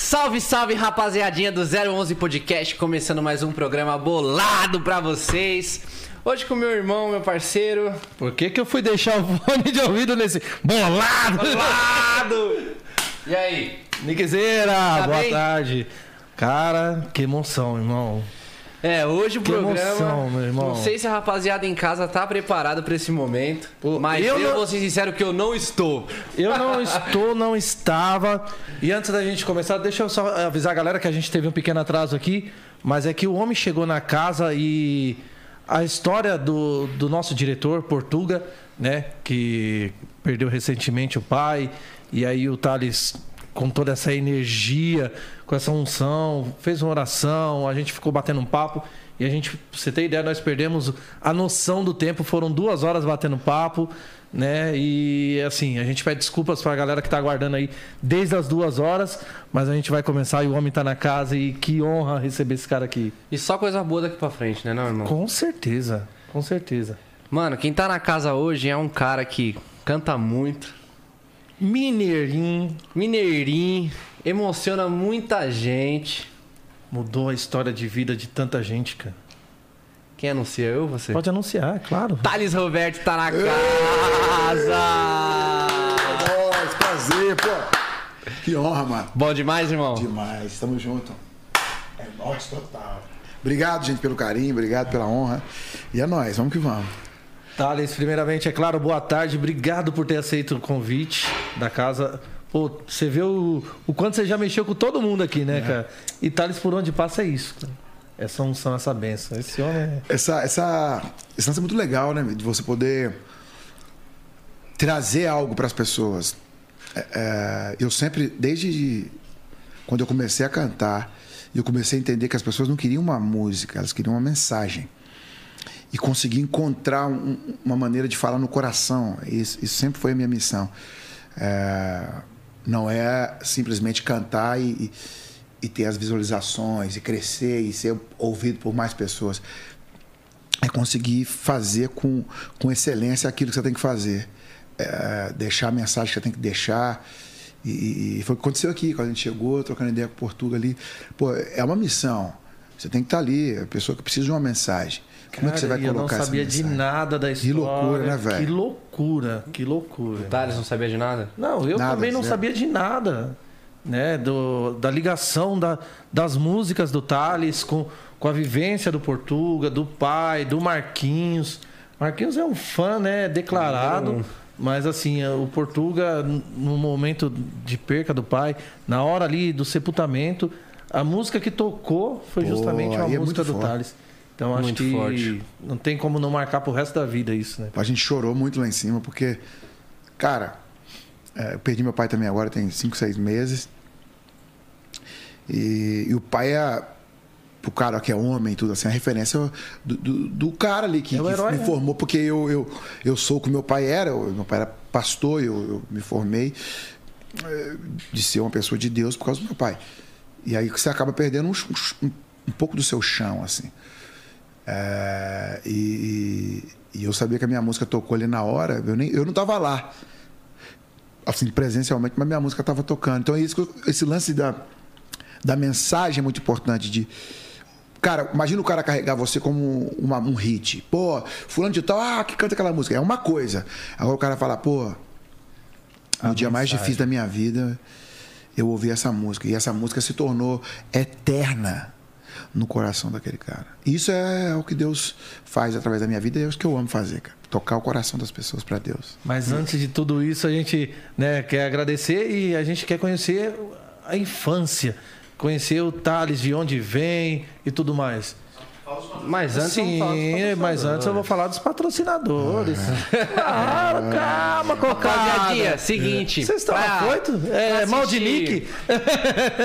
Salve, salve, rapaziadinha do 011 Podcast, começando mais um programa bolado pra vocês. Hoje com meu irmão, meu parceiro. Por que, que eu fui deixar o fone de ouvido nesse bolado? Bolado! E aí? Niquezeira, Tá boa bem? tarde. Cara, que emoção, irmão. É, hoje o Que programa. emoção, meu irmão. Não sei se a rapaziada em casa tá preparada pra esse momento. Mas eu eu, não- vou ser sincero que eu não estou. Eu não estou, não estava. E antes da gente começar, deixa eu só avisar a galera que a gente teve um pequeno atraso aqui. Mas é que o homem chegou na casa e a história do, do nosso diretor, Portuga, né? Que perdeu recentemente o pai. E aí o Thales, com toda essa energia, com essa unção, fez uma oração, a gente ficou batendo um papo. E a gente, pra você ter ideia, nós perdemos a noção do tempo. Foram duas horas batendo papo, né? E assim, a gente pede desculpas pra galera que tá aguardando aí desde as duas horas, mas a gente vai começar e o homem tá na casa e que honra receber esse cara aqui. E só coisa boa daqui pra frente, né, não, irmão? Com certeza, com certeza. Mano, quem tá na casa hoje é um cara que canta muito, Mineirinho mineirinho, emociona muita gente. mudou a história de vida de tanta gente, cara. Quem anuncia? Eu ou você? Pode anunciar, é claro. Thales Roberto tá na casa! Nós, prazer, pô. Que honra, mano. Bom demais, irmão? Demais, tamo junto. É nóis total. Obrigado, gente, pelo carinho, obrigado pela honra. E é nóis, vamos que vamos. Thales, primeiramente, é claro, boa tarde. Obrigado por ter aceito o convite da casa. Pô, você vê o, o quanto você já mexeu com todo mundo aqui, né, cara? E Thales, por onde passa, é isso. Cara. Essa unção, essa benção. Esse homem é... Essa, essa, lance é muito legal, né? De você poder trazer algo para as pessoas. É, é, eu sempre, desde quando eu comecei a cantar, eu comecei a entender que as pessoas não queriam uma música, elas queriam uma mensagem. E conseguir encontrar um- uma maneira de falar no coração. Isso, isso sempre foi a minha missão. É, não é simplesmente cantar e, e- ter as visualizações, e crescer e ser ouvido por mais pessoas é conseguir fazer com, com excelência aquilo que você tem que fazer. É, deixar a mensagem que você tem que deixar. E, e foi o que aconteceu aqui, quando a gente chegou, trocando ideia com o Portuga ali. Pô, é uma missão. Você tem que estar ali, a pessoa que precisa de uma mensagem. Como é que você vai colocar Eu não sabia de nada da história. loucura, né, velho? Que loucura, que loucura. Thales não sabia de nada? Não, eu Nada, também não sabia de nada. Né? Do, da ligação da, das músicas do Thales com, com a vivência do Portuga, do pai, do Marquinhos. Marquinhos é um fã, né? Declarado. Mas assim, o Portuga, no momento de perca do pai, na hora ali do sepultamento, a música que tocou foi Pô, justamente uma é música muito do. Thales. Então acho Muito que forte. não tem como não marcar pro resto da vida isso, né? A gente chorou muito lá em cima, porque, cara, é, eu perdi meu pai também agora, tem 5, 6 meses. E, e o pai é, pro cara que é homem e tudo assim, a referência do, do, do cara ali que, É que herói, me né? formou, porque eu, eu, eu sou o que meu pai era, eu- meu pai era pastor, eu, eu me formei é, de ser uma pessoa de Deus por causa do meu pai. E aí você acaba perdendo um, um, um pouco do seu chão, assim. É, e, e eu sabia que a minha música tocou ali na hora, eu, nem, eu não estava lá, assim, presencialmente, mas minha música estava tocando. Então, é isso, esse lance da, da mensagem é muito importante. De, cara, imagina o cara carregar você como uma- um hit. Pô, fulano de tal, ah, que canta aquela música. É uma coisa. Agora o cara fala, pô, no dia mais difícil da minha vida, eu ouvi essa música. E essa música se tornou eterna no coração daquele cara. Isso é o que Deus faz através da minha vida e é isso que eu amo fazer, cara. Tocar o coração das pessoas para Deus. Mas antes de tudo isso, a gente né, quer agradecer e a gente quer conhecer a infância, conhecer o Thales, de onde vem e tudo mais. Mas antes Sim, mas antes eu vou falar dos patrocinadores. Claro, calma, cocada. Rapaziadinha, seguinte. Vocês estão pra- afoito? É, pra mal de nick?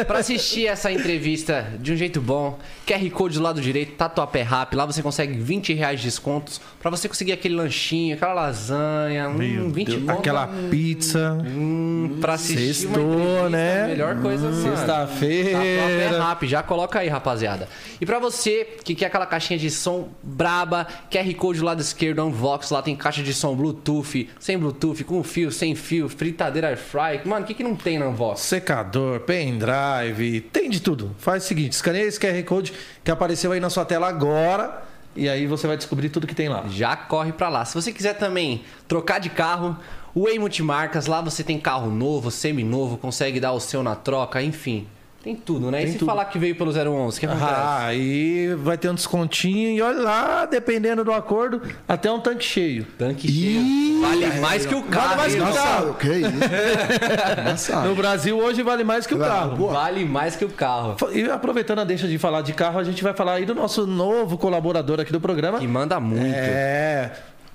Pra assistir essa entrevista de um jeito bom, QR Code do lado direito, Tatuapé Rap. Lá você consegue 20 reais de descontos pra você conseguir aquele lanchinho, aquela lasanha, hum, 20 Deus, conto, Aquela hum, pizza. hum, pra assistir Sextou, né? a melhor coisa. Tatuapé Sexta-feira. Rap, já coloca aí, rapaziada. E pra você que quer aquela caixinha de som braba, QR Code do lado esquerdo, Unvox, lá tem caixa de som Bluetooth, sem Bluetooth, com fio, sem fio, fritadeira air fry. Mano, o que, que não tem na Unvox? Secador, pendrive, tem de tudo. Faz o seguinte, escaneia esse QR Code que apareceu aí na sua tela agora e aí você vai descobrir tudo que tem lá. Já corre pra lá. Se você quiser também trocar de carro, o Way Multimarcas, lá você tem carro novo, semi-novo, consegue dar o seu na troca, enfim. Tem tudo, né? Tem e se tudo. falar que veio pelo 011, o que acontece? Ah, aí vai ter um descontinho e olha lá, dependendo do acordo, até um tanque cheio. Tanque cheio. Vale mais que o carro. mais hein, que o carro. O que é isso? Nossa. No Brasil hoje vale mais que o Claro, carro. Vale mais que o carro. E aproveitando a deixa de falar de carro, a gente vai falar aí do nosso novo colaborador aqui do programa. Que manda muito. É.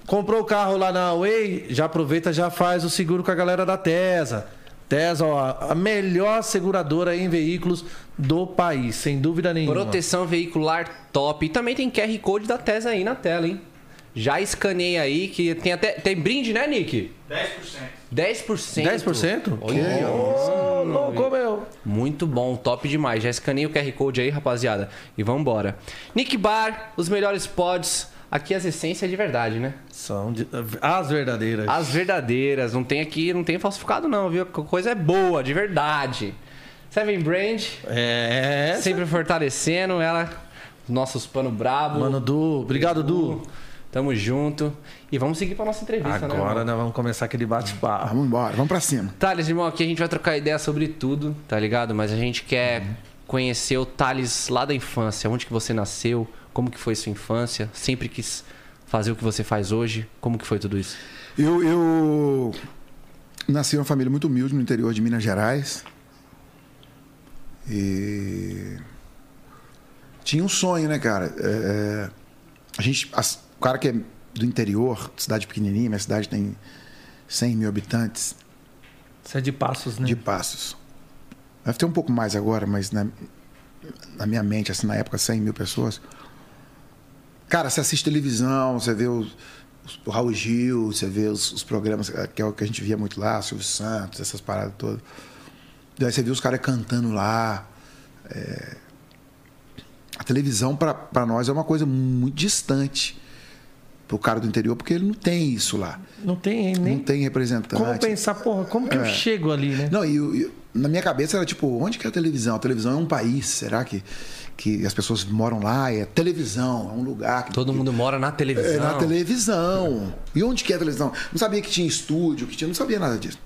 Comprou o carro lá na Way, já aproveita, já faz o seguro com a galera da Tesa. Tesa, ó, a melhor seguradora em veículos do país, sem dúvida nenhuma. Proteção veicular top. E também tem QR Code da Tesa aí na tela, hein? Já escaneei aí, que tem até. Tem brinde, né, Nick? 10%. 10%? 10%? Olha, Ô, louco, meu. Muito bom, top demais. Já escanei o QR Code aí, rapaziada. E vambora. Nick Bar, os melhores pods. Aqui as essências de verdade, né? São de- as verdadeiras. As verdadeiras. Não tem aqui, não tem falsificado não, viu? A coisa é boa, de verdade. Seven Brand, É. sempre fortalecendo ela. Nossos pano brabo. Mano, Du. Obrigado, Du. Tamo junto. E vamos seguir pra nossa entrevista, né? Agora nós vamos começar aquele bate-papo. Vamos embora, vamos pra cima. Thales, irmão, aqui a gente vai trocar ideia sobre tudo, tá ligado? Mas a gente quer conhecer o Thales lá da infância. Onde que você nasceu? Como que foi sua infância? Sempre quis fazer o que você faz hoje? Como que foi tudo isso? Eu, eu nasci em uma família muito humilde no interior de Minas Gerais. E tinha um sonho, né, cara? É, a gente, as- o cara que é do interior, cidade pequenininha, minha cidade tem 100 mil habitantes Você é de passos, né? de Passos. Deve ter um pouco mais agora, mas na, na minha mente, assim, na época, 100 mil pessoas. Cara, você assiste televisão, você vê os, os- o Raul Gil, você vê os, os programas, eh, que é o que a gente via muito lá, Silvio Santos, essas paradas todas. Daí você vê os caras cantando lá. É, A televisão, para nós, é uma coisa muito distante pro cara do interior, porque ele não tem isso lá. Não tem nem Não tem representante. como pensar, porra, como que eu É. chego ali, né? Não, e, eu- e na minha cabeça era tipo, onde que é a televisão? A televisão é um país, será que, que as pessoas moram lá? É televisão, é um lugar. Que, Todo mundo mora na televisão. É na televisão. E onde que é a televisão? Não sabia que tinha estúdio, que tinha, não sabia nada disso.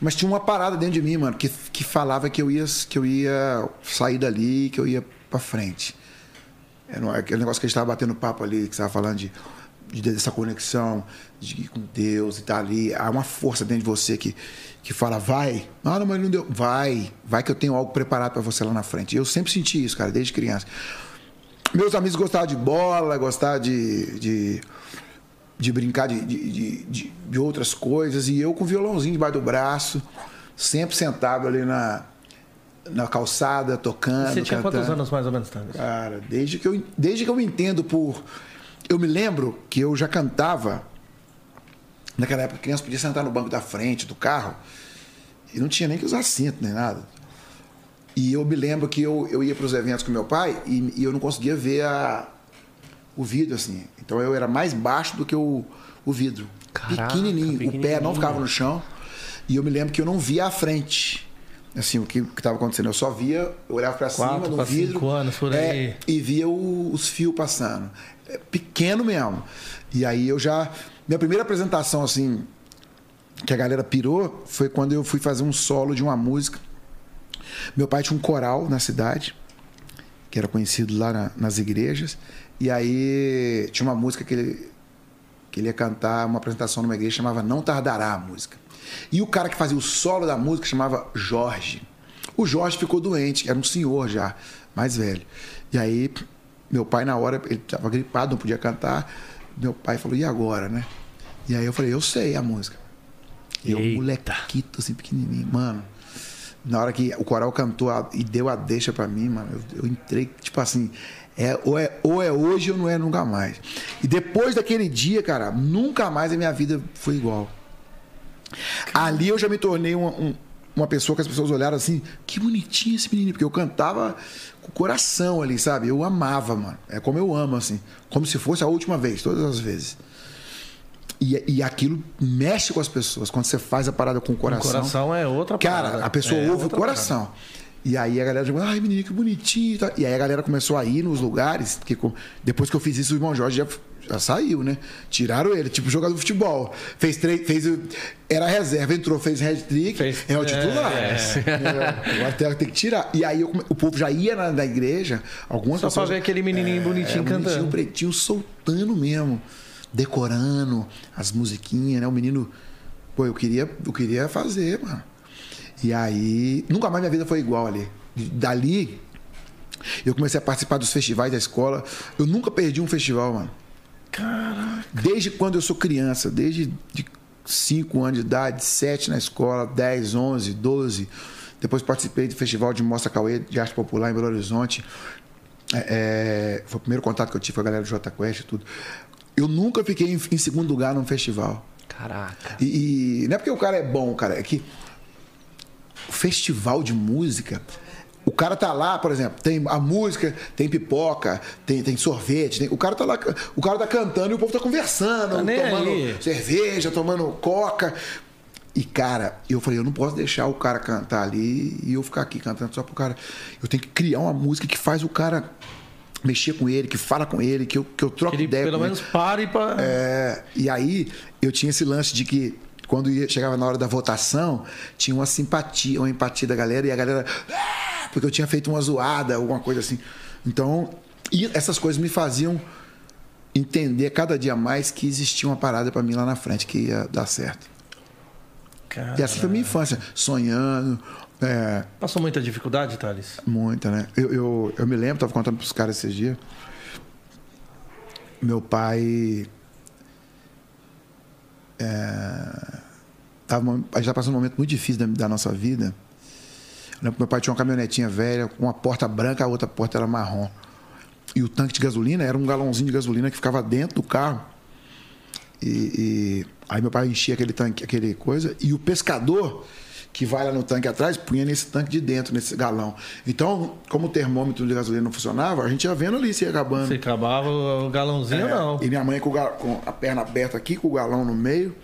Mas tinha uma parada dentro de mim, mano, que, que falava que eu ia que eu ia sair dali, que eu ia pra frente. Era um- aquele negócio que a gente tava batendo papo ali, que você tava falando de dessa conexão de, com Deus e tá ali. Há uma força dentro de você que, que fala, vai. Ah, não, mas não deu. Vai. Vai que eu tenho algo preparado para você lá na frente. Eu sempre senti isso, cara, desde criança. Meus amigos gostavam de bola, gostavam de, de, de brincar de, de, de, de- outras coisas. E eu com o violãozinho debaixo do braço, sempre sentado ali na, na calçada, tocando. Você tinha quantos cantando. anos mais ou menos, Thales? Cara, desde que, eu, desde que eu me entendo por. Eu me lembro que eu já cantava. Naquela época, a criança podia sentar no banco da frente do carro e não tinha nem que usar cinto nem nada. E eu me lembro que eu, eu ia para os eventos com meu pai e, e eu não conseguia ver a, o vidro assim. Então eu era mais baixo do que o, o vidro. Caraca, pequenininho. O pé pequenininho. não ficava no chão. E eu me lembro que eu não via a frente. Assim, o que estava acontecendo. Eu só via, eu olhava para cima no vidro. cinco anos, é, e via o- os fios passando. Pequeno mesmo. E aí eu já. Minha primeira apresentação, assim, que a galera pirou, foi quando eu fui fazer um solo de uma música. Meu pai tinha um coral na cidade, que era conhecido lá na- nas igrejas. E aí tinha uma música que ele, que ele ia cantar, uma apresentação numa igreja, chamava Não Tardará a música. E o cara que fazia o solo da música chamava Jorge. O Jorge ficou doente, era um senhor já, mais velho. E aí, meu pai, na hora, ele estava gripado, não podia cantar. Meu pai falou, e agora, né? E aí eu falei, eu sei a música. E eu, Eita. molequito, assim, pequenininho, mano. Na hora que o coral cantou a- e deu a deixa pra mim, mano, eu, eu entrei, tipo assim, é, ou, é, ou é hoje ou não é nunca mais. E depois daquele dia, cara, nunca mais a minha vida foi igual. Ali eu já me tornei um, um, uma pessoa que as pessoas olharam assim, que bonitinho esse menino, porque eu cantava com o coração ali, sabe? Eu amava, mano. É como eu amo, assim. Como se fosse a última vez, todas as vezes. E, e aquilo mexe com as pessoas. Quando você faz a parada com o coração. O coração é outra Cara, parada. a pessoa É ouve o coração. E aí a galera diz, ai, menino, que bonitinho. e aí a galera começou a ir nos lugares, porque depois que eu fiz isso, o irmão Jorge já, já saiu, né? Tiraram ele, tipo jogador de futebol. Fez três, fez. Era reserva, entrou, fez hat-trick, Fez- é o titular. é. Entendeu? Agora tem, tem que tirar. E aí eu o povo já ia na, na igreja, algumas Só pra pessoas. ver aquele menininho bonitinho cantando. Bonitinho, pretinho, soltando mesmo. Decorando as musiquinhas, né? O menino. Pô, eu queria, eu queria fazer, mano. E aí. Nunca mais minha vida foi igual ali. Dali. Eu comecei a participar dos festivais da escola. Eu nunca perdi um festival, mano. Caraca. Desde quando eu sou criança, desde 5 anos de idade, 7 na escola, 10, 11, 12. Depois participei do Festival de Mostra Cauê de Arte Popular em Belo Horizonte. É, é, foi o primeiro contato que eu tive com a galera do Jota Quest e tudo. Eu nunca fiquei em, em segundo lugar num festival. Caraca. E, e não é porque o cara é bom, cara, é que o festival de música, o cara tá lá, por exemplo, tem a música, tem pipoca, tem, tem sorvete, tem- o cara tá lá, o cara tá cantando e o povo tá conversando, Tá tomando aí. cerveja, tomando coca. E, cara, eu falei, eu não posso deixar o cara cantar ali e eu ficar aqui cantando só pro cara. Eu tenho que criar uma música que faz o cara mexer com ele, que fala com ele, que eu, que eu troco Ele ideia pelo com ele. menos pare pra. É, e aí eu tinha esse lance de que quando ia- chegava na hora da votação, tinha uma simpatia, uma empatia da galera, e a galera. "Ah!" Porque eu tinha feito uma zoada, alguma coisa assim. Então, e essas coisas me faziam entender cada dia mais que existia uma parada pra mim lá na frente que ia dar certo. Cara, E assim foi minha infância, sonhando, é, Passou muita dificuldade, Thales? Muita, né? Eu, eu, eu me lembro, tava contando pros caras esses dias. Meu pai. É, tava, a gente tá passando um momento muito difícil da, da nossa vida. Meu pai tinha uma caminhonetinha velha, com uma porta branca, a outra porta era marrom. E o tanque de gasolina era um galãozinho de gasolina que ficava dentro do carro. E, e aí meu pai enchia aquele tanque, aquele coisa, e o pescador que vai lá no tanque atrás punha nesse tanque de dentro, nesse galão. Então, como o termômetro de gasolina não funcionava, a gente ia vendo ali se ia acabando. Você acabava o galãozinho É, não? E minha mãe com, o ga- com a perna aberta aqui, com o galão no meio.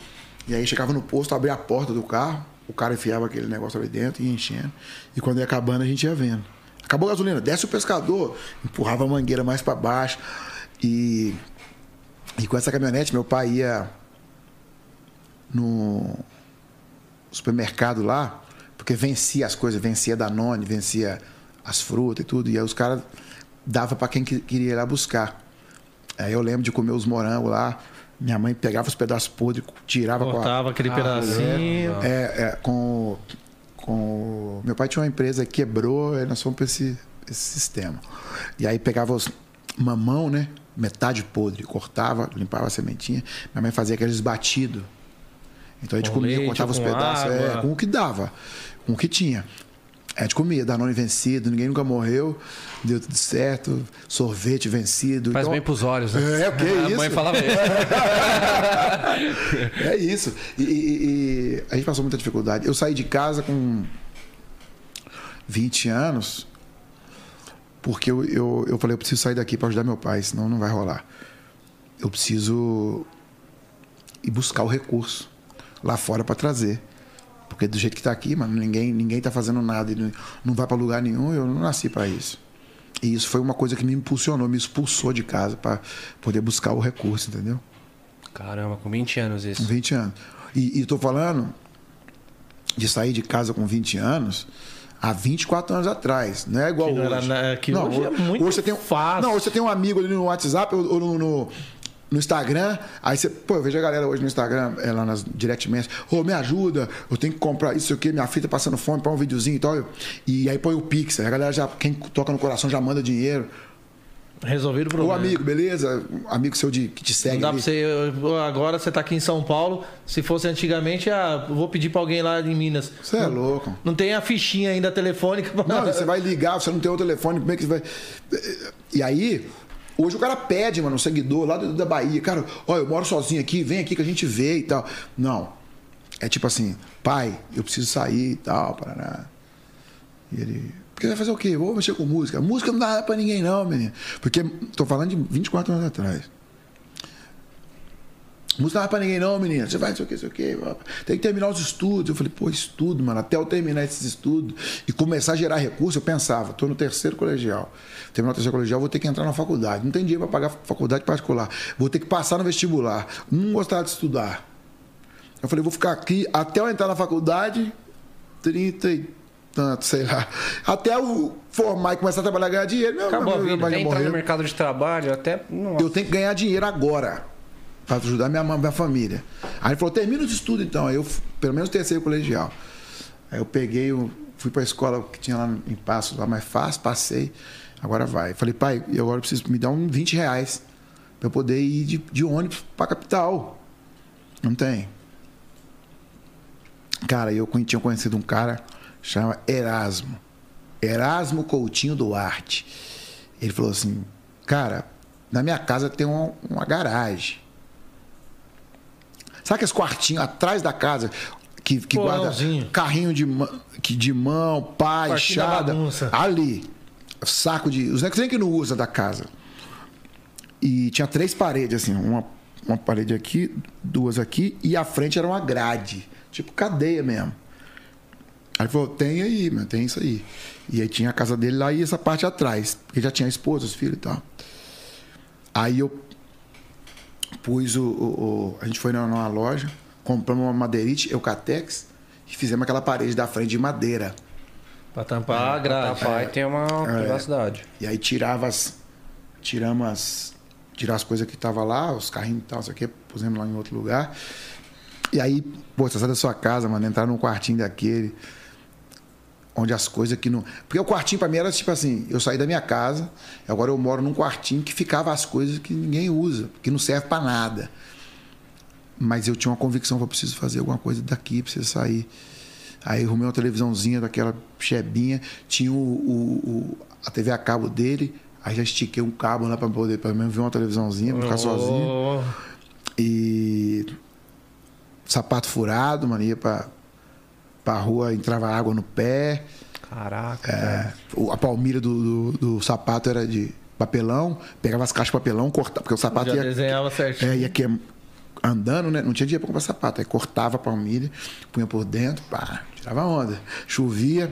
E aí chegava no posto, abria a porta do carro, o cara enfiava aquele negócio ali dentro e enchendo. E quando ia acabando, a gente ia vendo. Acabou a gasolina, desce o pescador, empurrava a mangueira mais para baixo. E, e com essa caminhonete, meu pai ia no supermercado lá, porque vencia as coisas, vencia Danone, vencia as frutas e tudo. E aí os caras dava para quem que- queria ir lá buscar. Aí eu lembro de comer os morangos lá. Minha mãe pegava os pedaços podres, tirava com a, Cortava aquele pedacinho. é, é, com, com. Meu pai tinha uma empresa que quebrou, aí nós fomos para esse, esse sistema. E aí pegava os mamão, né? Metade podre, cortava, limpava a sementinha. Minha mãe fazia aqueles batidos. Então a gente Com comia, leite, cortava os pedaços, é, água. com o que dava, com o que tinha. A gente comia, Danone vencido, ninguém nunca morreu, deu tudo certo, sorvete vencido. Faz Então- bem pros olhos, né? É, o que A isso? mãe falava isso. É isso. E, e- e a gente passou muita dificuldade. Eu saí de casa com 20 anos, porque eu, eu, eu falei, eu preciso sair daqui para ajudar meu pai, senão não vai rolar. Eu preciso ir buscar o recurso lá fora para trazer. Porque do jeito que tá aqui, mano, ninguém, ninguém tá fazendo nada, não, não vai para lugar nenhum, eu não nasci para isso. E isso foi uma coisa que me impulsionou, me expulsou de casa para poder buscar o recurso, entendeu? Caramba, com 20 anos Com isso. 20 anos. E, e tô falando de sair de casa com 20 anos há 24 anos atrás. Não é igual Que não era hoje. na- que hoje é muito você tem, fácil. Não, hoje você tem um amigo ali no WhatsApp ou, ou no, no, no Instagram. Aí você, pô, eu vejo a galera hoje no Instagram, é, lá nas direct messages, ô, me ajuda, eu tenho que comprar isso aqui, minha filha tá passando fome, põe um videozinho e tal. E aí põe o Pix. Aí a galera já, quem toca no coração já manda dinheiro. Resolvido o Ô, problema. amigo, beleza? Amigo seu de, que te segue. Não dá ali. pra você. Agora você tá aqui em São Paulo. Se fosse antigamente, ah, vou pedir pra alguém lá em Minas. Você é louco. Não tem a fichinha ainda telefônica. pra- Não, você vai ligar, você não tem o telefone, como é que você vai. E aí, hoje o cara pede, mano, um seguidor lá da Bahia, cara, ó, eu moro sozinho aqui, vem aqui que a gente vê e tal. Não. É tipo assim, pai, eu preciso sair e tal, Paraná. E ele, porque vai fazer o quê? Vou mexer com música. Música não dá pra ninguém, não, menino. Porque tô falando de 24 anos atrás. Música não dá pra ninguém, não, menino. Você vai, não sei o não sei o quê. Tem que terminar os estudos. Eu falei, pô, estudo, mano. Até eu terminar esses estudos e começar a gerar recurso, eu pensava, tô no terceiro colegial. Terminar o terceiro colegial, vou ter que entrar na faculdade. Não tem dinheiro pra pagar faculdade particular. Vou ter que passar no vestibular. Não gostava de estudar. Eu falei, vou ficar aqui até eu entrar na faculdade, 30 e tanto, sei lá. Até eu formar e começar a trabalhar ganhar dinheiro. Meu, Acabou a meu, vida. meu, Até entrar no morreu. mercado de trabalho, até. Nossa. Eu tenho que ganhar dinheiro agora. Pra ajudar minha, minha família. Aí ele falou, termina os estudos então. Aí eu, pelo menos terceiro colegial. Aí eu peguei, eu fui pra escola que tinha lá em Passos, lá mais fácil, passei. Agora vai. Falei, pai, eu agora preciso me dar uns 20 reais pra eu poder ir de, de ônibus pra capital. Não tem. Cara, eu tinha conhecido um cara, chama Erasmo. Erasmo Coutinho Duarte. Ele falou assim, cara, na minha casa tem uma, uma garagem. Sabe aqueles quartinhos atrás da casa que, que guarda carrinho de, mão- que de mão, pá, Quartinho da enxada? bagunça. Ali. Saco de. Os nem que não usa da casa. E tinha três paredes, assim, uma, uma parede aqui, duas aqui, e a frente era uma grade. Tipo cadeia mesmo. Aí ele falou, tem aí, meu, tem isso aí. E aí tinha a casa dele lá e essa parte atrás. Porque já tinha a esposa, os filhos e tal. Aí eu pus o. o- o- a gente foi numa loja, compramos uma madeirite, Eucatex, e fizemos aquela parede da frente de madeira. Pra tampar a grade. Papai tem uma É. privacidade. E aí tirava as. Tiramos as. Tirar as coisas que estavam lá, os carrinhos e tal, isso aqui, pusemos lá em outro lugar. E aí, pô, você sai da sua casa, mano, entrar num quartinho daquele. Onde as coisas que não. Porque o quartinho pra mim era tipo assim: eu saí da minha casa, agora eu moro num quartinho que ficava as coisas que ninguém usa, que não serve pra nada. Mas eu tinha uma convicção que eu preciso fazer alguma coisa daqui, preciso sair. Aí arrumei uma televisãozinha daquela chebinha, tinha o, o- o- a TV a cabo dele, aí já estiquei um cabo lá pra poder pelo menos ver uma televisãozinha, pra ficar sozinho. Oh, E sapato furado, mano, ia pra, rua, entrava água no pé. Caraca. É, a palmilha do, do- do sapato era de papelão, pegava as caixas de papelão, cortava, porque o sapato já ia, desenhava certinho. é, ia que andando, né? Não tinha dinheiro pra comprar sapato. Aí cortava a palmilha, punha por dentro, pá, tirava onda. Chovia,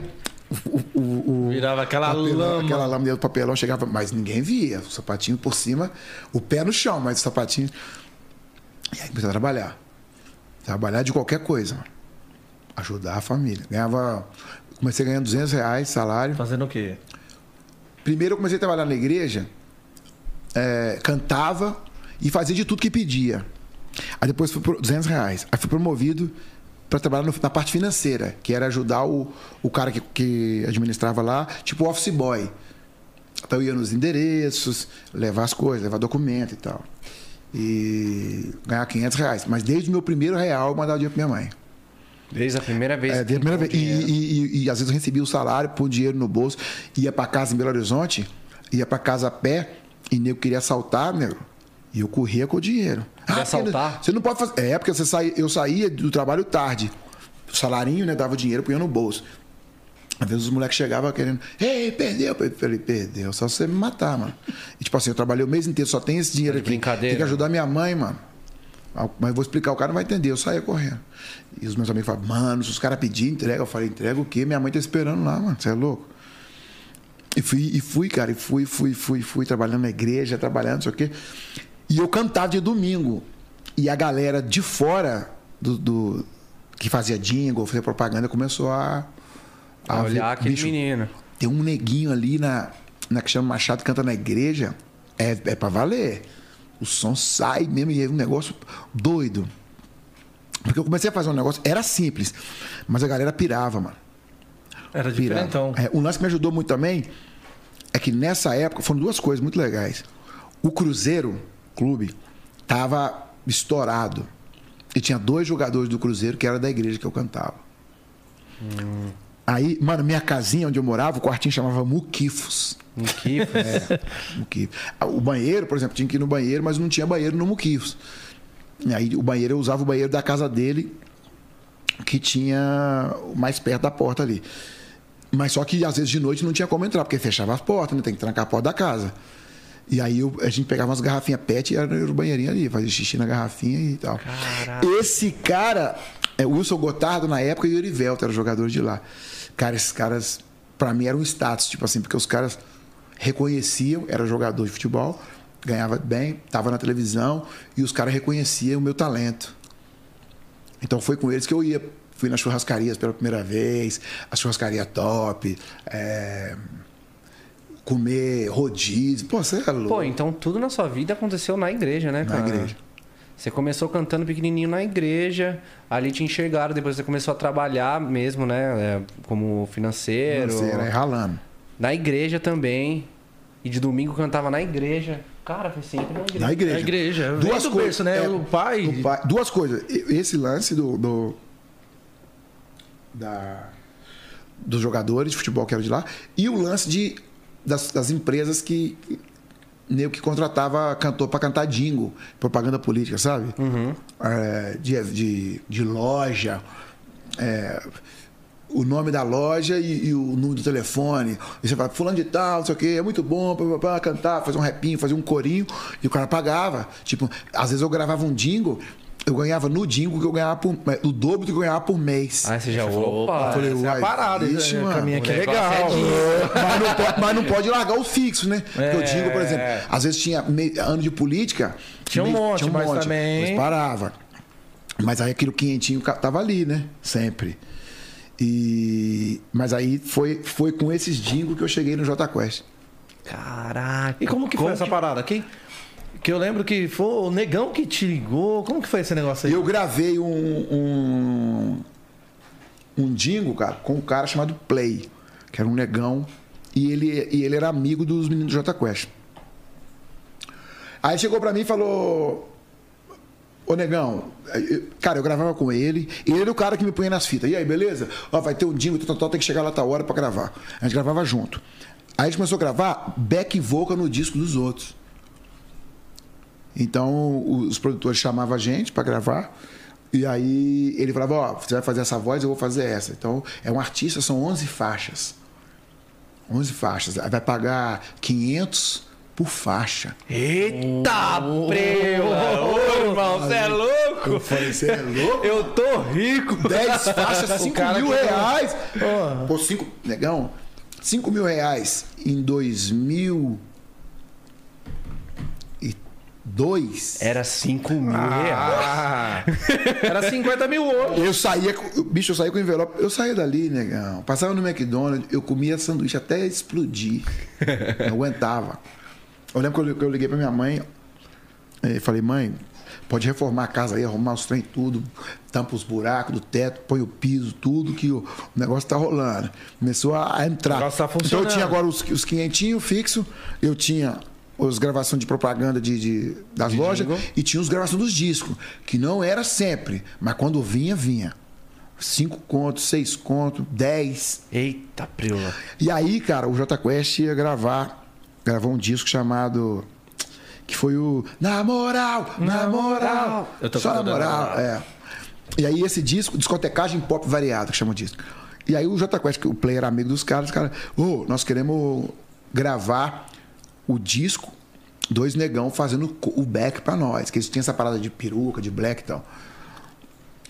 o, o- o- Virava aquela papelão, lama. Aquela lama dentro do papelão chegava, mas ninguém via. O sapatinho por cima, o pé no chão, mas o sapatinho. E aí comecei a trabalhar. Trabalhar de qualquer coisa, mano. Ajudar a família. Ganhava. Comecei ganhando 200 reais salário. Fazendo o quê? Primeiro eu comecei a trabalhar na igreja, é, cantava e fazia de tudo que pedia. Aí depois fui por 200 reais. Aí fui promovido para trabalhar no- na parte financeira, que era ajudar o, o cara que, que administrava lá, tipo office boy. Então eu ia nos endereços, levar as coisas, levar documento e tal. E ganhar 500 reais. Mas desde o meu primeiro real eu mandava dinheiro pra minha mãe. Desde a primeira vez. É, desde a primeira vez. E, e- e- e às vezes eu recebia o salário, pôr dinheiro no bolso, ia pra casa em Belo Horizonte, ia pra casa a pé, e nego queria assaltar, nego. E eu corria com o dinheiro. Porque assaltar? Você não pode fazer. É, porque você sai, eu saía do trabalho tarde. O salarinho, né? Dava dinheiro, punha no bolso. Às vezes os moleques chegavam querendo, ei, perdeu. Eu falei, perdeu, só você me matar, mano. E tipo assim, eu trabalhei o mês inteiro, só tem esse dinheiro Tá aqui. brincadeira. Tem que ajudar minha mãe, mano. Mas eu vou explicar, o cara não vai entender, eu saía correndo. E os meus amigos falavam, mano, se os caras pedirem entrega, eu falei, entrega o quê? Minha mãe tá esperando lá, mano, você é louco? E fui, e fui, cara, e fui, fui, fui, fui, trabalhando na igreja, trabalhando, não sei o quê. E eu cantava de domingo. E a galera de fora do, do- que fazia jingle, fazia propaganda, começou a. A ver, olhar aquele bicho, menino. tem um neguinho ali na, na que chama Machado que canta na igreja. É, é pra valer. O som sai mesmo e é um negócio doido. Porque eu comecei a fazer um negócio, era simples, mas a galera pirava, mano. Era Pirava. diferentão. É, um lance que me ajudou muito também é que nessa época foram duas coisas muito legais. O Cruzeiro Clube tava estourado. E tinha dois jogadores do Cruzeiro que era da igreja que eu cantava. Aí, mano, minha casinha onde eu morava, o quartinho chamava Muquifos. Kifo. É. Muquifos. O banheiro, por exemplo, tinha que ir no banheiro, mas não tinha banheiro no Muquifos. E aí o banheiro, eu usava o banheiro da casa dele que tinha mais perto da porta ali. Mas só que às vezes de noite não tinha como entrar, porque fechava as portas, né? Tem que trancar a porta da casa. E aí eu- a gente pegava umas garrafinhas pet e era no banheirinho ali, fazia xixi na garrafinha e tal. Esse cara, é Wilson Gotardo na época e o Erivelto era jogador de lá. Cara, esses caras, pra mim, eram um status, tipo assim, porque os caras reconheciam, era jogador de futebol, ganhava bem, tava na televisão e os caras reconheciam o meu talento. Então foi com eles que eu ia. Fui nas churrascarias pela primeira vez, a churrascaria top, é, comer rodízio. Pô, você é louco. Pô, então tudo na sua vida aconteceu na igreja, né, Na cara? igreja. Você começou cantando pequenininho na igreja, ali te enxergaram, depois você começou a trabalhar mesmo, né? é, como financeiro. Financeiro, aí ralando. Na igreja também. E de domingo cantava na igreja. Cara, foi sempre na igreja. Na igreja. Na igreja. Vem Duas do coisas, berço, né? é, O pai- o pai- Duas coisas. Esse lance do. do da, dos jogadores de futebol que eram de lá. E o lance de, das, das empresas que. Nego que contratava cantor pra cantar jingle, propaganda política, sabe? É, de, de, de loja. é, o nome da loja e, e o número do telefone. E você fala, fulano de tal, não sei o quê, é muito bom para cantar, fazer um rapinho, fazer um corinho. E o cara pagava. Tipo, às vezes eu gravava um jingle, eu ganhava no jingle que eu ganhava por, o dobro do que eu ganhava por mês. Aí você já, falou, opa. opa, falei, essa é uai, parada. ixi, Esse mano, caminho aqui é o legal. é mas, não pode, mas não pode largar os fixos, né? Porque eu É. digo, por exemplo, às vezes tinha ano de política. Tinha um me- monte, mas também- Mas parava. Mas aí aquilo quentinho ca- tava ali, né? Sempre. E... Mas aí foi, foi com esses jingles que eu cheguei no J Quest. Caraca. E como que foi essa parada? Quem? Que eu lembro que foi o negão que te ligou. Como que foi esse negócio aí? Eu gravei um, um, um jingle, cara, com um cara chamado Play, que era um negão, e ele, e ele era amigo dos meninos do J Quest. Aí chegou pra mim e falou: Ô negão, eu- cara, eu gravava com ele, e ele era o cara que me punha nas fitas. E aí, beleza? Ó, vai ter um jingle, tal, tal, tem que chegar lá tal hora pra gravar. A gente gravava junto. Aí a gente começou a gravar back vocal no disco dos outros. Então os produtores chamavam a gente para gravar. E aí ele falava, ó, você vai fazer essa voz, eu vou fazer essa. Então é um artista, são 11 faixas. 11 faixas. Aí vai pagar 500 por faixa. Eita, prela! Ô, irmão, você é louco? Eu falei, você é louco? Eu tô rico. 10 faixas, 5 cara mil reais. Pô, 5, negão, 5 mil reais em 2002. Era 5 mil reais. Ah, era 50 mil ouro. Eu saía, com- bicho, eu saía com envelope. Eu saía dali, negão. Passava no McDonald's, eu comia sanduíche até explodir. Não aguentava. Eu lembro que eu, que eu liguei pra minha mãe e falei, mãe, pode reformar a casa aí, arrumar os trem tudo, tampa os buracos do teto, põe o piso, tudo, que o, negócio tá rolando. Começou a, entrar. O tá então eu funcionando. tinha agora os, os quinhentinhos fixo, eu tinha as gravações de propaganda de, de- das lojas jingle. e tinha os gravações dos discos, que não era sempre, mas quando vinha, vinha. Cinco contos, seis contos, dez. Eita, prela. E aí, cara, o J Quest ia gravar, gravou um disco chamado. Que foi o. Na moral, na moral. Eu tô Só na moral, é. E aí esse disco, discotecagem pop variado, que chama o disco. E aí o J Quest, que o player era amigo dos caras, os caras, ô, nós queremos gravar o disco, dois negão fazendo o back pra nós, que eles tinham essa parada de peruca, de black e tal.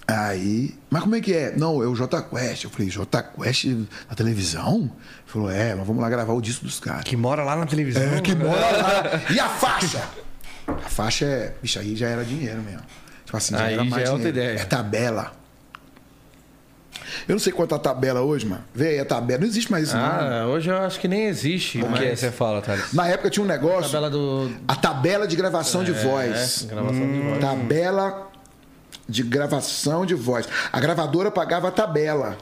Aí, mas como é que é? Não, é o J Quest. Eu falei, J Quest na televisão? Ele falou, é, mas vamos lá gravar o disco dos caras. Que mora lá na televisão. É, que mora lá. E a faixa? A faixa é. Bicho, aí já era dinheiro mesmo. Tipo assim, já Aí era já mais é outra dinheiro. ideia. É tabela. Eu não sei quanto a tabela hoje, mano. Vê aí a tabela. Não existe mais isso, não. Ah, hoje eu acho que nem existe. O que é você fala, Thales? Na época tinha um negócio. Tabela do. A tabela de gravação de voz. É, gravação de voz. Tabela de gravação de voz. A gravadora pagava a tabela.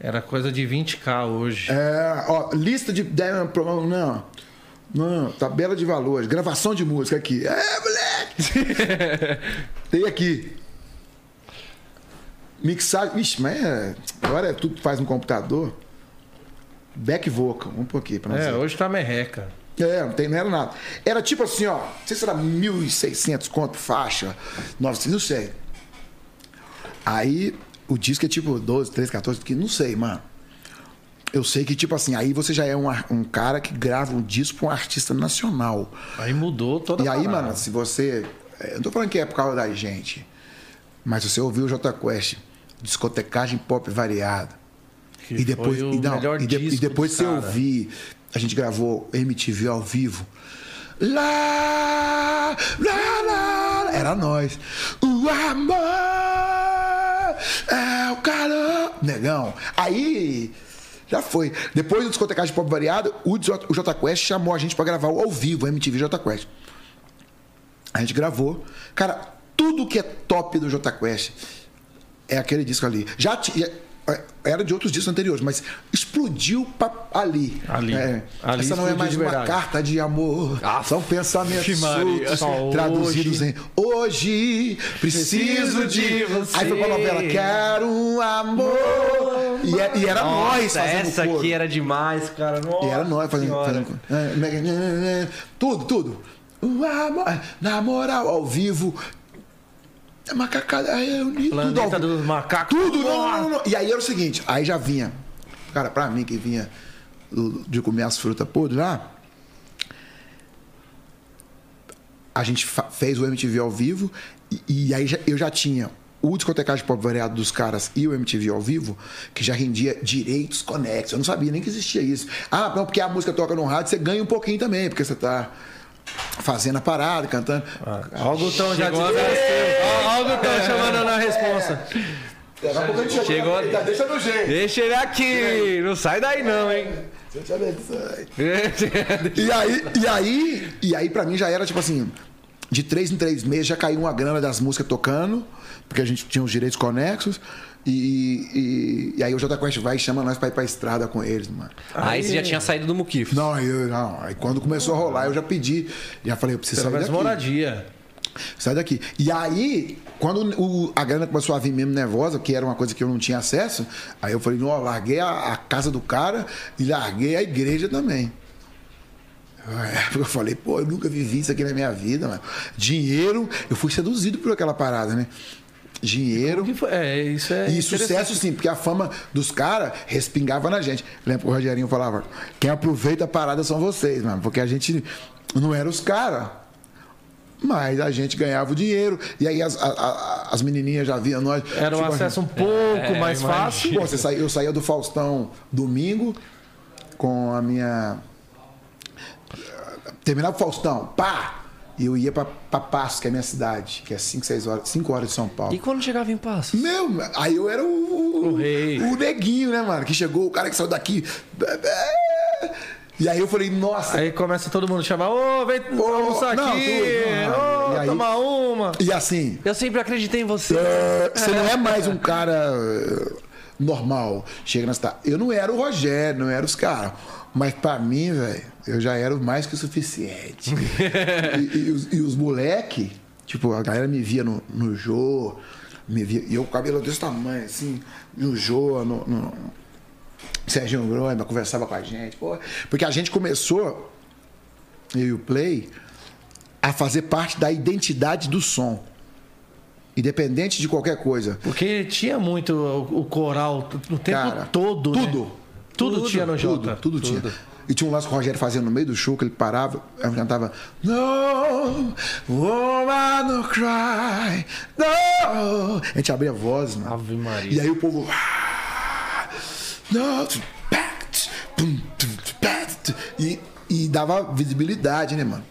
Era coisa de 20k hoje. É, ó, lista de. Não, não. Tabela de valores. Gravação de música aqui. É, moleque! Tem aqui. Mixagem. Vixe, mas é, agora é tudo que faz no computador. Back vocal. Vamos por aqui pra nós É, hoje tá merreca. É, não, tem, não era nada. Era tipo assim, ó. Não sei se era 1.600 conto faixa, 900, não sei. Aí o disco é tipo 12, 13, 14, que não sei, mano. Eu sei que, tipo assim, aí você já é um, um cara que grava um disco pra um artista nacional. Aí mudou toda E a aí, parada. mano, se você. é, Eu não tô falando que é por causa da gente. Mas se você ouviu o J Quest, discotecagem pop variada. Que E depois, e, não, melhor e, de- e depois você ouvir, a gente gravou MTV ao vivo. Lá, lá, lá, era nós. O amor é o calor. Negão. Aí já foi. Depois do discotecagem pop variado, o J, Quest chamou a gente pra gravar ao vivo, o MTV J Quest. A gente gravou. Cara, tudo que é top do J Quest é aquele disco ali. Já tinha. Era de outros discos anteriores, mas explodiu ali. Ali. É. Ali Essa não é mais uma carta de amor. Ah, São pensamentos soltos, traduzidos hoje. em hoje preciso de você. Aí foi pra novela Quero um amor. E, é- e era nós fazendo essa coro. aqui era demais, cara. Nossa E era nós fazendo, fazendo é, tudo, tudo. O amor, na moral, ao vivo. É Macacada, reunir tudo ao Planeta vivo. dos macacos. Tudo, não, não, não, não. E aí era o seguinte, aí já vinha. Cara, pra mim que vinha do- de comer as frutas podres lá. A gente fez o MTV ao vivo e, e aí já- eu já tinha o discotecagem pop variado dos caras e o MTV ao vivo, que já rendia direitos conexos. Eu não sabia nem que existia isso. Ah, não, porque a música toca no rádio, você ganha um pouquinho também, porque você tá fazendo a parada, cantando. Ó o Gutão já Chegou a disse. descer. Ó, ó o Gutão chamando na responsa. Daqui a pouco a gente chegou, Chegou- ele tá, deixa no jeito. Deixa ele aqui. Não sai daí não, hein? Deixa eu. E aí, e aí, e aí pra mim já era tipo assim, de três em três meses já caiu uma grana das músicas tocando, porque a gente tinha os direitos conexos. E, e, e aí o Jota Quest vai e chama nós pra ir pra estrada com eles, mano. Aí você já tinha saído do Muquifo. Não, eu, não. Aí quando começou a rolar, eu já pedi, já falei, eu preciso Pelo sair daqui. moradia. Sai daqui. E aí, quando o- a grana começou a vir mesmo nervosa, que era uma coisa que eu não tinha acesso, aí eu falei, não, eu larguei a, a casa do cara e larguei a igreja também. Eu falei, pô, eu nunca vivi isso aqui na minha vida, mano. Dinheiro, eu fui seduzido por aquela parada, né? Dinheiro. O que foi? É, isso é. E sucesso sim, porque a fama dos caras respingava na gente. Lembra que o Rogerinho falava: quem aproveita a parada são vocês, mano, porque a gente não era os caras. Mas a gente ganhava o dinheiro. E aí as, a- a- as menininhas já viam nós. Era um tipo, acesso um pouco É, mais imagina. fácil. Pô, você saía- eu saía do Faustão domingo com a minha. Terminava o Faustão, pá! E eu ia pra, pra Passos, que é a minha cidade, que é 5, 6 horas, 5 horas de São Paulo. E quando chegava em Passos? Meu, aí eu era o, O rei. o neguinho, né, mano? Que chegou, o cara que saiu daqui. E aí eu falei, nossa. Aí começa todo mundo a chamar, ô, vem Ô, almoçar não, aqui, não, ô, aí- tomar uma. E assim, Eu sempre acreditei em você. é, você não é mais um cara é, normal. Chega na cidade. Eu não era o Rogério, não era os caras. Mas pra mim, velho, eu já era mais que o suficiente. e, e os, e os moleque, tipo, a galera me via no, no Jô, me via, e eu com o cabelo desse tamanho, assim, no Jô, no, no Serginho Groima, conversava com a gente. pô. porque a gente começou, eu e o Play, a fazer parte da identidade do som. Independente de qualquer coisa. Porque tinha muito o, coral o tempo Cara, todo. né? Tudo. Tudo, Tudo, tinha no tudo, Jota. Tudo, tinha. E tinha um lance que o Rogério fazia no meio do show, que ele parava, aí cantava No woman cry, no. A gente abria a voz, mano. Ave Maria. E aí o povo. "Ah, No, pact, pum, tum, pact", e, e dava visibilidade, né, mano?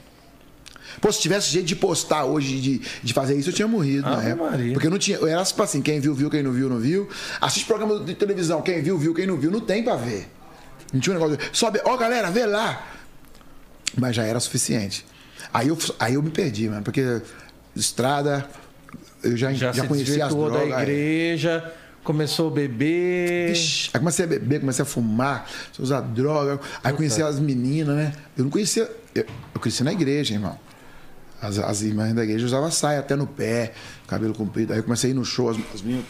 Pô, se tivesse jeito de postar hoje, de, de fazer isso, eu tinha morrido na Ave época. Maria. Porque não tinha. Era tipo assim, quem viu, viu, quem não viu, não viu. Assiste programa de televisão, quem viu, viu, quem não viu, não tem pra ver. Não tinha um negócio. de, Sobe, ó, galera, vê lá. Mas já era suficiente. Aí eu, aí eu me perdi, mano, porque estrada, eu já, Já, já, conhecia as drogas. da aí. igreja, começou a beber. Vixe, Aí comecei a beber, comecei a fumar, comecei a usar droga. Aí conheci as meninas, né? Eu não conhecia. Eu, eu cresci na igreja, irmão. As, as irmãs da igreja usavam saia até no pé, cabelo comprido. Aí eu comecei a ir no show, as, as meninas,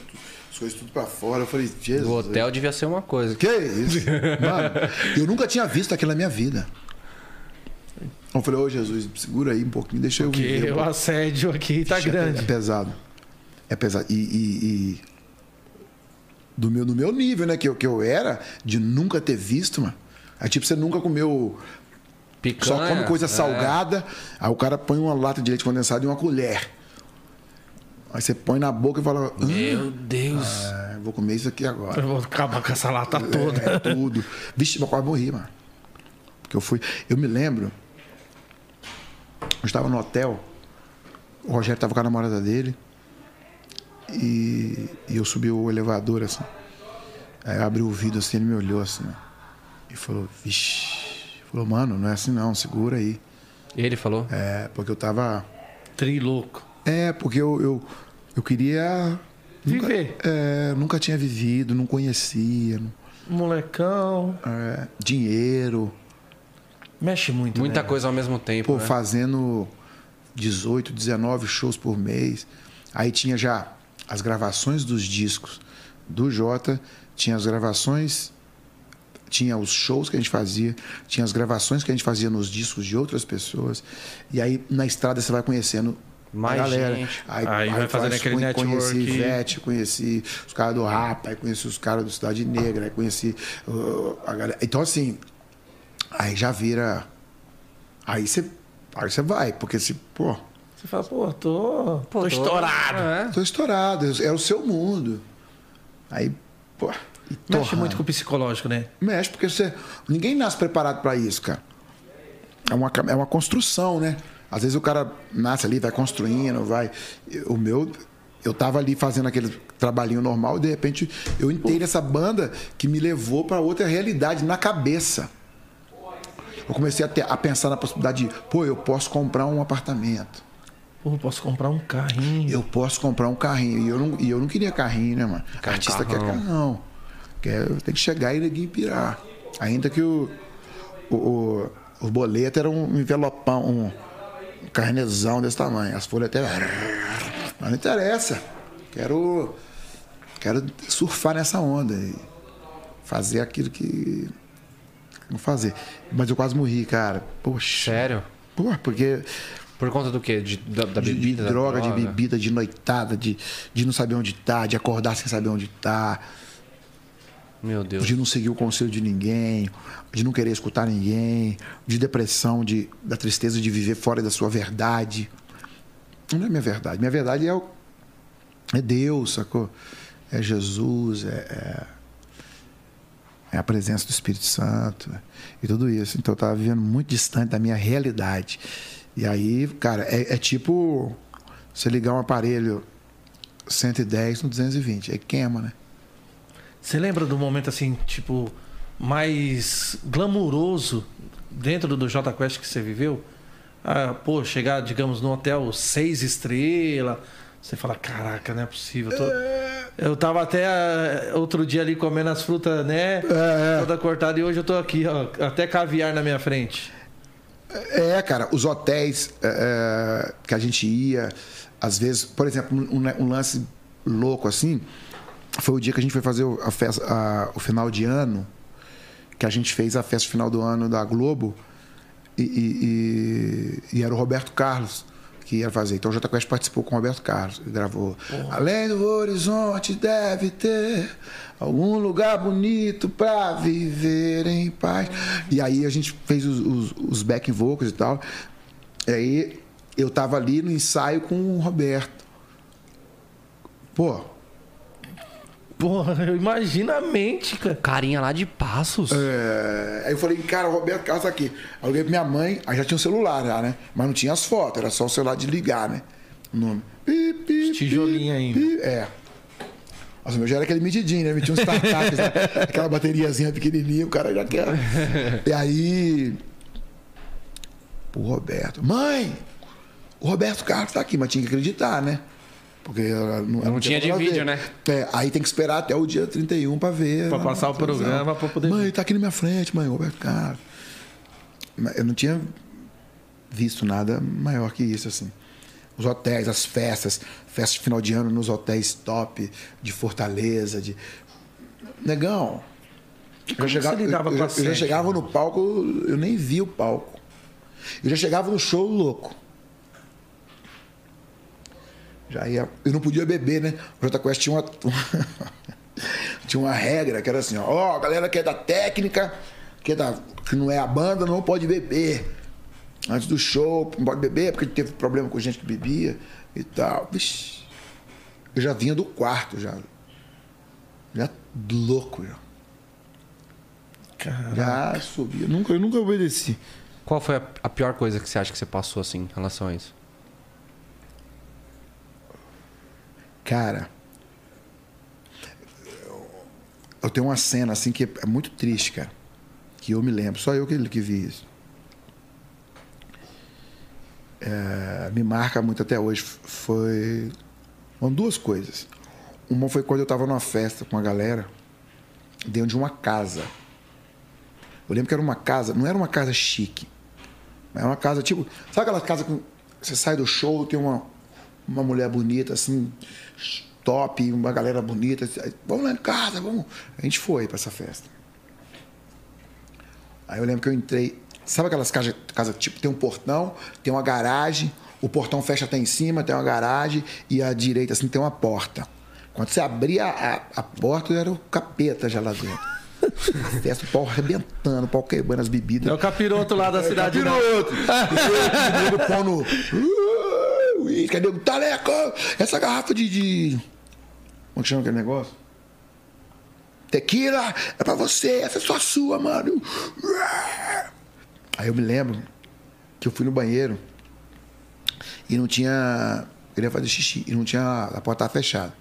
as coisas tudo pra fora. Eu falei, Jesus. O hotel devia ser uma coisa. Que isso? Mano, eu nunca tinha visto aquilo na minha vida. Eu falei, ô Jesus, segura aí um pouquinho, deixa eu Porque viver. o assédio aqui tá Vixe, é- grande. É pesado. É pesado. E, e- e do meu, do meu nível, né? Que eu, que eu era, de nunca ter visto, mano. Aí, tipo, você nunca comeu. Picanha. Só come coisa é. salgada, aí o cara põe uma lata de leite condensado e uma colher. Aí você põe na boca e fala. "Hum, Meu Deus. ah, vou comer isso aqui agora. Eu vou acabar com essa lata toda. É, tudo. Vixe, eu quase morri, mano. Porque eu fui. Eu me lembro. Eu estava no hotel. O Rogério estava com a namorada dele. E, e eu subi o elevador assim. Aí eu abri o vidro assim, ele me olhou assim. ó, E falou, vixe. Falou, mano, não é assim não, segura aí. Ele falou? É, porque eu tava. Trilouco. É, porque eu, eu, eu queria. Nunca, Viver. é, nunca tinha vivido, não conhecia. não- Molecão. é, dinheiro. Mexe muito. Muita né? coisa ao mesmo tempo. Pô, né? fazendo 18, 19 shows por mês. Aí tinha já as gravações dos discos do Jota, tinha as gravações, tinha os shows que a gente fazia, tinha as gravações que a gente fazia nos discos de outras pessoas. E aí na estrada você vai conhecendo Mais a galera. gente. Aí, Aí vai fazendo faz- aquele Conheci network. Ivete, conheci os caras do Rapa, aí conheci os caras do Cidade Negra, aí conheci uh, a galera. Então assim, aí já vira. Aí você aí você vai, porque se, pô, Você fala, pô, tô, tô, tô- estourado. É. tô estourado, é o seu mundo. Aí, pô, e Mexe torrando. muito com o psicológico, né? Mexe, porque você. Ninguém nasce preparado para isso, cara. É uma, é uma construção, né? Às vezes o cara nasce ali, vai construindo, vai. O meu. Eu tava ali fazendo aquele trabalhinho normal e de repente eu entrei nessa banda que me levou para outra realidade na cabeça. Eu comecei a, ter- a pensar na possibilidade de, pô, eu posso comprar um apartamento. Pô, posso comprar um carrinho. Eu posso comprar um carrinho. E eu não, e eu não queria carrinho, né, mano? Quer um Artista carrão. quer carrão. Quer, tem que chegar e ninguém pirar. Ainda que o, o, o, o boleto era um envelopão, um, um carnezão desse tamanho. As folhas até. Mas não interessa. Quero. Quero surfar nessa onda e fazer aquilo que. Não fazer. Mas eu quase morri, cara. Poxa. Sério? Porra, porque Por conta do quê? De, da, da de, bebida? de da droga, de bebida, de noitada, de, de não saber onde tá, de acordar sem saber onde tá, Meu Deus. de não seguir o conselho de ninguém, de não querer escutar ninguém, de depressão, de, da tristeza de viver fora da sua verdade. Não é minha verdade. Minha verdade é, o, é Deus, sacou? É Jesus, é, é, é a presença do Espírito Santo e tudo isso. Então eu estava vivendo muito distante da minha realidade. E aí, cara, é, é tipo você ligar um aparelho 110 no 220, aí queima, né? Você lembra do momento assim, tipo, mais glamuroso dentro do Jota Quest que você viveu? Ah, pô, chegar, digamos, num hotel seis estrelas. Você fala, caraca, não é possível. Eu, tô- eu tava até ah, outro dia ali comendo as frutas, né? Toda cortada e hoje eu tô aqui, ó, até caviar na minha frente. É, cara, os hotéis é, é, que a gente ia, às vezes, por exemplo, um, um lance louco assim, foi o dia que a gente foi fazer o- a festa, a- o final de ano, que a gente fez a festa final do ano da Globo, e, e- e- e era o Roberto Carlos que ia fazer. Então o Jota Quest participou com o Roberto Carlos, ele gravou. Além do horizonte deve ter algum lugar bonito pra viver em paz. E aí a gente fez os, os, os backing vocals e tal. E aí eu tava ali no ensaio com o Roberto. Pô, Porra, eu imagino a mente, cara. Carinha lá de Passos. É, aí eu falei, cara, o Roberto Carlos tá aqui. Aí eu liguei pra minha mãe, aí já tinha o celular já, né? Mas não tinha as fotos, era só o celular de ligar, né? O nome. Pi, pi, Tijolinho ainda. pi. É. Nossa, meu já era aquele medidinho, né? Metia um startup, né? aquela bateriazinha pequenininha, o cara já quer. E aí. O Roberto. Mãe! O Roberto Carlos tá aqui, mas tinha que acreditar, né? Porque não, Não tinha de vídeo, ver. né? É, aí tem que esperar até o dia 31 pra ver. Pra lá passar o programa, pra poder Mãe, ver. tá aqui na minha frente, mãe, Roberto Carlos. Eu não tinha visto nada maior que isso, assim. Os hotéis, as festas, festas de final de ano nos hotéis top de Fortaleza, de. Negão. Eu chegava, lidava eu, com eu a já- eu já sede? chegava no palco, eu nem vi o palco. Eu já chegava no show louco. Já ia. Eu não podia beber, né? O Jota Quest tinha uma. Tinha uma regra que era assim, ó, ó, a galera que é da técnica, que, é da, que não é a banda, não pode beber. Antes do show, não pode beber, porque teve problema com gente que bebia e tal. Vixe, eu já vinha do quarto já. Já louco já. Caraca. Já subia. Nunca, eu nunca obedeci. Qual foi a, a pior coisa que você acha que você passou assim em relação a isso? Cara, eu tenho uma cena assim que é muito triste, cara. Que eu me lembro, só eu que, que vi isso. É, me marca muito até hoje. Foi. Foram duas coisas. Uma foi quando eu estava numa festa com a galera, dentro de uma casa. Eu lembro que era uma casa, não era uma casa chique. Era uma casa tipo. Sabe aquela casa que você sai do show, tem uma, uma mulher bonita, assim, top, uma galera bonita. Vamos lá em casa, vamos. A gente foi para essa festa. Aí eu lembro que eu entrei. Sabe aquelas casas, casa, tipo, tem um portão, tem uma garagem, o portão fecha até em cima, tem uma garagem, e à direita, assim, tem uma porta. Quando você abria a, a porta, era o capeta já lá dentro. A festa, o pau arrebentando, o pau quebrando as bebidas. É o capiroto lá da cidade. né? Capiroto! Mundo pão no. Uísque, Cadê o taleco? Essa garrafa de. de... Como que chama aquele negócio? Tequila é pra você, essa é só sua, mano. Aí eu me lembro que eu fui no banheiro e não tinha. Eu queria fazer xixi e não tinha. A porta estava fechada.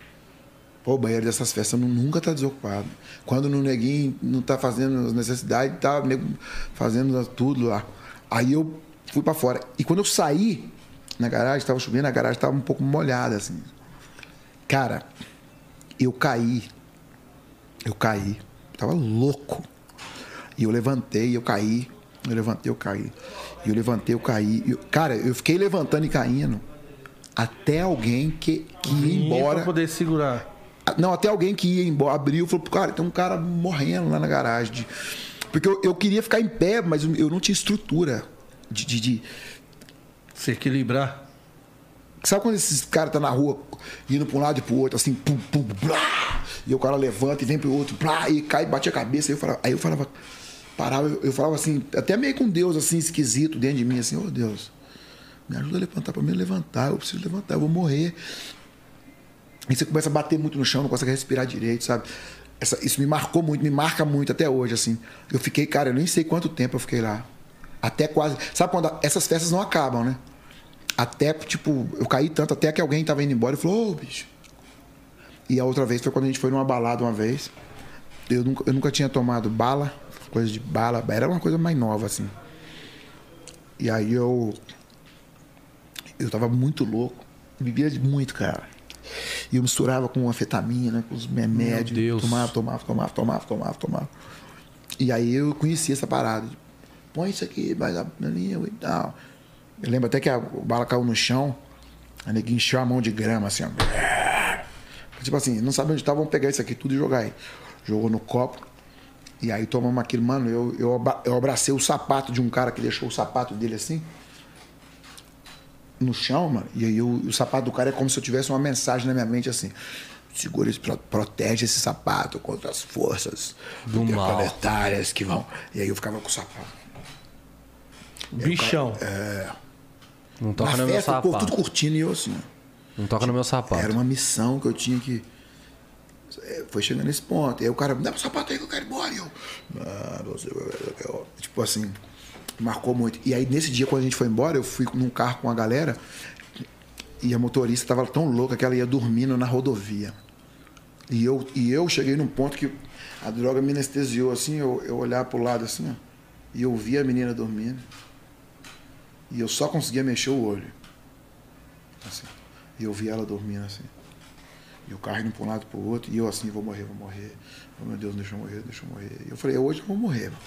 Pô, o banheiro dessas festas nunca tá desocupado. Quando no neguinho não tá fazendo as necessidades, tá fazendo tudo lá. Aí eu fui para fora. E quando eu saí na garagem, tava chovendo, a garagem tava um pouco molhada, assim. Cara, eu caí. Eu caí. Tava louco. E eu levantei, eu caí. Eu levantei, eu caí. E eu levantei, eu caí. E eu- cara, eu fiquei levantando e caindo até alguém que, que ia embora. Pra poder segurar. Não, até alguém que ia embora, abriu, falou, cara, tem um cara morrendo lá na garagem. de- Porque eu, eu queria ficar em pé, mas eu eu não tinha estrutura de- de- de, Se equilibrar. Sabe quando esses caras tá na rua indo pra um lado e pro outro, assim, pum, pum, blá, e o cara levanta e vem pro outro, blá, e cai, bate a cabeça. Aí eu falava, aí eu falava parava, eu, eu falava assim, até meio com Deus, assim, esquisito dentro de mim, assim, ô Deus, me ajuda a levantar, pra mim levantar, eu preciso levantar, eu vou morrer. Aí você começa a bater muito no chão, não consegue respirar direito, sabe? Essa- isso me marcou muito, me marca muito até hoje, assim. Eu fiquei, cara, eu nem sei quanto tempo eu fiquei lá. Até quase. Sabe quando essas festas não acabam, né? Até, tipo, eu caí tanto, até que alguém tava indo embora e falou, ô, bicho. E a outra vez foi quando a gente foi numa balada uma vez. Eu nunca, eu nunca tinha tomado bala, coisa de bala, era uma coisa mais nova, assim. E aí eu. Eu tava muito louco. Bebia muito, cara. E eu misturava com anfetamina, com os remédios. Deus. Tomava, tomava, tomava, tomava, tomava, tomava. E aí eu conheci essa parada. Põe isso aqui, vai na língua e tal. Eu lembro até que a bala caiu no chão, a neguinha encheu a mão de grama, assim, ó. Tipo assim, não sabe onde tá, vamos pegar isso aqui tudo e jogar aí. Jogou no copo. E aí tomamos aquilo, mano, eu, eu, eu abracei o sapato de um cara que deixou o sapato dele assim. No chão, mano. E aí o, o sapato do cara é como se eu tivesse uma mensagem na minha mente assim. Segura pro- protege esse sapato contra as forças Do mal. interplanetárias que vão. E aí eu ficava com o sapato. Bichão. Não toca Na no meu festa, o povo tudo sapato. curtindo e eu assim. Não toca no meu sapato. Era uma missão que eu tinha que. É, Foi chegando nesse ponto. E aí o cara, dá meu sapato aí que eu quero ir embora. E eu, ah, tipo assim, marcou muito. E aí nesse dia, quando a gente foi embora, eu fui num carro com a galera e a motorista tava tão louca que ela ia dormindo na rodovia. E eu, e eu cheguei num ponto que a droga me anestesiou assim, eu, eu olhar pro lado assim, ó, e eu vi a menina dormindo. E eu só conseguia mexer o olho. Assim. E eu vi ela dormindo assim. E o carro indo para um lado para o outro. E eu assim, vou morrer, vou morrer. Oh, meu Deus, deixa eu morrer, deixa eu morrer. E eu falei, hoje eu vou morrer. mano.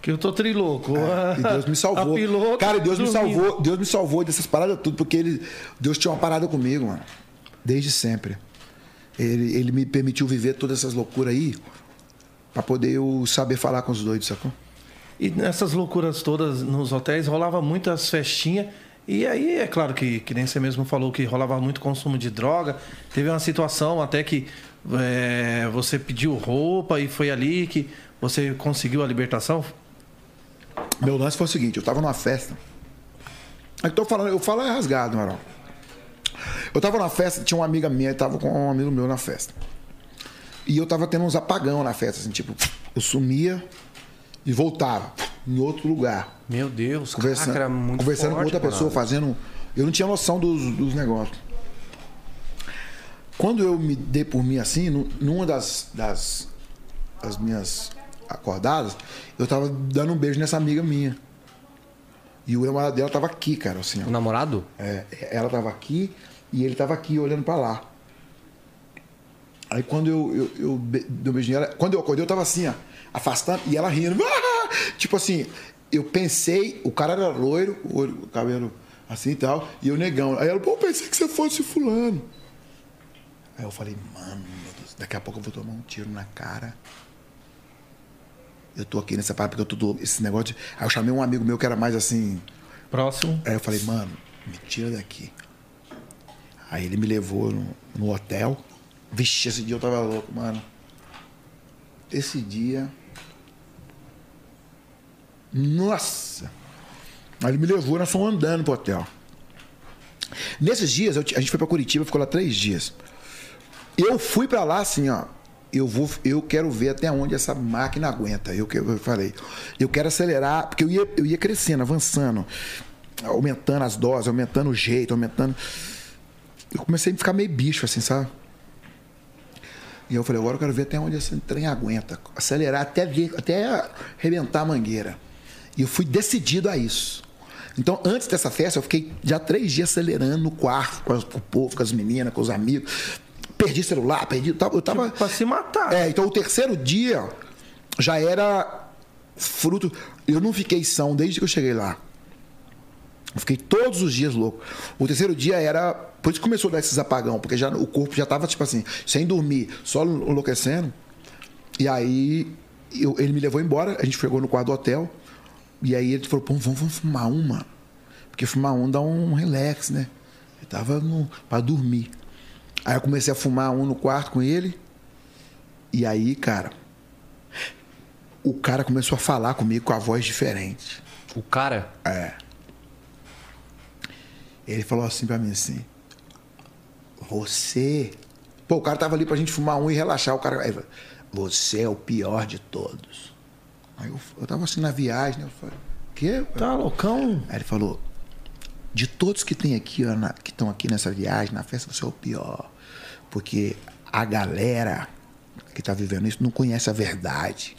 Que eu tô trilouco. É, E Deus me salvou. Piloto Cara, Deus me salvou. Deus me salvou dessas paradas tudo, porque ele, Deus tinha uma parada comigo, mano. Desde sempre. Ele, ele me permitiu viver todas essas loucuras aí para poder eu saber falar com os doidos, sacou? E nessas loucuras todas nos hotéis rolava muitas festinhas E aí, é claro que, que nem você mesmo falou que rolava muito consumo de droga. Teve uma situação até que é, você pediu roupa e foi ali que você conseguiu a libertação? Meu lance foi o seguinte, eu tava numa festa. Eu tô falando, eu falo é rasgado, Marão. Eu tava numa festa, tinha uma amiga minha tava com um amigo meu na festa. E eu tava tendo uns apagão na festa, assim, tipo, eu sumia e voltava em outro lugar. Meu Deus, Conversando, caraca, muito conversando forte, com outra pessoa, mano. fazendo. Eu não tinha noção dos, dos negócios. Quando eu me dei por mim assim, nu- numa das, das, das minhas acordadas, eu tava dando um beijo nessa amiga minha. E o namorado dela tava aqui, cara, assim. O namorado? É, ela tava aqui e ele tava aqui olhando pra lá. Aí quando eu, eu, eu um beijo nela, quando eu acordei, eu tava assim, ó, afastando, e ela rindo. Ah! Tipo assim, eu pensei, o cara era loiro, o cabelo assim e tal, e eu negão. Aí ela, pô, pensei que você fosse fulano. Aí eu falei, mano, meu Deus, daqui a pouco eu vou tomar um tiro na cara. Eu tô aqui nessa parte porque eu tô. Esse negócio. De... Aí eu chamei um amigo meu que era mais assim. Próximo. Aí eu falei, mano, me tira daqui. Aí ele me levou no, no hotel. Vixe, esse dia eu tava louco, mano. Esse dia. Nossa! Aí ele me levou, nós fomos andando pro hotel. Nesses dias, eu a gente foi pra Curitiba, ficou lá três dias. Eu fui pra lá assim, ó. Eu vou, eu quero ver até onde essa máquina aguenta. Eu, que- eu falei, eu quero acelerar, porque eu ia, eu ia crescendo, avançando, aumentando as doses, aumentando o jeito, aumentando. Eu comecei a ficar meio bicho, assim, sabe? E eu falei, agora eu quero ver até onde esse trem aguenta. Acelerar até, ver, até arrebentar a mangueira. E eu fui decidido a isso. Então, antes dessa festa, eu fiquei já três dias acelerando no quarto, com, as- com o povo, com as meninas, com os amigos. Perdi celular, perdi. Eu tava, eu tava- Pra se matar. é, então o terceiro dia já era fruto. Eu não fiquei são desde que eu cheguei lá. Eu fiquei todos os dias louco. O terceiro dia era. Por isso começou a dar esses apagão, porque já, o corpo já tava, tipo assim, sem dormir, só enlouquecendo. E aí eu- ele me levou embora, a gente chegou no quarto do hotel. E aí ele falou, pô, vamos, vamos fumar uma. Porque fumar um dá um relax, né? Eu tava no, pra dormir. Aí eu comecei a fumar um no quarto com ele. E aí, cara, o cara começou a falar comigo com a voz diferente. O cara? É. Ele falou assim pra mim assim: Você. Pô, o cara tava ali pra gente fumar um e relaxar. O cara. Você é o pior de todos. Aí eu, eu tava assim na viagem, né? Eu falei: Quê? Tá loucão? Aí ele falou: De todos que tem aqui, ó, na- que estão aqui nessa viagem, na festa, você é o pior. Porque a galera que tá vivendo isso não conhece a verdade.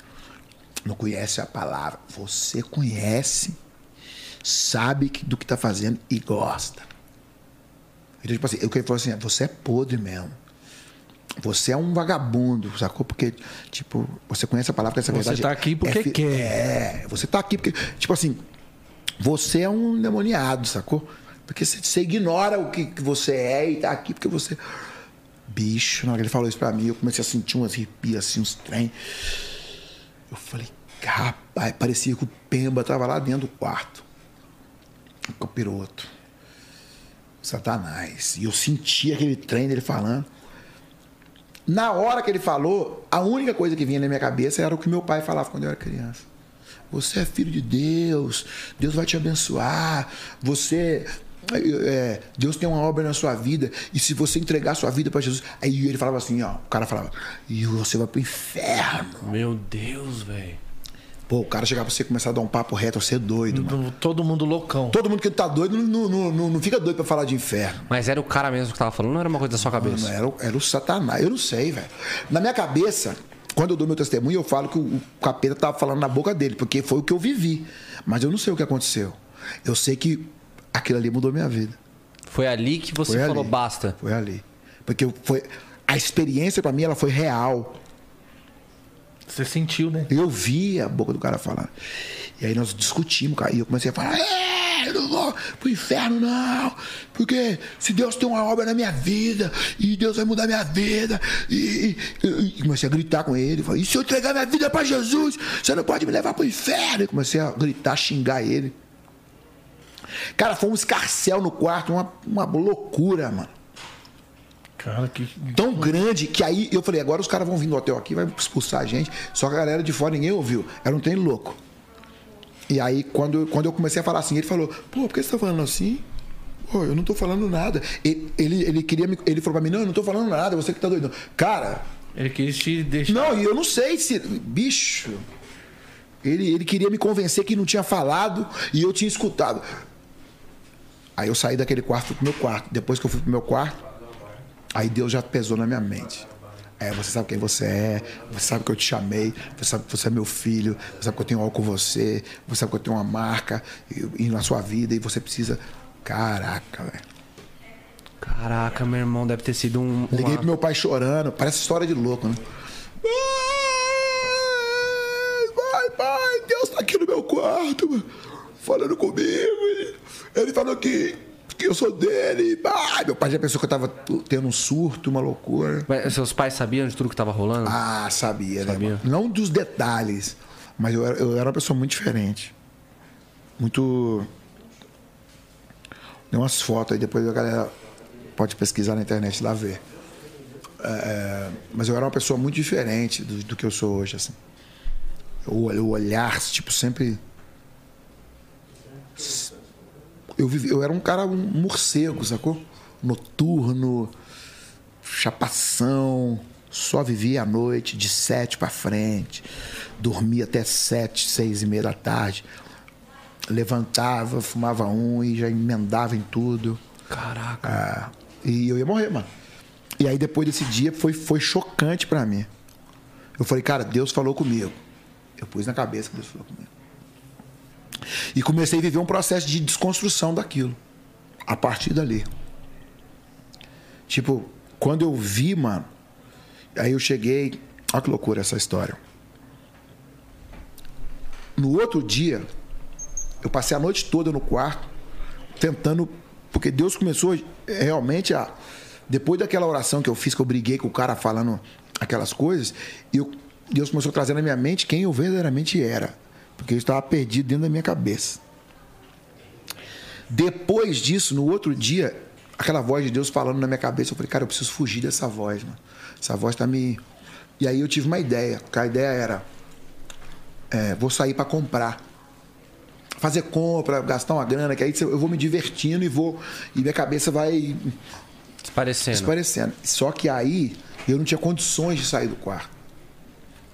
Não conhece a palavra. Você conhece, sabe que- do que tá fazendo e gosta. Então, tipo assim, eu queria falar assim: você é podre mesmo. Você é um vagabundo, sacou? Porque, tipo, você conhece a palavra essa Você verdade. tá aqui porque fi- quer. É, você tá aqui porque, tipo assim, você é um demoniado, sacou? Porque você, você ignora o que, que você é e tá aqui porque você. Bicho, na hora que ele falou isso pra mim, eu comecei a sentir umas arrepias, assim, uns trem. Eu falei, rapaz, parecia que o Pemba tava lá dentro do quarto. O capiroto. Satanás. E eu senti aquele trem dele falando. Na hora que ele falou, a única coisa que vinha na minha cabeça era o que meu pai falava quando eu era criança. Você é filho de Deus, Deus vai te abençoar, você. é, Deus tem uma obra na sua vida, e se você entregar sua vida para Jesus. Aí ele falava assim: ó, o cara falava, e você vai pro inferno. Meu Deus, velho. Pô, o cara chegava pra você e começar a dar um papo reto, você é doido, mano. Todo mundo loucão. Todo mundo que tá doido não, não, não, não fica doido pra falar de inferno. Mas era o cara mesmo que tava falando, não era uma coisa da sua cabeça? Mano, era, o- era o Satanás. Eu não sei, velho. Na minha cabeça, quando eu dou meu testemunho, eu falo que o, o capeta tava falando na boca dele, porque foi o que eu vivi. Mas eu não sei o que aconteceu. Eu sei que aquilo ali mudou minha vida. Foi ali que você Foi falou ali. basta. Foi ali. Porque foi. A experiência pra mim ela foi real. Você sentiu, né? Eu vi a boca do cara falando. E aí nós discutimos, cara. E eu comecei a falar: é, não vou pro inferno, não. Porque se Deus tem uma obra na minha vida, e Deus vai mudar minha vida. E, e- e comecei a gritar com ele. Falei, e se eu entregar minha vida pra Jesus, você não pode me levar pro inferno. E comecei a gritar, xingar ele. Cara, foi um escarcel no quarto, uma, uma loucura, mano. Cara, que. Tão grande que aí eu falei, agora os caras vão vir no hotel aqui, vai expulsar a gente. Só que a galera de fora ninguém ouviu. Era um trem louco. E aí, quando, quando eu comecei a falar assim, ele falou, pô, por que você tá falando assim? Pô, eu não tô falando nada. Ele, ele, ele queria me, Ele falou pra mim, não, eu não tô falando nada, você que tá doido. Cara, Ele quis te deixar. não, e eu não sei se. Bicho. Ele, ele queria me convencer que não tinha falado e eu tinha escutado. Aí eu saí daquele quarto fui pro meu quarto. Depois que eu fui pro meu quarto, aí Deus já pesou na minha mente. É, você sabe quem você é, você sabe que eu te chamei, você sabe que você é meu filho, você sabe que eu tenho algo com você, você sabe que eu tenho uma marca e, e na sua vida e você precisa. Caraca, velho. Caraca, meu irmão, deve ter sido um. Liguei uma- pro meu pai chorando, parece história de louco, né? Vai, pai, Deus tá aqui no meu quarto, falando comigo. Ele falou que, que eu sou dele. Ai, meu pai já pensou que eu tava tendo um surto, uma loucura. Mas seus pais sabiam de tudo que tava rolando? Ah, sabia, Sabia. né? Não dos detalhes, mas eu era, eu era uma pessoa muito diferente. Muito. Tem umas fotos aí, depois a galera pode pesquisar na internet lá ver. É, mas eu era uma pessoa muito diferente do, do que eu sou hoje, assim. O, o olhar, tipo, sempre. Eu, vivi, eu era um cara, um morcego, sacou? Noturno, chapação, só vivia à noite, de sete pra frente, dormia até sete, seis e meia da tarde, levantava, fumava um e já emendava em tudo. Caraca. Ah, e eu ia morrer, mano. E aí depois desse dia foi, foi chocante pra mim. Eu falei, cara, Deus falou comigo. Eu pus na cabeça que Deus falou comigo. E comecei a viver um processo de desconstrução daquilo. A partir dali. Tipo, quando eu vi, mano, aí eu cheguei. Olha que loucura essa história. No outro dia, eu passei a noite toda no quarto, tentando. Porque Deus começou realmente a. Depois daquela oração que eu fiz, que eu briguei com o cara falando aquelas coisas, eu, Deus começou a trazer na minha mente quem eu verdadeiramente era. Porque eu estava perdido dentro da minha cabeça. Depois disso, no outro dia, aquela voz de Deus falando na minha cabeça, eu falei, cara, eu preciso fugir dessa voz, mano. Essa voz tá me. E aí eu tive uma ideia, que a ideia era. é, vou sair para comprar. Fazer compra, gastar uma grana, que aí eu vou me divertindo e vou. E minha cabeça vai Parecendo. desaparecendo. Só que aí eu não tinha condições de sair do quarto.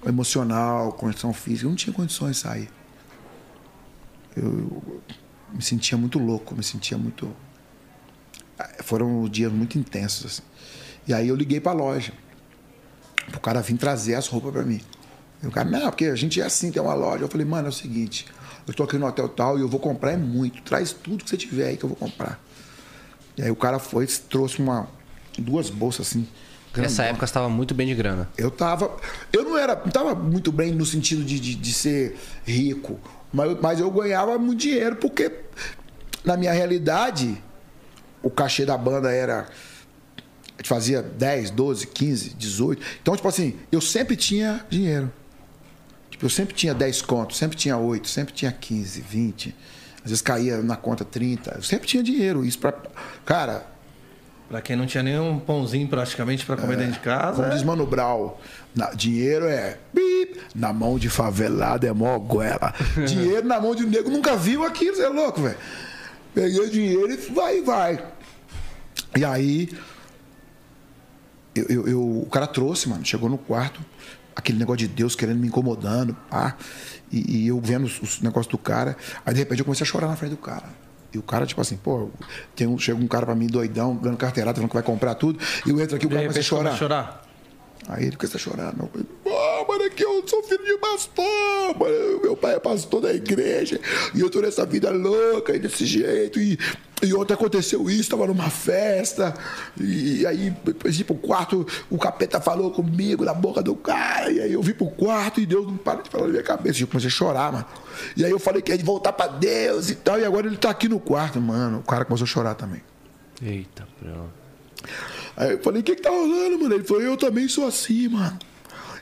Emocional, condição física, eu não tinha condições de sair. Eu me sentia muito louco, me sentia muito. Foram dias muito intensos. Assim. E aí eu liguei pra loja. Pro cara vir trazer as roupas pra mim. E o cara, não, porque a gente é assim, tem uma loja. Eu falei, mano, é o seguinte, eu tô aqui no hotel tal e eu vou comprar é muito. Traz tudo que você tiver aí que eu vou comprar. E aí o cara foi, trouxe uma, duas bolsas assim. Nessa grandona. época você tava muito bem de grana. Eu tava. Eu não era. Não tava muito bem no sentido de, de, de ser rico. Mas, mas eu ganhava muito dinheiro, porque na minha realidade, o cachê da banda era. A gente fazia 10, 12, 15, 18. Então, tipo assim, eu sempre tinha dinheiro. Tipo, eu sempre tinha 10 contos, sempre tinha 8, sempre tinha 15, 20. Às vezes caía na conta 30. Eu sempre tinha dinheiro. Isso pra. Cara, Pra quem não tinha nenhum pãozinho praticamente pra comer dentro de casa. Como é- diz Mano Brown, na- dinheiro é bip, na mão de favelado é mó goela. dinheiro na mão de negro nunca viu aquilo, você é louco, velho. Peguei o dinheiro e vai, vai. E aí, eu, eu- eu- o cara trouxe, mano, chegou no quarto, aquele negócio de Deus querendo me incomodando, pá. E, e eu vendo os, os negócios do cara. Aí de repente eu comecei a chorar na frente do cara. E o cara, tipo assim, pô, tem um, chega um cara pra mim doidão, dando carteirada, falando que vai comprar tudo. E eu entro aqui, o cara começa a chorar. chorar. Aí ele começa a chorar. Meu pai, pô, mano, aqui eu sou filho de pastor, mano. Meu pai é pastor da igreja. E eu tô nessa vida louca e desse jeito. E, e ontem aconteceu isso, tava numa festa. E, aí, ir pro quarto, o capeta falou comigo na boca do cara. E aí eu vim pro quarto e Deus não para de falar na minha cabeça. Eu comecei a chorar, mano. E aí eu falei que ia voltar pra Deus e tal. E agora ele tá aqui no quarto, mano. O cara começou a chorar também. Eita, pronto. Aí eu falei, o que que tá rolando, mano? Ele falou, eu também sou assim, mano.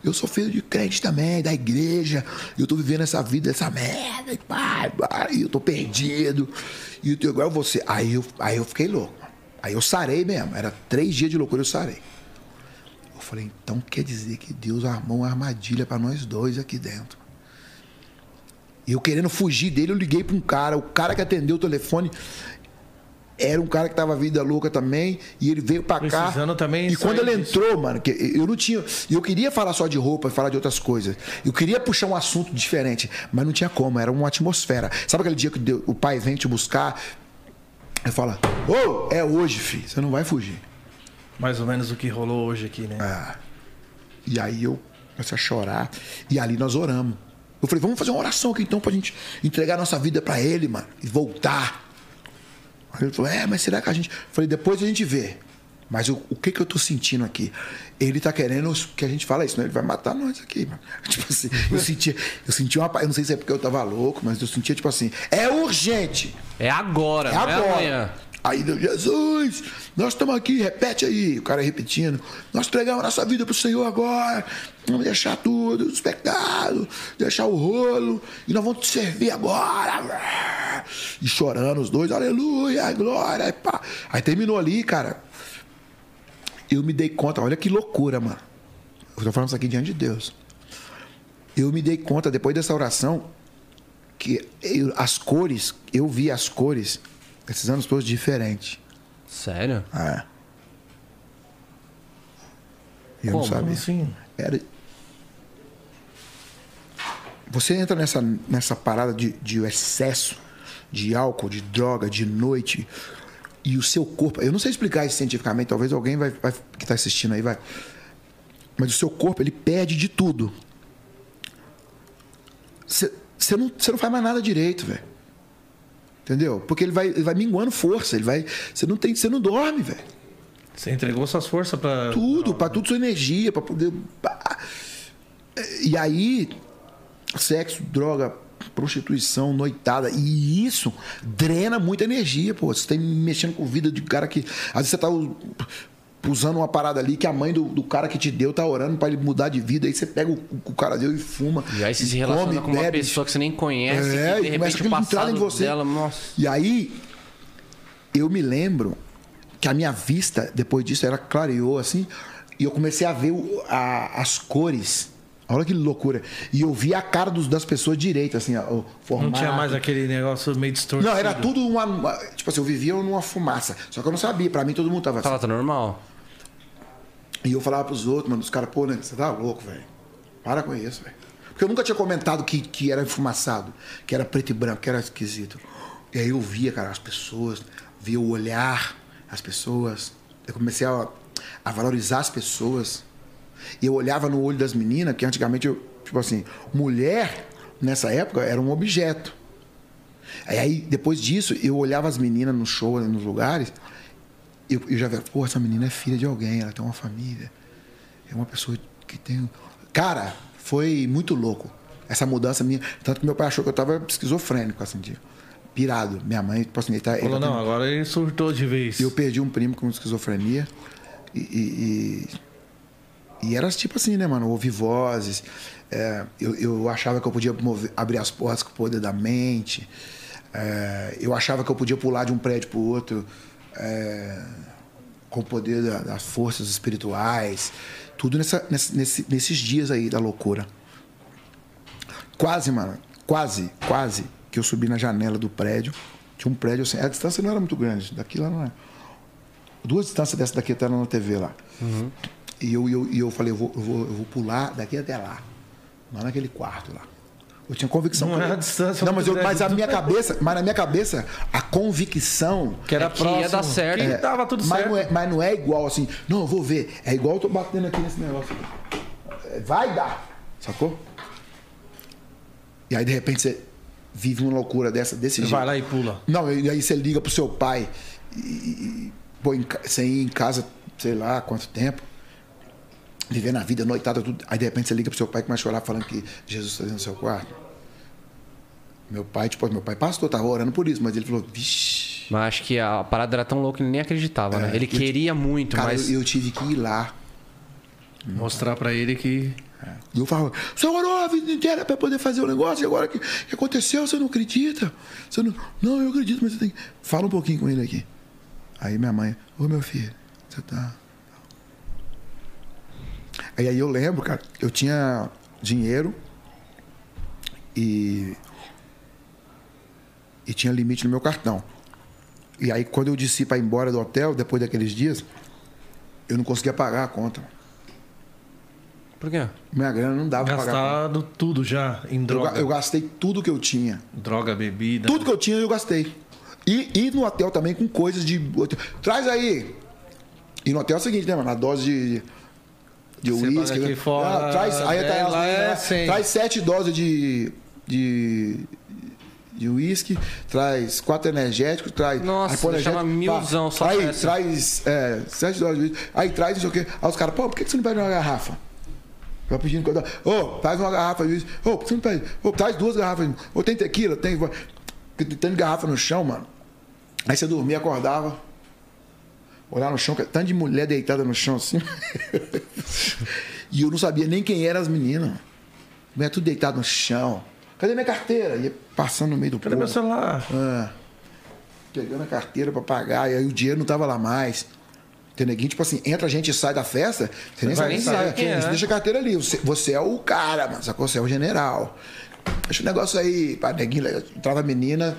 eu sou filho de crente também, da igreja. Eu tô vivendo essa vida, essa merda. E pai, pai, eu tô perdido. E eu igual você. Aí eu, aí eu fiquei louco. Aí eu sarei mesmo. Era três dias de loucura, eu sarei. Eu falei, então quer dizer que Deus armou uma armadilha para nós dois aqui dentro. E eu querendo fugir dele, eu liguei para um cara. O cara que atendeu o telefone era um cara que tava vida louca também, e ele veio para cá. Precisando também e quando ele disso. entrou, mano, que eu não tinha, eu queria falar só de roupa, falar de outras coisas. Eu queria puxar um assunto diferente, mas não tinha como, era uma atmosfera. Sabe aquele dia que Deus- o pai vem te buscar e fala: "Ô, é hoje, filho, você não vai fugir". Mais ou menos o que rolou hoje aqui, né? Ah. E aí eu comecei a chorar. E ali nós oramos. Eu falei, vamos fazer uma oração aqui então pra gente entregar nossa vida pra ele, mano. E voltar. Aí ele falou, é, mas será que a gente. Eu falei, depois a gente vê. Mas o, o que que eu tô sentindo aqui? Ele tá querendo que a gente fale isso, né? Ele vai matar nós aqui, mano. Tipo assim, eu sentia, eu sentia uma. Eu não sei se é porque eu tava louco, mas eu sentia, tipo assim, é urgente! É agora, É é agora. amanhã. Aí Deus, Jesus, nós estamos aqui, repete aí, o cara repetindo. Nós entregamos nossa vida pro Senhor agora. Vamos deixar tudo, os pecados, deixar o rolo, e nós vamos te servir agora. E chorando os dois, aleluia, glória. pá. Aí terminou ali, cara. Eu me dei conta, olha que loucura, mano. Eu tô falando isso aqui diante de Deus. Eu me dei conta, depois dessa oração, que eu- as cores, eu vi as cores esses anos todos diferentes. Sério? É. Eu Como? não sabia. Assim, Era... Você entra nessa, nessa parada de, de excesso de álcool, de droga, de noite, e o seu corpo. Eu não sei explicar isso cientificamente, talvez alguém vai, vai- que está assistindo aí vai. Mas o seu corpo, ele perde de tudo. Você não, você não faz mais nada direito, velho. Entendeu? Porque ele vai, ele vai minguando força, ele vai. Você não tem, você não dorme, velho você entregou suas forças pra. tudo, para tudo sua energia, para poder. pá. E aí, sexo, droga, prostituição, noitada, e isso drena muita energia, pô. Você tá mexendo com vida de cara que. Às vezes você tá usando uma parada ali que a mãe do, do cara que te deu tá orando para ele mudar de vida, aí você pega o, o cara deu e fuma. E aí você e se relaciona come, com uma bebe, pessoa que você nem conhece, É, que de e começa repente o passado em você. dela, nossa. E aí, eu me lembro que a minha vista, depois disso, ela clareou assim, e eu comecei a ver o- a- as cores. Olha que loucura. E eu vi a cara dos- das pessoas direito, assim, ó, o Não formato. tinha mais aquele negócio meio distorcido. Não, era tudo uma, uma- Tipo assim, eu vivia numa fumaça. Só que eu não sabia. Pra mim, todo mundo tava assim. Fala, tá normal. E eu falava pros outros, mano, os caras, pô, né, você tá louco, velho. Para com isso, velho. Porque eu nunca tinha comentado que, que era enfumaçado, que era preto e branco, que era esquisito. E aí eu via, cara, as pessoas, via o olhar, as pessoas. Eu comecei a, a valorizar as pessoas. E eu olhava no olho das meninas, que antigamente eu, tipo assim, mulher, nessa época, era um objeto. Aí, aí, depois disso, eu olhava as meninas no show, nos lugares, eu, eu já via, pô, essa menina é filha de alguém, ela tem uma família. É uma pessoa que tem. Cara, foi muito louco. Essa mudança minha. Tanto que meu pai achou que eu tava esquizofrênico, assim, de, pirado. Minha mãe, tipo assim, ele tá. ele Falou, tá não, tendo- agora ele surtou de vez. eu perdi um primo com esquizofrenia. E, e, e- e era tipo assim, né, mano? Ouvir vozes. É, eu, eu achava que eu podia mover- abrir as portas com o poder da mente. É, eu achava que eu podia pular de um prédio pro outro é, com o poder da- das forças espirituais. Tudo nessa, nesse- nesse- nesses dias aí da loucura. Quase, mano. Quase, quase que eu subi na janela do prédio. Tinha um prédio assim. A distância não era muito grande. Daqui lá não é. Duas distâncias dessa daqui até na TV lá. E eu, eu, eu falei, eu vou, eu, vou, eu vou pular daqui até lá. Lá naquele quarto lá. Eu tinha convicção. Não que- é a distância Não, mas, eu, mas a minha cabeça, mas na minha cabeça, a convicção Que era É que ia dar certo. É, tava tudo mas certo. Não é, mas não é igual assim, não, eu vou ver. É igual eu tô batendo aqui nesse negócio. É, Vai dar. Sacou? E aí, de repente, você vive uma loucura dessa, desse Você jeito. vai lá e pula. Não, e aí você liga pro seu pai e, e pô, em sem ir em casa, sei lá quanto tempo, vivendo a vida, noitada, tudo. Aí de repente você liga pro seu pai e começa a chorar falando que Jesus está dentro do seu quarto. Meu pai, tipo, meu pai pastor, tava orando por isso, mas ele falou, vixi. Mas acho que a parada era tão louca que ele nem acreditava, né? Ele eu- queria muito, Cara, mas. eu, eu tive que ir lá. Mostrar pra ele que. E eu falava, você orou a vida inteira para poder fazer o negócio, e agora que, que aconteceu, você não acredita? Você não, não, eu acredito, mas você tem que. Fala um pouquinho com ele aqui. Aí minha mãe, ô meu filho, você tá. Aí, aí eu lembro, cara, eu tinha dinheiro e. E tinha limite no meu cartão. E aí, quando eu desci para ir embora do hotel, depois daqueles dias, eu não conseguia pagar a conta. Por quê? Minha grana não dava pra pagar. Gastado tudo já em Eu, droga. ga- eu gastei tudo que eu tinha. Droga, bebida. Tudo que eu tinha, eu gastei. E, e no hotel também com coisas de. Traz aí! E no hotel é o seguinte, né, mano? A dose de. De uísque. né? fora, Ah, traz, aí é, tá lá meninas é cem. traz sete doses de. de de uísque, traz quatro energéticos, traz. Nossa, aí energético, milzão só Aí dessa. traz é, sete doses de uísque, aí traz não sei o quê. Aí os caras, pô, por que você não pede uma garrafa? Eu pedindo coisa. Ô, traz uma garrafa de uísque. Ô, por que você não pede? Ô, traz duas garrafas. Ô, tem tequila? Tem. Tem garrafa no chão, mano. Aí você dormia, acordava. Olhar no chão, tanto de mulher deitada no chão assim. e eu não sabia nem quem eram as meninas. Mulher tudo deitado no chão. Cadê minha carteira? Ia passando no meio do Cadê meu povo. celular? Ah, pegando a carteira pra pagar, e aí o dinheiro não tava lá mais. Neguinho, tipo assim, entra a gente e sai da festa, você nem sabe quem é, Você né? deixa a carteira ali. Você, você é o cara, mano. Sacou? Você é o general. Deixa o negócio aí, pá, neguinho, entrava a menina,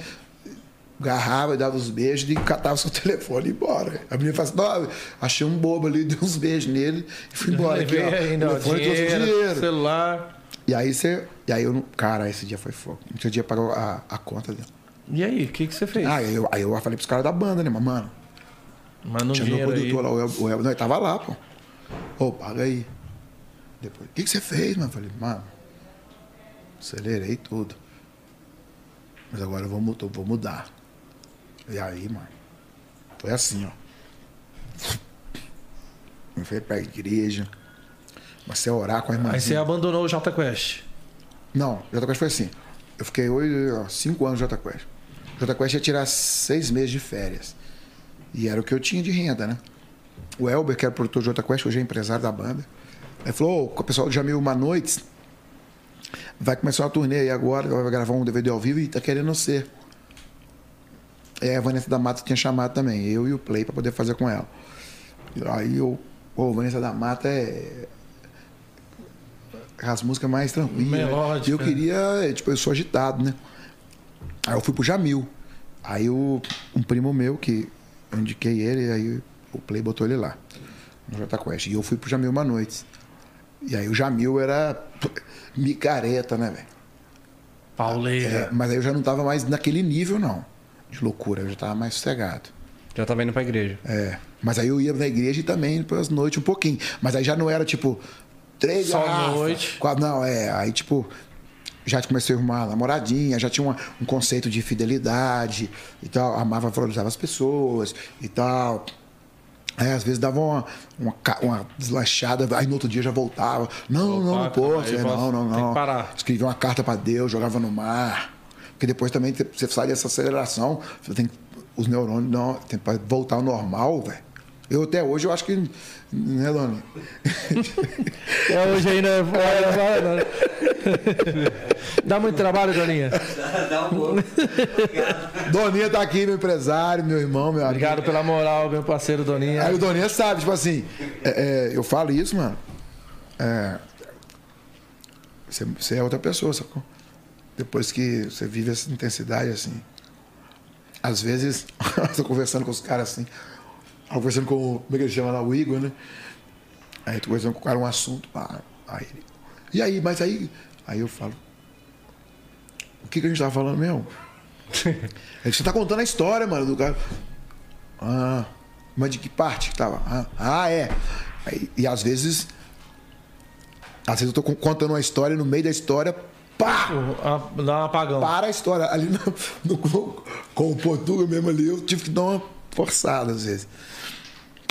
agarrava e dava os beijos e catava seu telefone e ia embora. A menina fala assim, "Não, achei um bobo ali, dei uns beijos nele e fui embora. Aqui, ó, ainda telefone trouxe o dinheiro, dinheiro. celular. E aí você. E aí eu não. Cara, esse dia foi fogo. Não tinha dia pagar a, a conta dele. E aí, o que, que você fez? Ah, aí eu, aí eu falei pros caras da banda, né, mas, mano? Manda um Tinha meu dinheiro aí. produtor lá, o El, o El, não, ele tava lá, pô. Ô, paga aí. Depois, o que, que você fez, mano? Eu falei, mano, acelerei tudo. Mas agora eu vou, eu vou mudar. E aí, mano, foi assim, ó. Eu fui pra igreja, comecei a orar com a irmã. Aí você abandonou o Jota Quest. Não, Jota Quest foi assim. Eu fiquei oito, ó, cinco anos no Jota Quest. Jota Quest ia tirar seis meses de férias. E era o que eu tinha de renda, né? O Elber, que era produtor do Jota Quest, hoje é empresário da banda. Ele falou, "Ô, o pessoal do Jamil Uma Noites vai começar uma turnê aí agora, vai gravar um DVD ao vivo e tá querendo ser. É, a Vanessa da Mata tinha chamado também, eu e o Play pra poder fazer com ela. Aí eu, pô, Vanessa da Mata é as músicas mais tranquilas. né? Melódica. E eu queria, tipo, eu sou agitado, né? Aí eu fui pro Jamil. Aí o, um primo meu, que eu indiquei ele, aí o Play botou ele lá, no Jota Quest. E eu fui pro Jamil uma noite. E aí o Jamil era micareta, né, velho? Pauleira. É, mas aí eu já não tava mais naquele nível, não, de loucura. Eu já tava mais sossegado. Já tava indo pra igreja. É. Mas aí eu ia na igreja e também pelas noites um pouquinho. Mas aí já não era tipo três Só garrafas, noite. quatro- não, é. Aí tipo já comecei a arrumar namoradinha, já tinha uma- um conceito de fidelidade e tal, amava, valorizava as pessoas e tal. Aí, às vezes dava uma, uma, uma deslanchada, aí no outro dia já voltava. Não, Opa, não, não posso. é, posso- não, não, tem que não. parar. Escrevia uma carta para Deus, jogava no mar. Porque depois também você sai dessa aceleração, você tem que- os neurônios não, tem para voltar ao normal, velho. Eu até hoje eu acho que. Né, Doni? É, hoje ainda é né? Dá muito trabalho, Doninha. Dá um pouco. Doninha tá aqui, meu empresário, meu irmão, meu amigo. Obrigado pela moral, meu parceiro Doninha. Aí o Doninha sabe, tipo assim, é, é, eu falo isso, mano. É, você, você é outra pessoa, sacou? Depois que você vive essa intensidade, assim. Às vezes, tô conversando com os caras assim. Conversando com. Como é que ele chama lá? O Igor, né? Aí tô conversando com o cara um assunto. pá, aí ele, e aí, mas aí. Aí eu falo. O que, que a gente tava falando mesmo? Ele, você tá contando a história, mano, do cara. Ah, mas de que parte que tava? Ah, ah, é. Aí, e às vezes. Às vezes eu tô con- contando uma história no meio da história, pá! Ah, Dá um apagão. Para a história. Ali no, no- com, o Portugal mesmo ali, eu tive que dar uma forçada às vezes.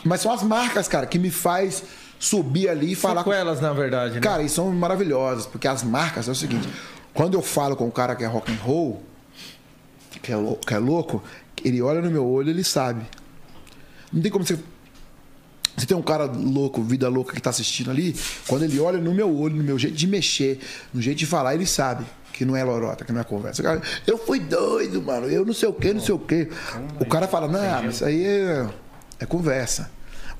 Mas são as marcas, cara, que me faz subir ali e falar com Sequelas, na verdade, né? Cara, e são maravilhosas, porque as marcas é o seguinte: quando eu falo com o cara que é rock and roll, que é, lou- que é louco, ele olha no meu olho ele sabe. Não tem como você. Se tem um cara louco, vida louca que tá assistindo ali, quando ele olha no meu olho, no meu jeito de mexer, no jeito de falar, ele sabe que não é lorota, que não é conversa. Cara, eu fui doido, mano. Eu não sei o que, não sei o que. O cara fala, não, isso aí é, é conversa.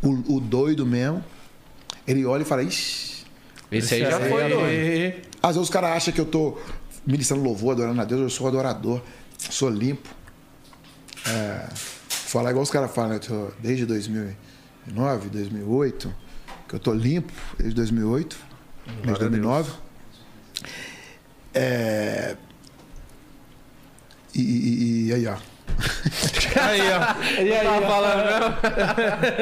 O, o, doido mesmo, ele olha e fala, ixi. Esse aí já foi doido. Às vezes os caras acham que eu tô ministrando louvor, adorando a Deus, eu sou adorador, sou limpo. É, falar igual os caras falam, né? Desde 2009, 2008, que eu tô limpo desde 2008, desde 2009. É... E, e, e, aí, ó. aí, ó. E aí, ó. falando mesmo?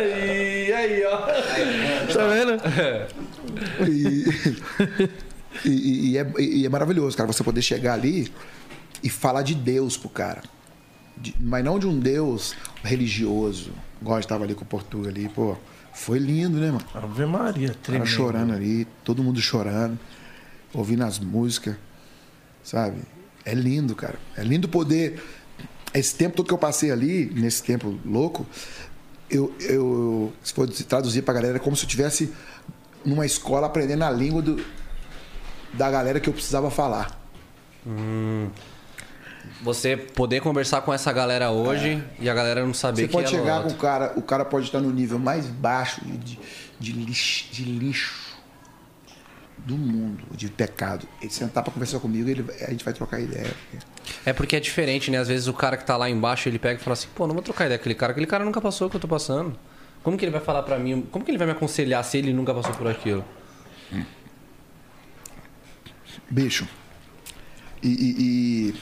e aí, ó. Tá vendo? E, e, e, é, e é maravilhoso, cara, você poder chegar ali e falar de Deus pro cara. De, mas não de um Deus religioso. Igual estava ali com o Portugal ali, pô. Foi lindo, né, mano? Ave Maria, tremendo. Cara chorando ali, todo mundo chorando, ouvindo as músicas sabe? É lindo, cara. É lindo poder. Esse tempo todo que eu passei ali, nesse tempo louco, eu, eu se for traduzir pra galera, é como se eu estivesse numa escola aprendendo a língua do, da galera que eu precisava falar. Hum. Você poder conversar com essa galera hoje é. e a galera não saber Você que pode é chegar com o cara, o cara pode estar no nível mais baixo de, de, lixo, de lixo do mundo, de pecado. Ele sentar para conversar comigo, ele, a gente vai trocar ideia. É porque é diferente, né? Às vezes o cara que tá lá embaixo, ele pega e fala assim, pô, não vou trocar ideia com aquele cara, aquele cara nunca passou o que eu tô passando. Como que ele vai falar para mim? Como que ele vai me aconselhar se ele nunca passou por aquilo? Hum. Bicho. E, e, e,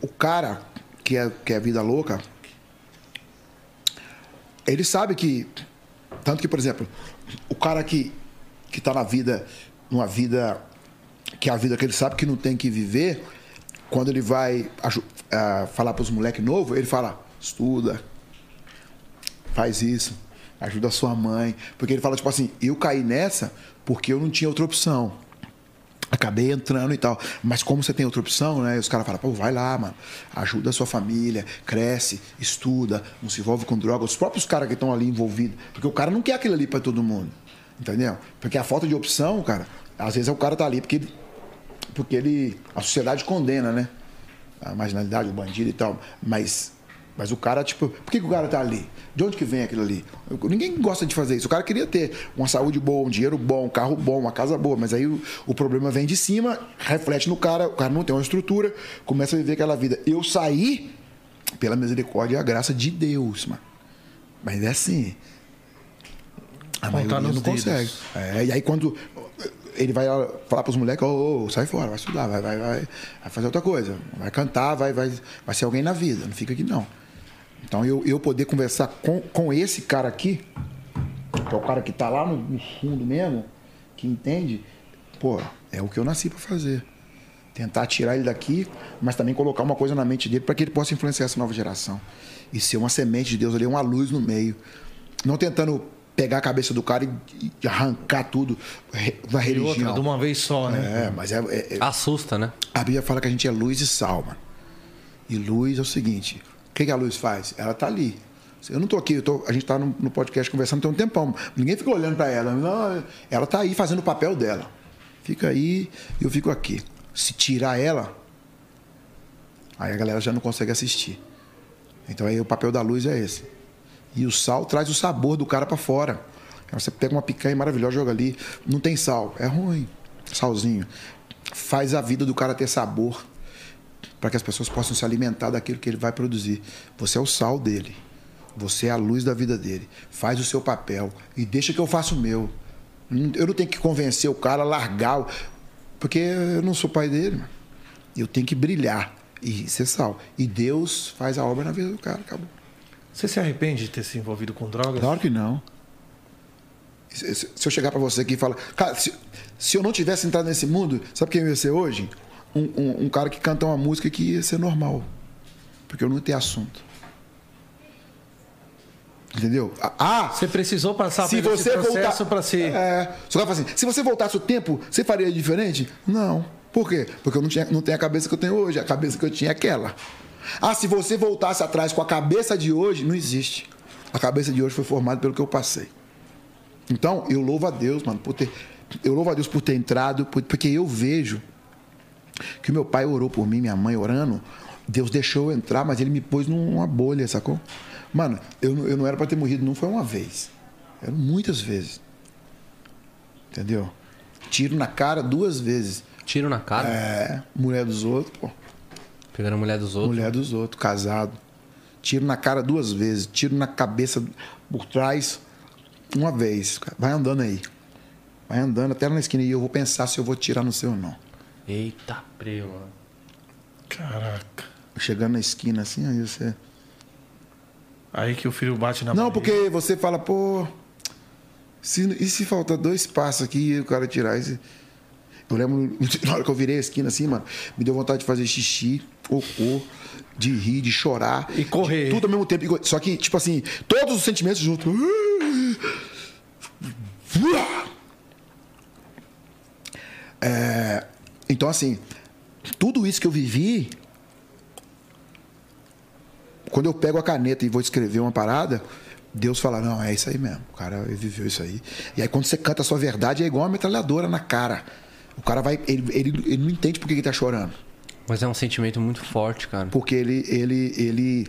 o cara que é, que é vida louca, ele sabe que. Tanto que, por exemplo, o cara que que está na vida, numa vida que é a vida que ele sabe que não tem que viver, quando ele vai uh, falar para os moleques novos, ele fala: estuda, faz isso, ajuda a sua mãe. Porque ele fala, tipo assim, eu caí nessa porque eu não tinha outra opção. Acabei entrando e tal. Mas como você tem outra opção, né? Os caras falam, pô, vai lá, mano. Ajuda a sua família, cresce, estuda, não se envolve com droga. Os próprios caras que estão ali envolvidos. Porque o cara não quer aquilo ali para todo mundo. Entendeu? Porque a falta de opção, cara, às vezes o cara tá ali porque porque ele. A sociedade condena, né? A marginalidade, o bandido e tal. Mas. Mas o cara, tipo, por que, que o cara tá ali? De onde que vem aquilo ali? Ninguém gosta de fazer isso. O cara queria ter uma saúde boa, um dinheiro bom, um carro bom, uma casa boa, mas aí o, o problema vem de cima, reflete no cara, o cara não tem uma estrutura, começa a viver aquela vida. Eu saí pela misericórdia e a graça de Deus, mano. Mas é assim, a maioria não dedos. consegue. É, e aí quando ele vai falar para os moleques, oh, oh, sai fora, vai estudar, vai, vai, vai, vai, fazer outra coisa, vai cantar, vai, vai, vai ser alguém na vida, não fica aqui não. Então eu, eu poder conversar com, com esse cara aqui, que é o cara que está lá no, no, fundo mesmo, que entende, pô, é o que eu nasci para fazer. Tentar tirar ele daqui, mas também colocar uma coisa na mente dele para que ele possa influenciar essa nova geração. E ser uma semente de Deus ali, uma luz no meio. Não tentando pegar a cabeça do cara e, arrancar tudo da religião. Outra, de uma vez só, né? É, mas é, é, é, Assusta, né? A Bíblia fala que a gente é luz e sal, mano. E luz é o seguinte: que, que a luz faz? Ela tá ali. Eu não tô aqui, tô, a gente tá no, no, podcast conversando tem um tempão. Ninguém fica olhando para ela. Não, ela tá aí fazendo o papel dela. Fica aí e eu fico aqui. Se tirar ela, aí a galera já não consegue assistir. Então aí o papel da luz é esse. E o sal traz o sabor do cara para fora. Você pega uma picanha maravilhosa, joga ali, não tem sal, é ruim. Salzinho. Faz a vida do cara ter sabor para que as pessoas possam se alimentar daquilo que ele vai produzir. Você é o sal dele. Você é a luz da vida dele. Faz o seu papel e deixa que eu faça o meu. Eu não tenho que convencer o cara a largar, porque eu não sou pai dele. Eu tenho que brilhar e ser sal. E Deus faz a obra na vida do cara, acabou. Você se arrepende de ter se envolvido com drogas? Claro que não. Se eu chegar para você aqui e falar, cara, se, se, eu não tivesse entrado nesse mundo, sabe quem eu ia ser hoje? Um, um, um, cara que canta uma música que ia ser normal. Porque eu não ter assunto. Entendeu? Ah! Você precisou passar se por você esse processo para ser. É. Só assim, se você voltasse o tempo, você faria diferente? Não. Por quê? Porque eu não, tinha, não tenho a cabeça que eu tenho hoje. A cabeça que eu tinha é aquela. Ah, se você voltasse atrás com a cabeça de hoje, não existe. A cabeça de hoje foi formada pelo que eu passei. Então, eu louvo a Deus, mano, por ter. Eu louvo a Deus por ter entrado, porque eu vejo que o meu pai orou por mim, minha mãe orando. Deus deixou eu entrar, mas ele me pôs numa bolha, sacou? Mano, eu, eu não era para ter morrido, não foi uma vez. Eram muitas vezes. Entendeu? Tiro na cara duas vezes. Tiro na cara? É, mulher dos outros, pô. Pegando a mulher dos outros. Mulher dos outros, casado. Tiro na cara duas vezes, tiro na cabeça por trás uma vez. Vai andando aí. Vai andando até na esquina e eu vou pensar se eu vou tirar no seu ou não. Eita, preu, mano. Caraca. Chegando na esquina assim, aí você. Aí que o filho bate na Não, parede. porque você fala, pô. Se, e se faltar dois passos aqui e o cara tirar esse. Eu lembro, na hora que eu virei a esquina assim, mano, me deu vontade de fazer xixi, cocô, de rir, de chorar. E correr. de tudo ao mesmo tempo. Só que, tipo assim, todos os sentimentos juntos. É, então, assim, tudo isso que eu vivi, quando eu pego a caneta e vou escrever uma parada, Deus fala, não, é isso aí mesmo. O cara viveu isso aí. E aí quando você canta a sua verdade, é igual uma metralhadora na cara. O cara vai. Ele, ele, ele não entende por que ele tá chorando. Mas é um sentimento muito forte, cara. Porque ele. ele, ele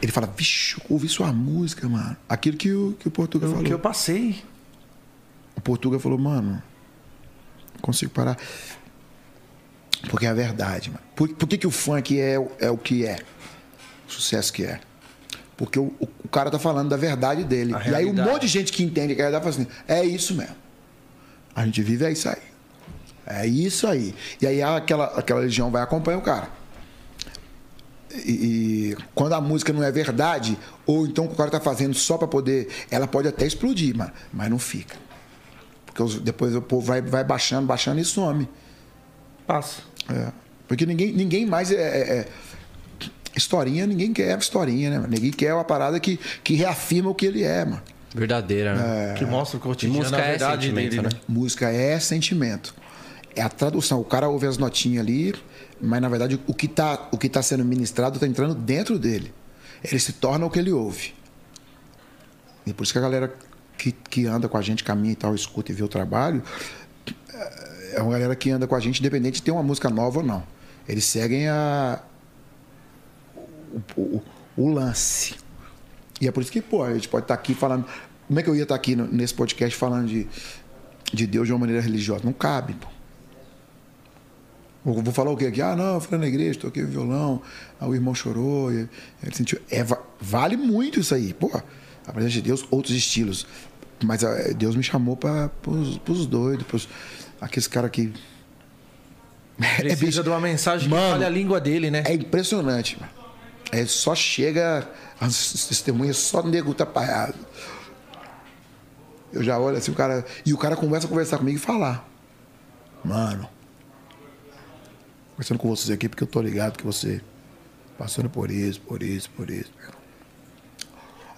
ele fala, vixe, eu ouvi sua música, mano. Aquilo que o, que o Portuga O falou. que eu passei. O Portuga falou, mano, consigo parar. Porque é a verdade, mano. Por, por que, que o funk é, o- é o que é? O sucesso que é? Porque o, o- cara tá falando da verdade dele. A E aí um realidade. monte de gente que entende que é verdade fala assim, é isso mesmo. A gente vive é isso aí. É isso aí. E aí aquela, aquela legião vai acompanhar o cara. E, e quando a música não é verdade, ou então o cara tá fazendo só para poder. Ela pode até explodir, mano, mas não fica. Porque os- depois o povo vai, vai baixando, baixando e some. Passa. É. Porque ninguém, ninguém mais é, é- é- Historinha, ninguém quer historinha, né? mano? Ninguém quer uma parada que, que reafirma o que ele é, mano. Verdadeira, né? Que mostra o cotidiano, música é verdade sentimento, dele, né? né? Música é sentimento. É a tradução. O cara ouve as notinhas ali, mas na verdade o que está o que tá sendo ministrado está entrando dentro dele. Ele se torna o que ele ouve. E por isso que a galera que, que anda com a gente, caminha e tal, escuta e vê o trabalho, é uma galera que anda com a gente, independente de ter uma música nova ou não. Eles seguem a, o, o- o lance. E é por isso que, pô, a gente pode estar aqui falando. Como é que eu ia estar aqui no- nesse podcast falando de, de Deus de uma maneira religiosa? Não cabe, pô. Vou falar o quê aqui? Ah, não, eu fui na igreja, toquei o violão, ah, o irmão chorou, ele sentiu. É, va- vale muito isso aí, pô. A presença de Deus, outros estilos. Mas ah, Deus me chamou para os doidos, pros, aqueles caras que. Precisa bicho. de uma mensagem Mano, que fale a língua dele, né? É impressionante, mano. É, só chega as testemunhas, só nego tapaiado. Eu já olho assim, o cara. E o cara começa a conversar comigo e falar. Mano. Conversando com vocês aqui, porque eu tô ligado que você passando por isso, por isso, por isso.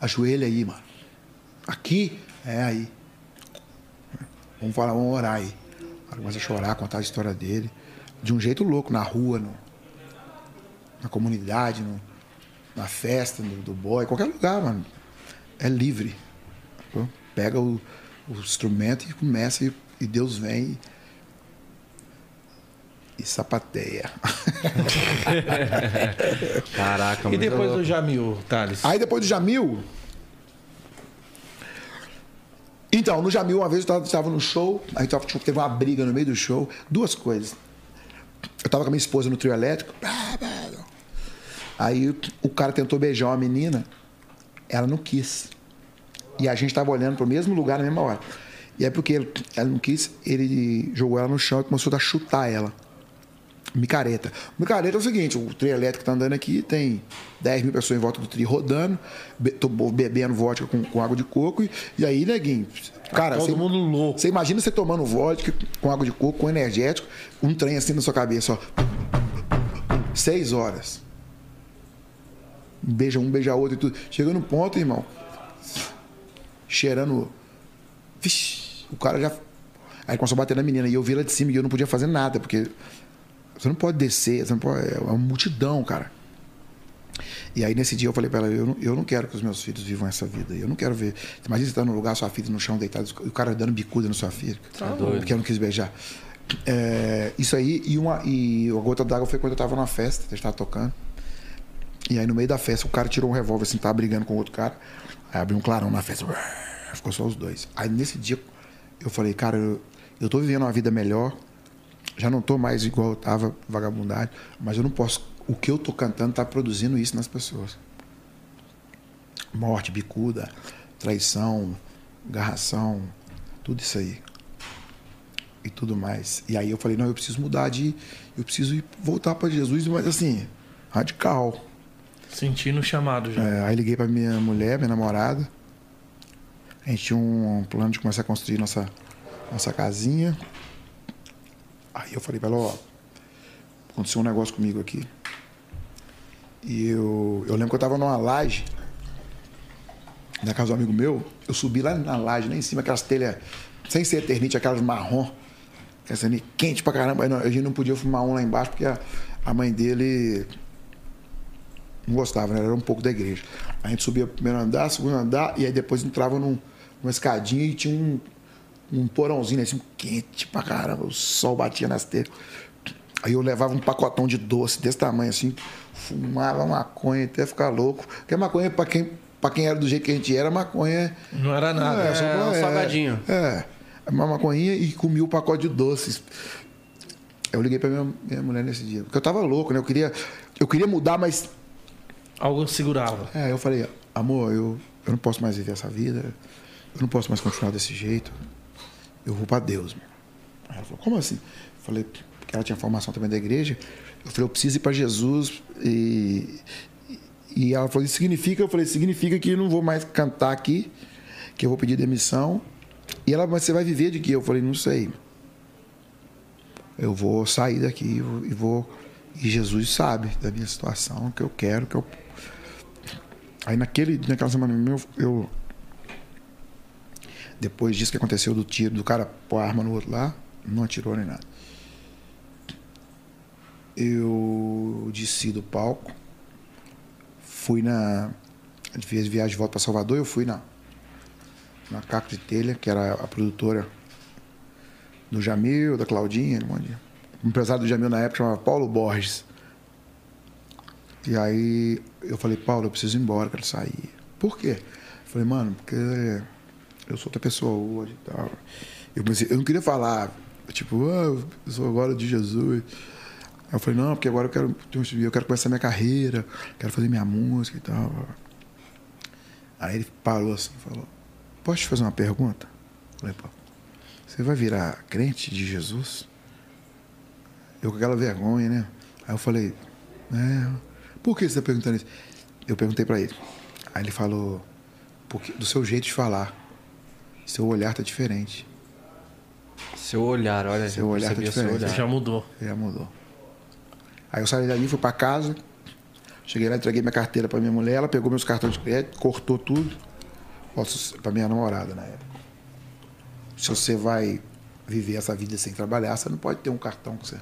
Ajoelha aí, mano. Aqui é aí. Vamos falar, vamos orar aí. Cara começa a chorar, contar a história dele. De um jeito louco, na rua, no, na comunidade, no- na festa do, do boy, qualquer lugar, mano. É livre. Pega o, o instrumento e começa, e, e Deus vem e, e sapateia. Caraca, E muito depois do Jamil, Thales? Aí depois do Jamil. Então, no Jamil, uma vez eu estava no show, aí tava- tipo, teve uma briga no meio do show. Duas coisas. Eu tava com a minha esposa no trio elétrico. Aí o cara tentou beijar uma menina, ela não quis. E a gente tava olhando pro mesmo lugar na mesma hora. E é porque ela não quis, ele jogou ela no chão e começou a chutar ela. Micareta. Micareta é o seguinte: o trio elétrico tá andando aqui, tem 10 mil pessoas em volta do trio rodando, be- tô bebendo vodka com, com água de coco, e, e aí, neguinho. Cara, Todo você- mundo louco. Você imagina você tomando vodka com água de coco, com energético, um trem assim na sua cabeça, ó. Seis horas. Beija um, beija outro e tudo. Chega no ponto, irmão. Cheirando. Vixe, o cara já. Aí começou a bater na menina. E eu vi ela de cima e eu não podia fazer nada, porque você não pode descer, você não pode. É uma multidão, cara. E aí nesse dia eu falei para ela, eu não, eu não quero que os meus filhos vivam essa vida. Eu não quero ver. Imagina você estar num lugar, sua filha no chão deitada, e o cara dando bicuda na sua filha. Tá doido. Porque eu não quis beijar. É, isso aí, e, uma, e a gota d'água foi quando eu tava numa festa, a gente tava tocando. E aí no meio da festa o cara tirou um revólver assim, tava brigando com outro cara. Aí abriu um clarão na festa. Ficou só os dois. Aí nesse dia eu falei, cara, eu, eu tô vivendo uma vida melhor. Já não tô mais igual eu tava, vagabundagem, mas eu não posso. O que eu tô cantando tá produzindo isso nas pessoas. Morte, bicuda, traição, garração, tudo isso aí. E tudo mais. E aí eu falei, não, eu preciso mudar de. Eu preciso ir, voltar para Jesus, mas assim, radical. Sentindo o chamado já. É, aí liguei para minha mulher, minha namorada. A gente tinha um plano de começar a construir nossa, nossa casinha. Aí eu falei para ela, ó, aconteceu um negócio comigo aqui. E eu, eu lembro que eu tava numa laje, na casa do amigo meu, eu subi lá na laje, lá em cima, aquelas telhas, sem ser eternite, aquelas marrom, aquelas ali quente pra caramba. A gente não podia fumar um lá embaixo, porque a, a mãe dele não gostava, né? Era um pouco da igreja. A gente subia primeiro andar, segundo andar, e aí depois entrava num, numa escadinha e tinha um, um porãozinho assim, quente pra caramba, o sol batia nas telhas. Aí eu levava um pacotão de doce desse tamanho assim, fumava maconha até ficar louco. Porque maconha, pra quem, pra quem era do jeito que a gente era, maconha. Não era nada. É, só É, pra- um salgadinho. É, uma maconhinha e comi o pacote de doces. Eu liguei pra minha, minha mulher nesse dia. Porque eu tava louco, né? Eu queria, eu queria mudar, mas Algo segurava. é, eu falei, amor, eu, eu não posso mais viver essa vida, eu não posso mais continuar desse jeito. Eu vou para Deus. Aí ela falou, como assim? Eu falei, porque ela tinha formação também da igreja. Eu falei, eu preciso ir para Jesus. E, e ela falou, isso significa? Eu falei, significa que eu não vou mais cantar aqui, que eu vou pedir demissão. E ela, mas você vai viver de quê? Eu falei, não sei. Eu vou sair daqui e vou- e vou. E Jesus sabe da minha situação, que eu quero, que eu Aí naquele, naquela semana eu, eu- Depois disso que aconteceu do tiro, do cara pôr a arma no outro lá, não atirou nem nada. Eu desci do palco, fui na. Fez viagem de volta para Salvador, eu fui na. Na Caco de Telha, que era a produtora do Jamil, da Claudinha, um monte de- O empresário do Jamil na época chamava Paulo Borges. E aí eu falei, Paulo, eu preciso ir embora, quero sair. Por quê? Eu falei, mano, porque eu sou outra pessoa hoje e tal. Eu, comecei- eu não queria falar, tipo, ah, eu sou agora de Jesus. Aí eu falei, não, porque agora eu quero, eu quero começar minha carreira, quero fazer minha música e tal. Aí ele parou assim falou, posso te fazer uma pergunta? Eu falei, pô, você vai virar crente de Jesus? Eu com aquela vergonha, né? Aí eu falei, é, por que você está perguntando isso? Eu perguntei para ele. Aí ele falou, porque, do seu jeito de falar. Seu olhar tá diferente. Seu olhar, olha, Seu eu olhar tá diferente. olhar. Já mudou. Já mudou. Aí eu saí dali, fui para casa. Cheguei lá, entreguei minha carteira para minha mulher. Ela pegou meus cartões de crédito, cortou tudo. Para minha namorada na época. Se você vai viver essa vida sem trabalhar, você não pode ter um cartão que você.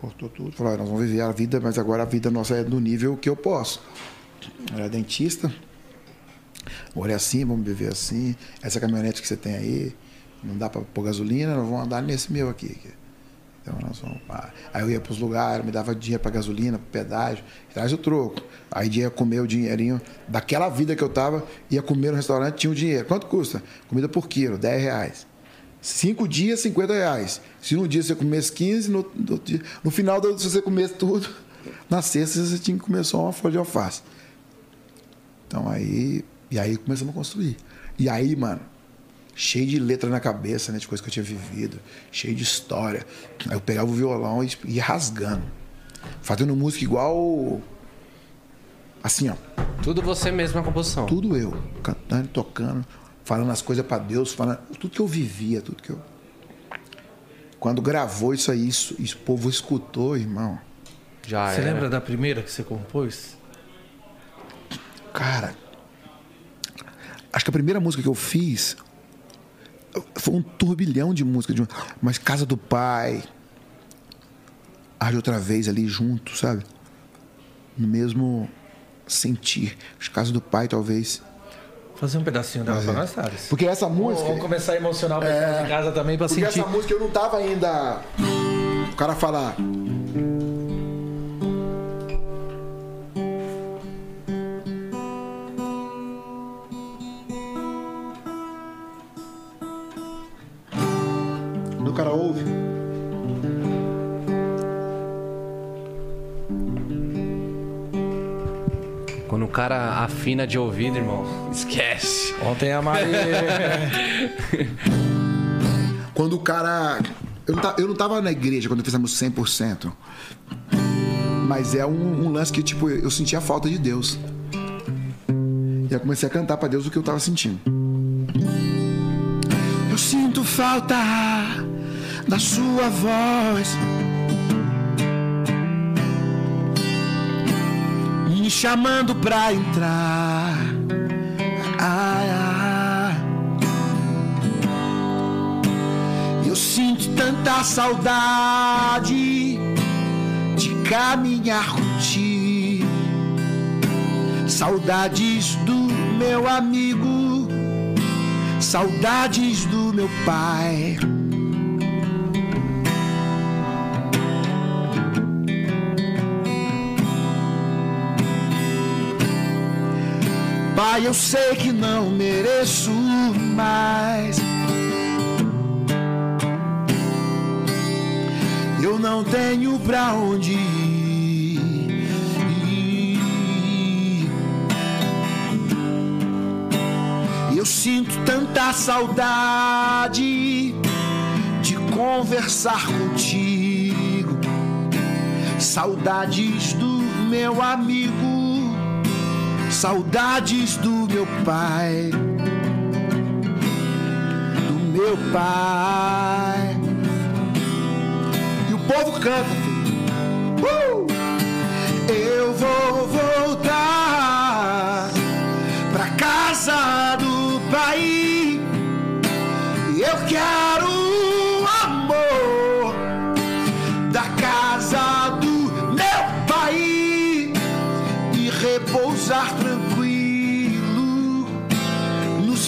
Cortou tudo. Falou: "Ah, nós vamos viver a vida, mas agora a vida nossa é do nível que eu posso. Eu era dentista. É assim, vamos viver assim. Essa caminhonete que você tem aí, não dá para pôr gasolina, nós vamos andar nesse meu aqui. Então nós vamos. Aí eu ia para os lugares, me dava dinheiro para gasolina, para pedágio, traz o troco. Aí ia comer o dinheirinho daquela vida que eu tava, ia comer no restaurante, tinha o dinheiro. Quanto custa? Comida por quilo, 10 reais. Cinco dias, 50 reais. Se um dia você comesse 15, no, no, no final, se você comesse tudo, na sexta você tinha que comer só uma folha de alface. Então aí. E aí começamos a construir. E aí, mano, cheio de letra na cabeça, né? De coisas que eu tinha vivido, cheio de história. Aí eu pegava o violão e ia rasgando. Fazendo música igual. Assim, ó. Tudo você mesmo na composição. Tudo eu. Cantando, tocando, falando as coisas pra Deus, falando. Tudo que eu vivia, tudo que eu. Quando gravou isso aí, isso, isso o povo escutou, irmão. Já Você era. lembra da primeira que você compôs? Cara, acho que a primeira música que eu fiz foi um turbilhão de música, de, mas Casa do Pai, Arde Outra Vez ali junto, sabe? no mesmo sentir. Os casos do pai, talvez. Fazer um pedacinho dela pra nós, Thales. Porque essa música. Vamos começar a emocionar o pessoal de casa também pra Porque sentir. essa música eu não tava ainda. O cara fala. Cara afina de ouvido, irmão, esquece. Ontem a Mari. Quando o cara. Eu não, ta- eu não tava na igreja quando eu fiz a música 100%. Mas é um, um lance que, tipo, eu sentia a falta de Deus. E eu comecei a cantar pra Deus o que eu tava sentindo. Eu sinto falta da sua voz. Chamando pra entrar. Ai, ai. Eu sinto tanta saudade de caminhar contigo. Saudades do meu amigo, saudades do meu pai. Pai, eu sei que não mereço mais. Eu não tenho pra onde ir. Eu sinto tanta saudade de conversar contigo. Saudades do meu amigo, saudades do meu pai, do meu pai. E o povo canta, filho. Uh! Eu vou voltar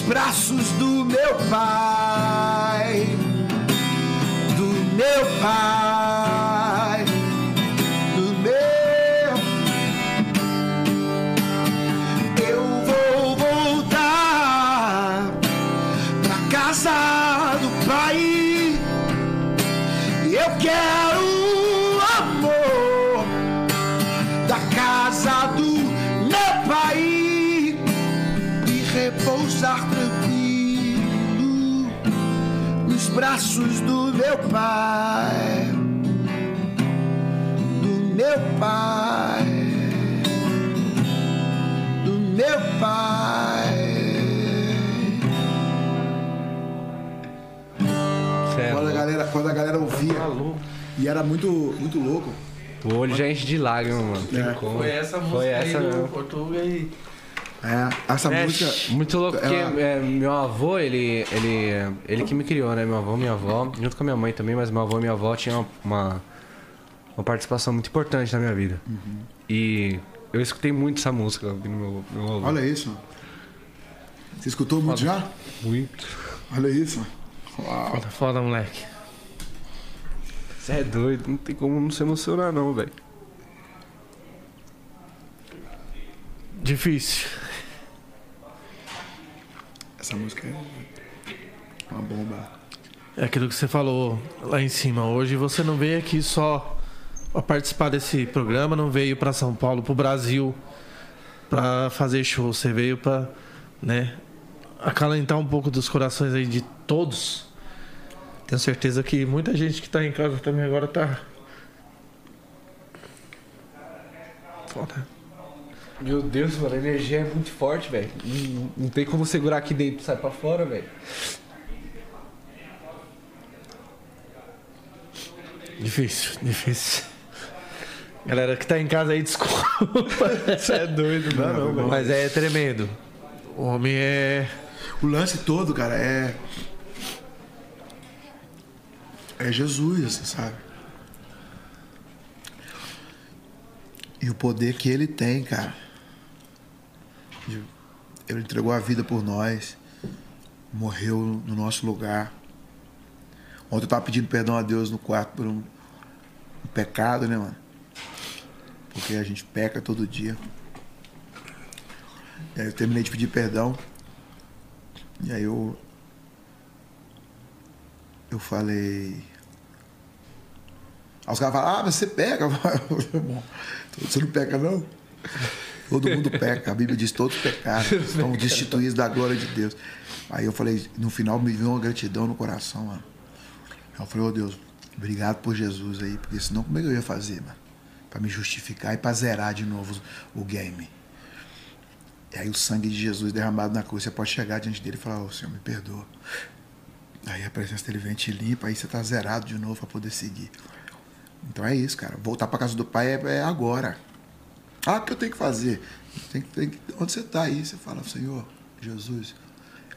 braços do meu pai, do meu pai, meu pai, do meu pai, do meu pai. Quando a galera, quando a galera ouvia, e era muito, muito louco. O olho já enche de lágrimas, mano. Tem É. como. Foi essa música Foi essa aí do. Portuga e. É, essa É, música. muito louco, porque ela- é, meu avô, ele, ele, ele que me criou, né? Meu avô, minha avó, junto com a minha mãe também, mas meu avô e minha avó tinham uma, uma participação muito importante na minha vida. Uhum. E eu escutei muito essa música ouvindo meu, meu avô. Olha isso. Você escutou muito já? Muito. Olha isso. Uau. Foda, foda, moleque. Você é doido, não tem como não se emocionar, não, velho. Difícil. Essa música é uma bomba. É aquilo que você falou lá em cima. Hoje você não veio aqui só pra participar desse programa, não veio pra São Paulo, pro Brasil, pra fazer show. Você veio pra, né, acalentar um pouco dos corações aí de todos. Tenho certeza que muita gente que tá em casa também agora tá. Foda. Meu Deus, mano, a energia é muito forte, velho. Não, não tem como segurar aqui dentro, sai pra fora, velho. Difícil, difícil. Galera que tá em casa aí, desculpa. Você é doido, não, não, não. Mas é tremendo. O homem é. O lance todo, cara, é. É Jesus, você sabe? E o poder que ele tem, cara. Ele entregou a vida por nós. Morreu no nosso lugar. Ontem eu tava pedindo perdão a Deus no quarto por um, um pecado, né, mano? Porque a gente peca todo dia. E aí eu terminei de pedir perdão. E aí eu. Eu falei. Aí os caras falam, ah, você peca. Você não peca, não? Todo mundo peca. A Bíblia diz todos pecaram. Estão destituídos da glória de Deus. Aí eu falei, no final me veio uma gratidão no coração, mano. Eu falei, ô oh, Deus, obrigado por Jesus aí, porque senão como é que eu ia fazer, mano? Pra me justificar e pra zerar de novo o game. E aí o sangue de Jesus derramado na cruz, você pode chegar diante dele e falar, ô oh, Senhor, me perdoa. Aí a presença dele vem te limpa, aí você tá zerado de novo para poder seguir. Então é isso, cara. Voltar para casa do pai é, é, agora. Ah, o que eu tenho que fazer? Tem, tem, onde você está aí? Você fala, Senhor, Jesus,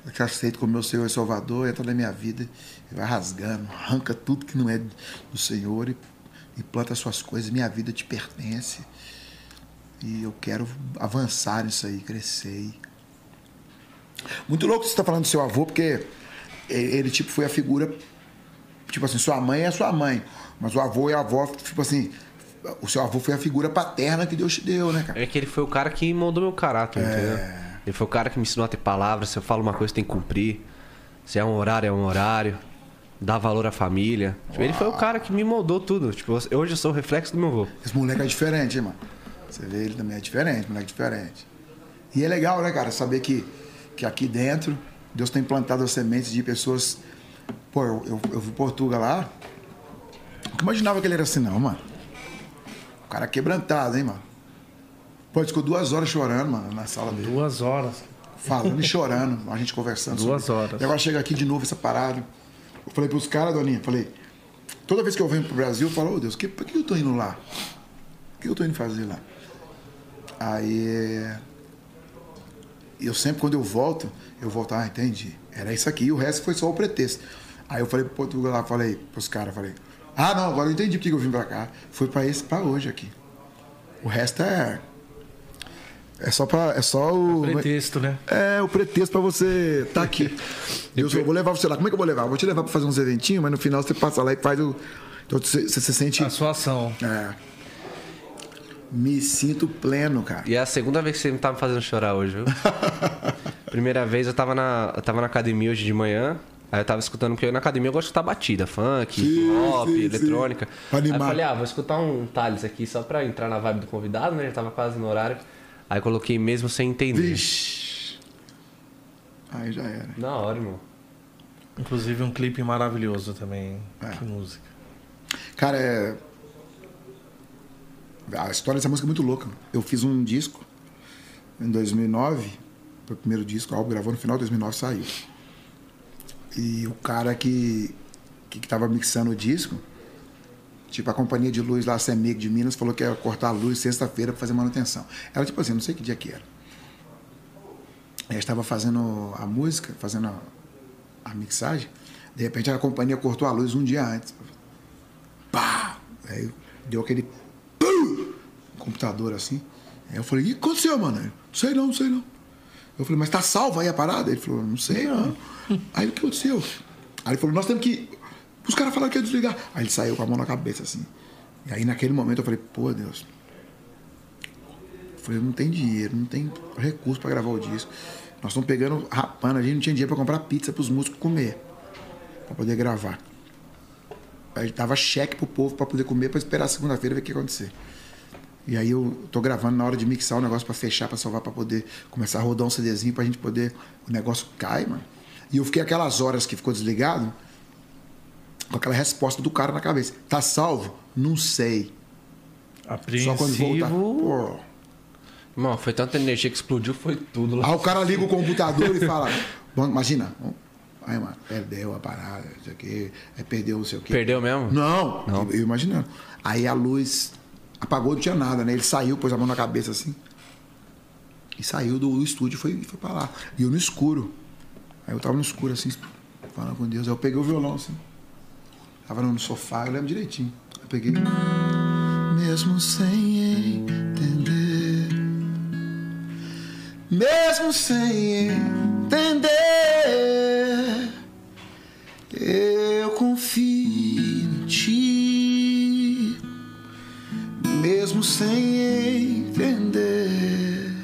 eu te aceito como meu Senhor e Salvador, entra na minha vida e vai rasgando, arranca tudo que não é do Senhor e, e planta suas coisas. Minha vida te pertence. E eu quero avançar nisso aí, crescer. Muito louco você está falando do seu avô, porque ele, tipo, foi a figura. Tipo assim, sua mãe é sua mãe. Mas o avô e a avó, tipo assim, o seu avô foi a figura paterna que Deus te deu, né, cara? É que ele foi o cara que moldou meu caráter, é... entendeu? Ele foi o cara que me ensinou a ter palavras. Se eu falo uma coisa, tem que cumprir. Se é um horário, é um horário. Dá valor à família. Tipo, ele foi o cara que me moldou tudo. Tipo, hoje eu sou o reflexo do meu avô. Esse moleque é diferente, hein, mano. Você vê, ele também é diferente, moleque diferente. E é legal, né, cara, saber que, que aqui dentro Deus tem plantado as sementes de pessoas. Pô, eu, eu, eu vi Portugal lá, Nunca imaginava que ele era assim, não, mano. O cara quebrantado, hein, mano. Pô, ficou duas horas chorando, mano, na sala dele. Duas horas. Falando e chorando, a gente conversando. Duas sobre... horas. E agora chega aqui de novo essa parada. Eu falei pros caras, Doninha, falei, toda vez que eu venho pro Brasil, eu falo, ô oh, Deus, que, por que eu tô indo lá? O que eu tô indo fazer lá? Aí. Eu sempre, quando eu volto, eu volto, ah, entendi. Era isso aqui, e o resto foi só o pretexto. Aí eu falei pro Portugal lá, falei pros caras, falei, ah, não, agora eu entendi porque eu vim pra cá. Foi pra esse, pra hoje aqui. O resto é. É só para é só o é pretexto, né? É, o pretexto para você estar tá aqui. eu, eu vou levar você lá. Como é que eu vou levar? Eu vou te levar para fazer uns eventinhos, mas no final você passa lá e faz o então você, você se sente a sua ação. É. Me sinto pleno, cara. E é a segunda vez que você me tá me fazendo chorar hoje, viu? Primeira vez eu tava na eu tava na academia hoje de manhã. Aí eu tava escutando, porque na academia eu gosto de escutar batida, funk, sim, pop, sim, eletrônica. Sim. Aí eu falei, ah, vou escutar um Thales aqui só pra entrar na vibe do convidado, né? Já tava quase no horário. Aí coloquei mesmo sem entender. Vixe. Aí já era. Na hora, irmão. Inclusive um clipe maravilhoso também. É. Que música. Cara, é. A história dessa música é muito louca. Eu fiz um disco em 2009. Foi o primeiro disco, o álbum gravou no final de 2009 saiu. E o cara que, que, tava mixando o disco, tipo, a companhia de luz lá, a CEMIG de Minas, falou que ia cortar a luz sexta-feira para fazer manutenção. Era tipo assim, não sei que dia que era. Aí estava fazendo a música, fazendo a, a, mixagem, de repente a companhia cortou a luz um dia antes. Pá! Aí deu aquele pum, computador assim. Aí eu falei, o que aconteceu, mano? Não sei não, não sei não. Eu falei, mas tá salvo aí a parada? Ele falou, não sei não. Aí o que aconteceu? Aí ele falou, nós temos que. Os caras falaram que ia desligar. Aí ele saiu com a mão na cabeça, assim. E aí naquele momento eu falei, pô, Deus. Eu falei, não tem dinheiro, não tem recurso para gravar o disco. Nós estamos pegando, rapando, a gente não tinha dinheiro para comprar pizza para os músicos comer. para poder gravar. Aí dava cheque pro povo para poder comer, para esperar segunda-feira ver o que ia acontecer. E aí eu tô gravando na hora de mixar o negócio para fechar, para salvar, para poder começar a rodar um CDzinho pra gente poder. O negócio cai, mano. E eu fiquei aquelas horas que ficou desligado, com aquela resposta do cara na cabeça. Tá salvo? Não sei. Só quando voltar. Pô. Mano, foi tanta energia que explodiu, foi tudo lá. Aí o cara liga o computador e fala. Imagina. Aí, mano, perdeu a parada, isso aqui. Aí perdeu não sei o quê. Perdeu mesmo? Não, não. Eu, eu imaginando. Aí a luz apagou, não tinha nada, né? Ele saiu, pôs a mão na cabeça assim. E saiu do, do estúdio e foi, foi pra lá. E eu no escuro. Aí eu tava no escuro, assim, falando com Deus. Aí eu peguei o violão, assim. Tava no sofá, eu lembro direitinho. Eu peguei. Mesmo sem entender. Mesmo sem entender sem entender.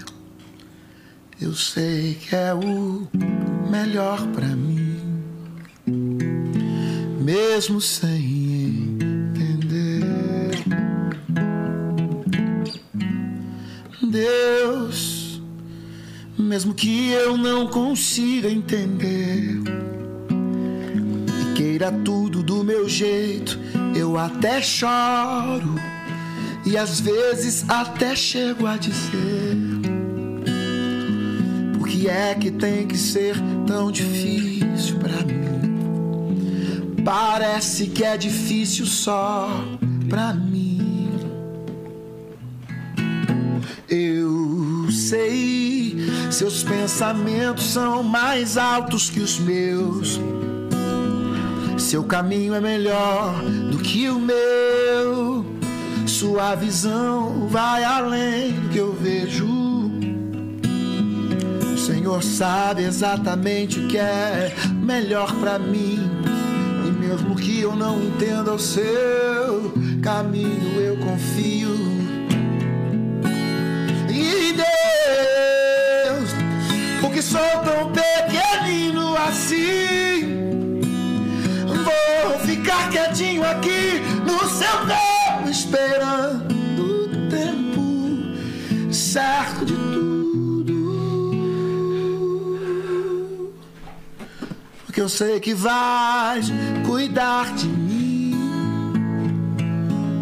Eu sei que é o melhor para mim, mesmo sem entender. Deus, mesmo que eu não consiga entender e queira tudo do meu jeito, eu até choro e às vezes até chego a dizer: Por que é que tem que ser tão difícil pra mim? Parece que é difícil só pra mim. Eu sei, seus pensamentos são mais altos que os meus. Seu caminho é melhor do que o meu. Sua visão vai além do que eu vejo. O Senhor sabe exatamente o que é melhor para mim. E mesmo que eu não entenda o seu caminho, eu confio. E Deus, porque sou tão pequenino assim, vou ficar quietinho aqui no seu colo, esperando o tempo certo de tudo. Porque eu sei que vais cuidar de mim.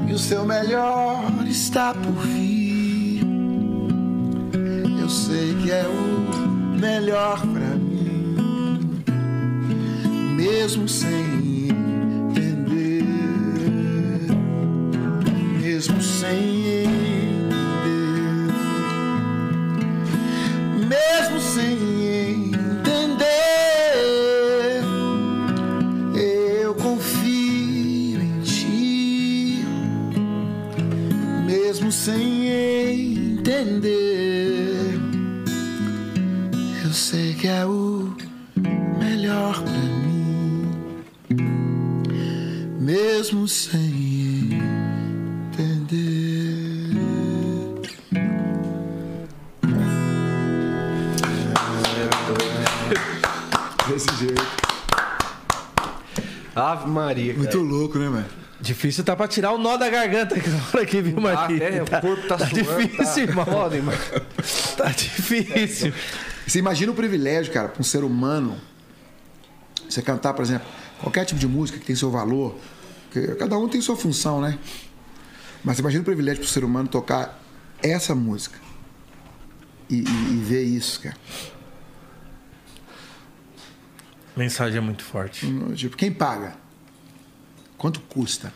E o seu melhor está por vir. Eu sei que é o melhor pra mim, mesmo sem mesmo Ave Maria. Muito louco, né, mano? Difícil tá pra tirar o nó da garganta que na hora que viu, Ah, Marquinhos. até o corpo tá, tá suando, difícil, tá irmão. foda, irmão. Tá difícil. Você imagina o privilégio, cara, para um ser humano. Você cantar, por exemplo, qualquer tipo de música que tem seu valor. Cada um tem sua função, né? Mas você imagina o privilégio para o ser humano tocar essa música. E, e- e ver isso, cara. Mensagem é muito forte. Tipo, quem paga? Quanto custa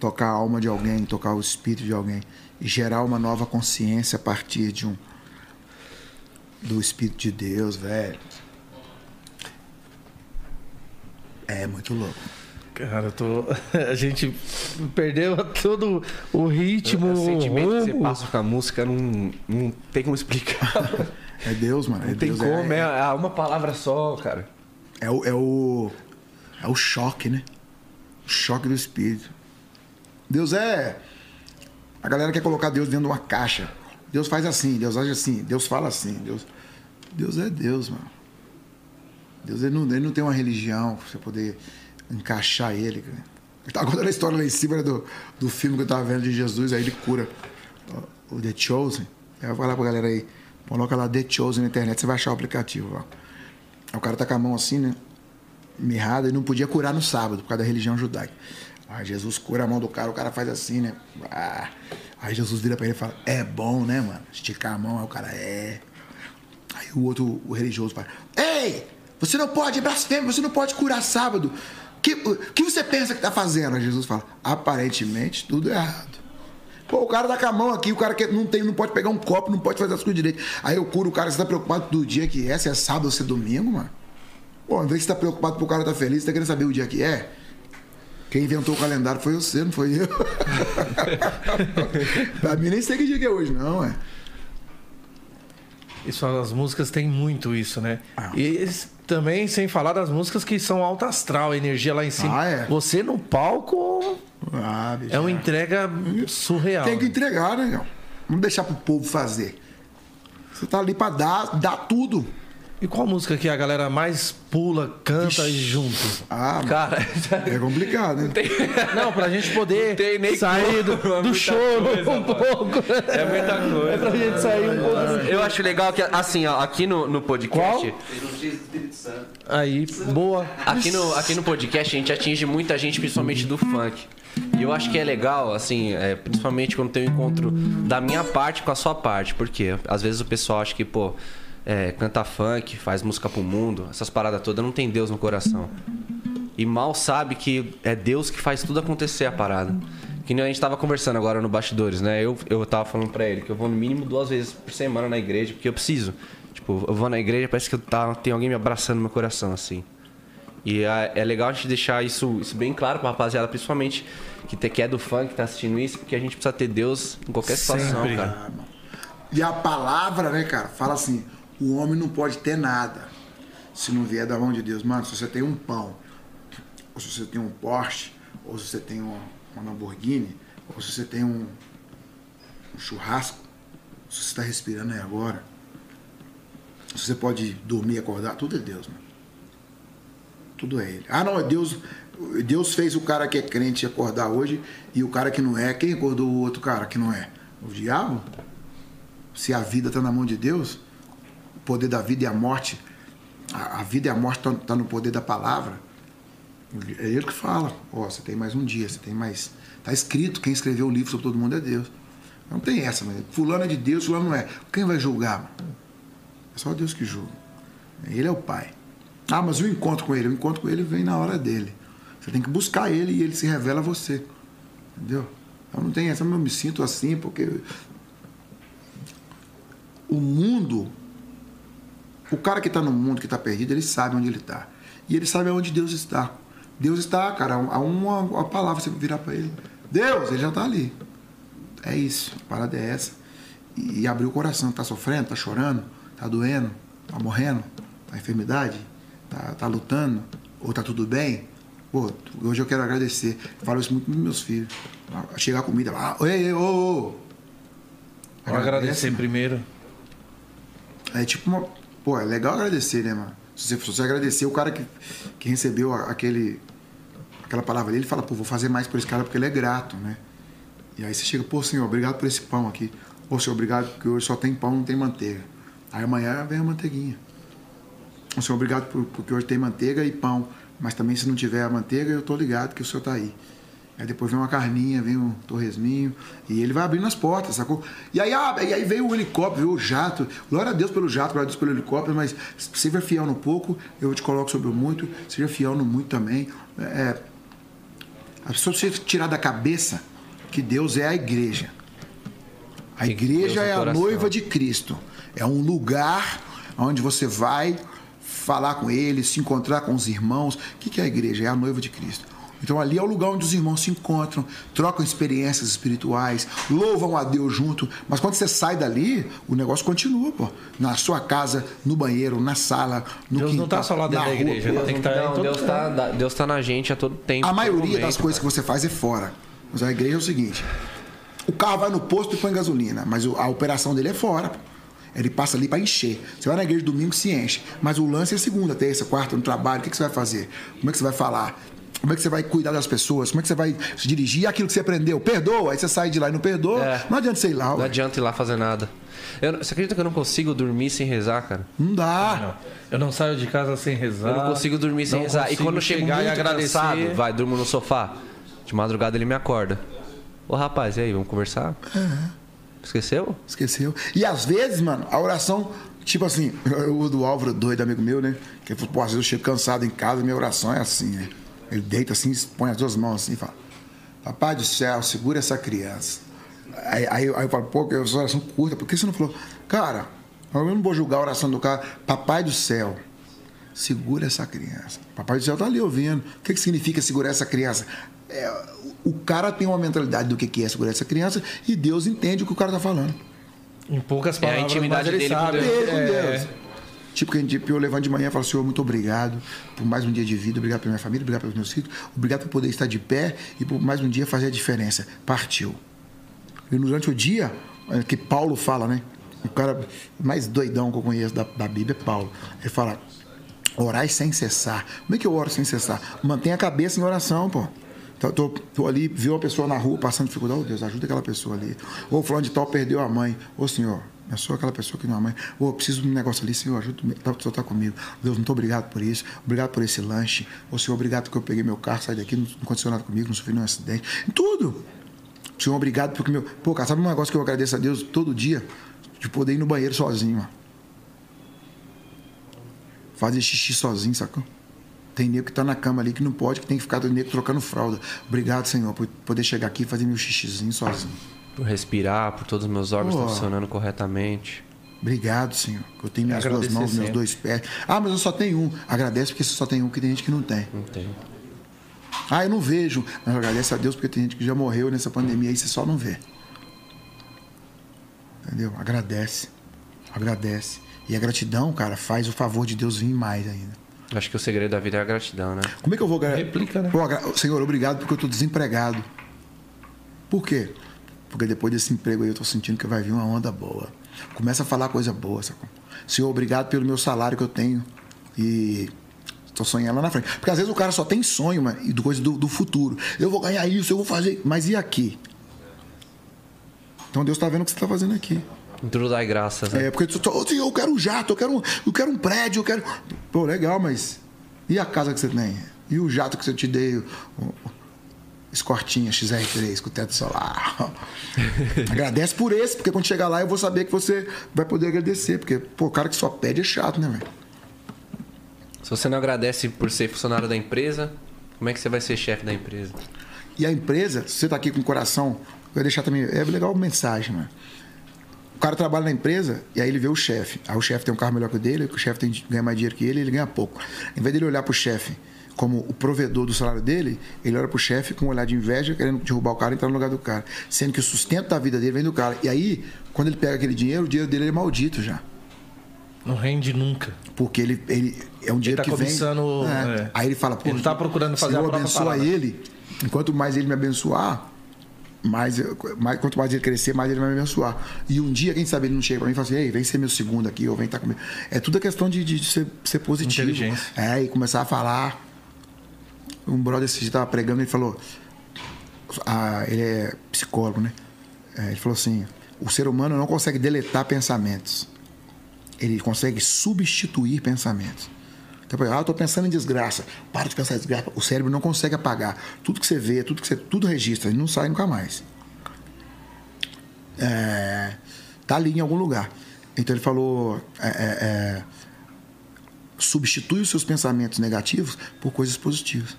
tocar a alma de alguém, tocar o espírito de alguém e gerar uma nova consciência a partir de um do espírito de Deus, velho? É muito louco. Cara, eu tô. A gente perdeu todo o ritmo. O sentimento que você passa com a música não, não tem como explicar. É Deus, mano. É Não tem Deus, como, é, é, é uma palavra só, cara. é o, é o é o choque, né? Choque do espírito. Deus é a galera quer colocar Deus dentro de uma caixa. Deus faz assim, Deus age assim, Deus fala assim, Deus Deus é Deus, mano. Deus ele não, ele não tem uma religião pra você poder encaixar ele. Cara. Eu tava contando a história lá em cima do, do filme que eu tava vendo de Jesus, aí ele cura o, The Chosen. Eu vou falar pra galera aí, coloca lá The Chosen na internet, você vai achar o aplicativo. O cara tá com a mão assim, né? Mirrada e não podia curar no sábado, por causa da religião judaica. Aí Jesus cura a mão do cara, o cara faz assim, né? Ah. Aí Jesus vira pra ele e fala: É bom, né, mano? Esticar a mão, aí o cara é. Aí o outro, o religioso, fala: Ei, você não pode, é blasfêmia, você não pode curar sábado. O que, que você pensa que tá fazendo? Aí Jesus fala: Aparentemente, tudo errado. Pô, o cara tá com a mão aqui, o cara que não, tem, não pode pegar um copo, não pode fazer as coisas direito. Aí eu curo o cara, você tá preocupado do dia que é, se é sábado ou se é domingo, mano? Pô, de você tá preocupado pro cara tá feliz, você tá querendo saber o dia que é? Quem inventou o calendário foi você, não foi eu. pra mim nem sei que dia que é hoje, não, é. Isso, as músicas têm muito isso, né? Ah. E também, sem falar das músicas que são alta astral, energia lá em cima. Ah, é. Você no palco Ah, bicho, é uma entrega surreal. Tem que entregar, né? Não deixar pro povo fazer. Você tá ali pra dar, dar tudo. E qual música que a galera mais pula, canta e junto? Ah, mano, Cara, é complicado, né? Não, pra gente poder sair do, é do muita choro coisa, um mano. pouco. é muita coisa. É pra gente sair um pouco Eu acho legal que, assim, ó, aqui no, no podcast. Qual? Aí, boa. Aqui no, aqui no podcast a gente atinge muita gente, principalmente do funk. E eu acho que é legal, assim, é, principalmente quando tem um encontro da minha parte com a sua parte. Porque às vezes o pessoal acha que, pô, é, canta funk, faz música pro mundo, essas paradas todas, não tem Deus no coração. E mal sabe que é Deus que faz tudo acontecer a parada. Que nem a gente tava conversando agora no bastidores, né? Eu, eu tava falando pra ele que eu vou no mínimo duas vezes por semana na igreja, porque eu preciso. Tipo, eu vou na igreja, parece que eu tá, tem alguém me abraçando no meu coração, assim. E é, é legal a gente deixar isso, isso bem claro pra rapaziada, principalmente que, te, que é do funk, que tá assistindo isso, porque a gente precisa ter Deus em qualquer situação, Sempre. cara. E a palavra, né, cara, fala assim: o homem não pode ter nada se não vier da mão de Deus. Mano, se você tem um pão, ou se você tem um Porsche, ou se você tem uma, uma Lamborghini, ou se você tem um, um churrasco, se você está respirando aí agora, se você pode dormir acordar, tudo é Deus, mano. Tudo é Ele. Ah, não, é Deus. Deus fez o cara que é crente acordar hoje e o cara que não é. Quem acordou o outro cara que não é? O diabo? se a vida está na mão de Deus, poder da vida e a morte, a, a vida e a morte estão no poder da palavra. É ele que fala. Ó, você tem mais um dia, você tem mais. Está escrito, quem escreveu o livro sobre todo mundo é Deus. Não tem essa, mas fulano é de Deus, fulano não é. Quem vai julgar? É só Deus que julga. Ele é o Pai. Ah, mas o encontro com ele, o encontro com ele vem na hora dele. Você tem que buscar ele e ele se revela a você. Entendeu? Eu não tenho essa, eu me sinto assim porque o mundo, o cara que está no mundo, que está perdido, ele sabe onde ele está. E ele sabe onde Deus está. Deus está, cara, há uma, uma palavra você virar para ele. Deus, ele já está ali. É isso, a parada é essa. E, e abrir o coração. Está sofrendo, está chorando, está doendo, está morrendo, está enfermidade, está tá lutando, ou está tudo bem. Pô, hoje eu quero agradecer. Eu falo isso muito para meus filhos. Chegar a comida, ah, ei, ei, ô, ô. Agradecer mano. primeiro. É tipo uma. Pô, é legal agradecer, né, mano? Se você, se você agradecer, o cara que, que recebeu aquele, aquela palavra dele, ele fala, pô, vou fazer mais por esse cara porque ele é grato, né? E aí você chega, pô, senhor, obrigado por esse pão aqui. Pô, senhor, obrigado porque hoje só tem pão, não tem manteiga. Aí amanhã vem a manteiguinha. Ô, senhor, obrigado por, porque hoje tem manteiga e pão. Mas também se não tiver a manteiga, eu tô ligado que o senhor tá aí. Aí depois vem uma carninha, vem um torresminho, e ele vai abrindo as portas, sacou? E aí, ah, e aí veio o helicóptero, veio o jato. Glória a Deus pelo jato, glória a Deus pelo helicóptero, mas seja fiel no pouco, eu te coloco sobre o muito, seja fiel no muito também. É, a pessoa precisa tirar da cabeça que Deus é a igreja. A igreja no é a noiva de Cristo. É um lugar onde você vai falar com ele, se encontrar com os irmãos. O que é a igreja? É a noiva de Cristo. Então ali é o lugar onde os irmãos se encontram, trocam experiências espirituais, louvam a Deus junto. Mas quando você sai dali, o negócio continua, pô. Na sua casa, no banheiro, na sala, no Deus não quintal, tá só lá dentro da rua, igreja, ele tem que estar Não, todo Deus tá, Deus tá na gente a todo tempo. A maioria momento, das coisas cara. que você faz é fora. Mas a igreja é o seguinte: o carro vai no posto e põe gasolina, mas a operação dele é fora. pô. Ele passa ali para encher. Você vai na igreja domingo se enche. Mas o lance é segunda, terça, quarta, no trabalho. O que, que você vai fazer? Como é que você vai falar? Como é que você vai cuidar das pessoas? Como é que você vai se dirigir aquilo que você aprendeu? Perdoa. Aí você sai de lá e não perdoa. É. Não adianta você ir lá. Não ué. adianta ir lá fazer nada. Eu, você acredita que eu não consigo dormir sem rezar, cara? Não dá. Não, eu não saio de casa sem rezar. Eu não consigo dormir sem não rezar. E consigo quando eu chego chegar muito e agradecer. cansado, vai, durmo no sofá. De madrugada ele me acorda. Ô rapaz, e aí, vamos conversar? Esqueceu? Esqueceu. E às vezes, mano, a oração, tipo assim, o do Álvaro, doido, amigo meu, né? Que ele falou, pô, às vezes eu chego cansado em casa, minha oração é assim, né? Ele deita assim, põe as duas mãos assim e fala: Papai do céu, segura essa criança. Aí, aí, aí eu falo, pô, que essa oração curta, por que você não falou? Cara, eu não vou julgar a oração do cara. Papai do céu, segura essa criança. Papai do céu tá ali ouvindo. O que, que significa segurar essa criança? É, o cara tem uma mentalidade do que que é segurar essa criança e Deus entende o que o cara tá falando. Em poucas É a palavras, intimidade mas ele dele com sabe. Deus. Ele com É, Deus. Tipo, que a gente, eu levanto de manhã e falo, Senhor, muito obrigado por mais um dia de vida, obrigado pela minha família, obrigado pelos meus filhos, obrigado por poder estar de pé e por mais um dia fazer a diferença. Partiu. E durante o dia, é que Paulo fala, né? O cara mais doidão que eu conheço da, da Bíblia é Paulo. Ele fala, orai sem cessar. Como é que eu oro sem cessar? Mantenha a cabeça em oração, pô. Eu tô, tô ali, vi uma pessoa na rua passando dificuldade, oh Deus, ajuda aquela pessoa ali. Ou fulano de tal perdeu a mãe. Ô Senhor, eu sou aquela pessoa que não é mãe. Ô, eu preciso de um negócio ali, Senhor, ajuda, tá, o Senhor tá comigo. Deus, muito obrigado por isso. Obrigado por esse lanche. Ô Senhor, obrigado porque eu peguei meu carro, saí daqui, não aconteceu nada comigo, não sofri nenhum acidente. Tudo. Senhor, obrigado porque meu. Pô, cara, sabe um negócio que eu agradeço a Deus todo dia? De poder ir no banheiro sozinho, ó. Fazer xixi sozinho, sacou? Tem nego que tá na cama ali que não pode, que tem que ficar do nego trocando fralda. Obrigado, Senhor, por poder chegar aqui e fazer meu xixizinho sozinho. Por respirar, por todos os meus órgãos Pô. funcionando corretamente. Obrigado, Senhor. Eu tenho minhas duas mãos, meus sempre. dois pés. Ah, mas eu só tenho um. Agradece porque você só tem um, que tem gente que não tem. Não tem. Ah, eu não vejo. Mas agradece a Deus porque tem gente que já morreu nessa pandemia aí, você só não vê. Entendeu? Agradece. Agradece. E a gratidão, cara, faz o favor de Deus vir mais ainda. Acho que o segredo da vida é a gratidão, né? Como é que eu vou? Replica, né? Pô, Senhor, obrigado porque eu tô desempregado. Por quê? Porque depois desse emprego aí eu tô sentindo que vai vir uma onda boa. Começa a falar coisa boa, sacou? Senhor, obrigado pelo meu salário que eu tenho. E tô sonhando lá na frente. Porque às vezes o cara só tem sonho, mano, e do coisa do, do futuro. Eu vou ganhar isso, eu vou fazer. Mas e aqui? Então Deus tá vendo o que você tá fazendo aqui. Tudo dai graças, né? É, porque tu, tu, "Ô, Senhor, eu quero um jato, eu quero um, eu quero um prédio, eu quero. Pô, legal, mas. E a casa que você tem? E o jato que eu te dei? Escortinha XR3 com teto solar. Agradece por esse, porque quando chegar lá eu vou saber que você vai poder agradecer. Porque, pô, o cara que só pede é chato, né, velho? Se você não agradece por ser funcionário da empresa, como é que você vai ser chefe da empresa? E a empresa, se você tá aqui com o coração, eu ia deixar também. É legal a mensagem, mano. O cara trabalha na empresa e aí ele vê o chefe. Aí o chefe tem um carro melhor que o dele, o chefe tem, ganha mais dinheiro que ele, ele ganha pouco. Em vez dele olhar pro chefe como o provedor do salário dele, ele olha pro chefe com um olhar de inveja, querendo derrubar o cara e entrar no lugar do cara. Sendo que o sustento da vida dele vem do cara. E aí, quando ele pega aquele dinheiro, o dinheiro dele é maldito já. Não rende nunca. Porque ele, ele é um dinheiro tá que vem. cobiçando, É. é. Aí ele fala, pô, Ele tá procurando fazer se eu abençoar ele, enquanto mais ele me abençoar, mais, mais quanto mais ele crescer, mais ele vai me abençoar. E um dia, quem sabe, ele não chega pra mim e fala assim, ei, vem ser meu segundo aqui, ou vem estar comigo. É tudo a questão de, de ser, ser positivo. Inteligência. É, e começar a falar. Um brother esse dia pregando, ele falou. ele é psicólogo, né? É, ele falou assim: o ser humano não consegue deletar pensamentos. Ele consegue substituir pensamentos. Então, ah, eu tô pensando em desgraça. Para de pensar em desgraça. O cérebro não consegue apagar. Tudo que você vê, tudo que você. Tudo registra, ele não sai nunca mais. É, tá ali em algum lugar. Então ele falou. é, é, é, substitui os seus pensamentos negativos por coisas positivas.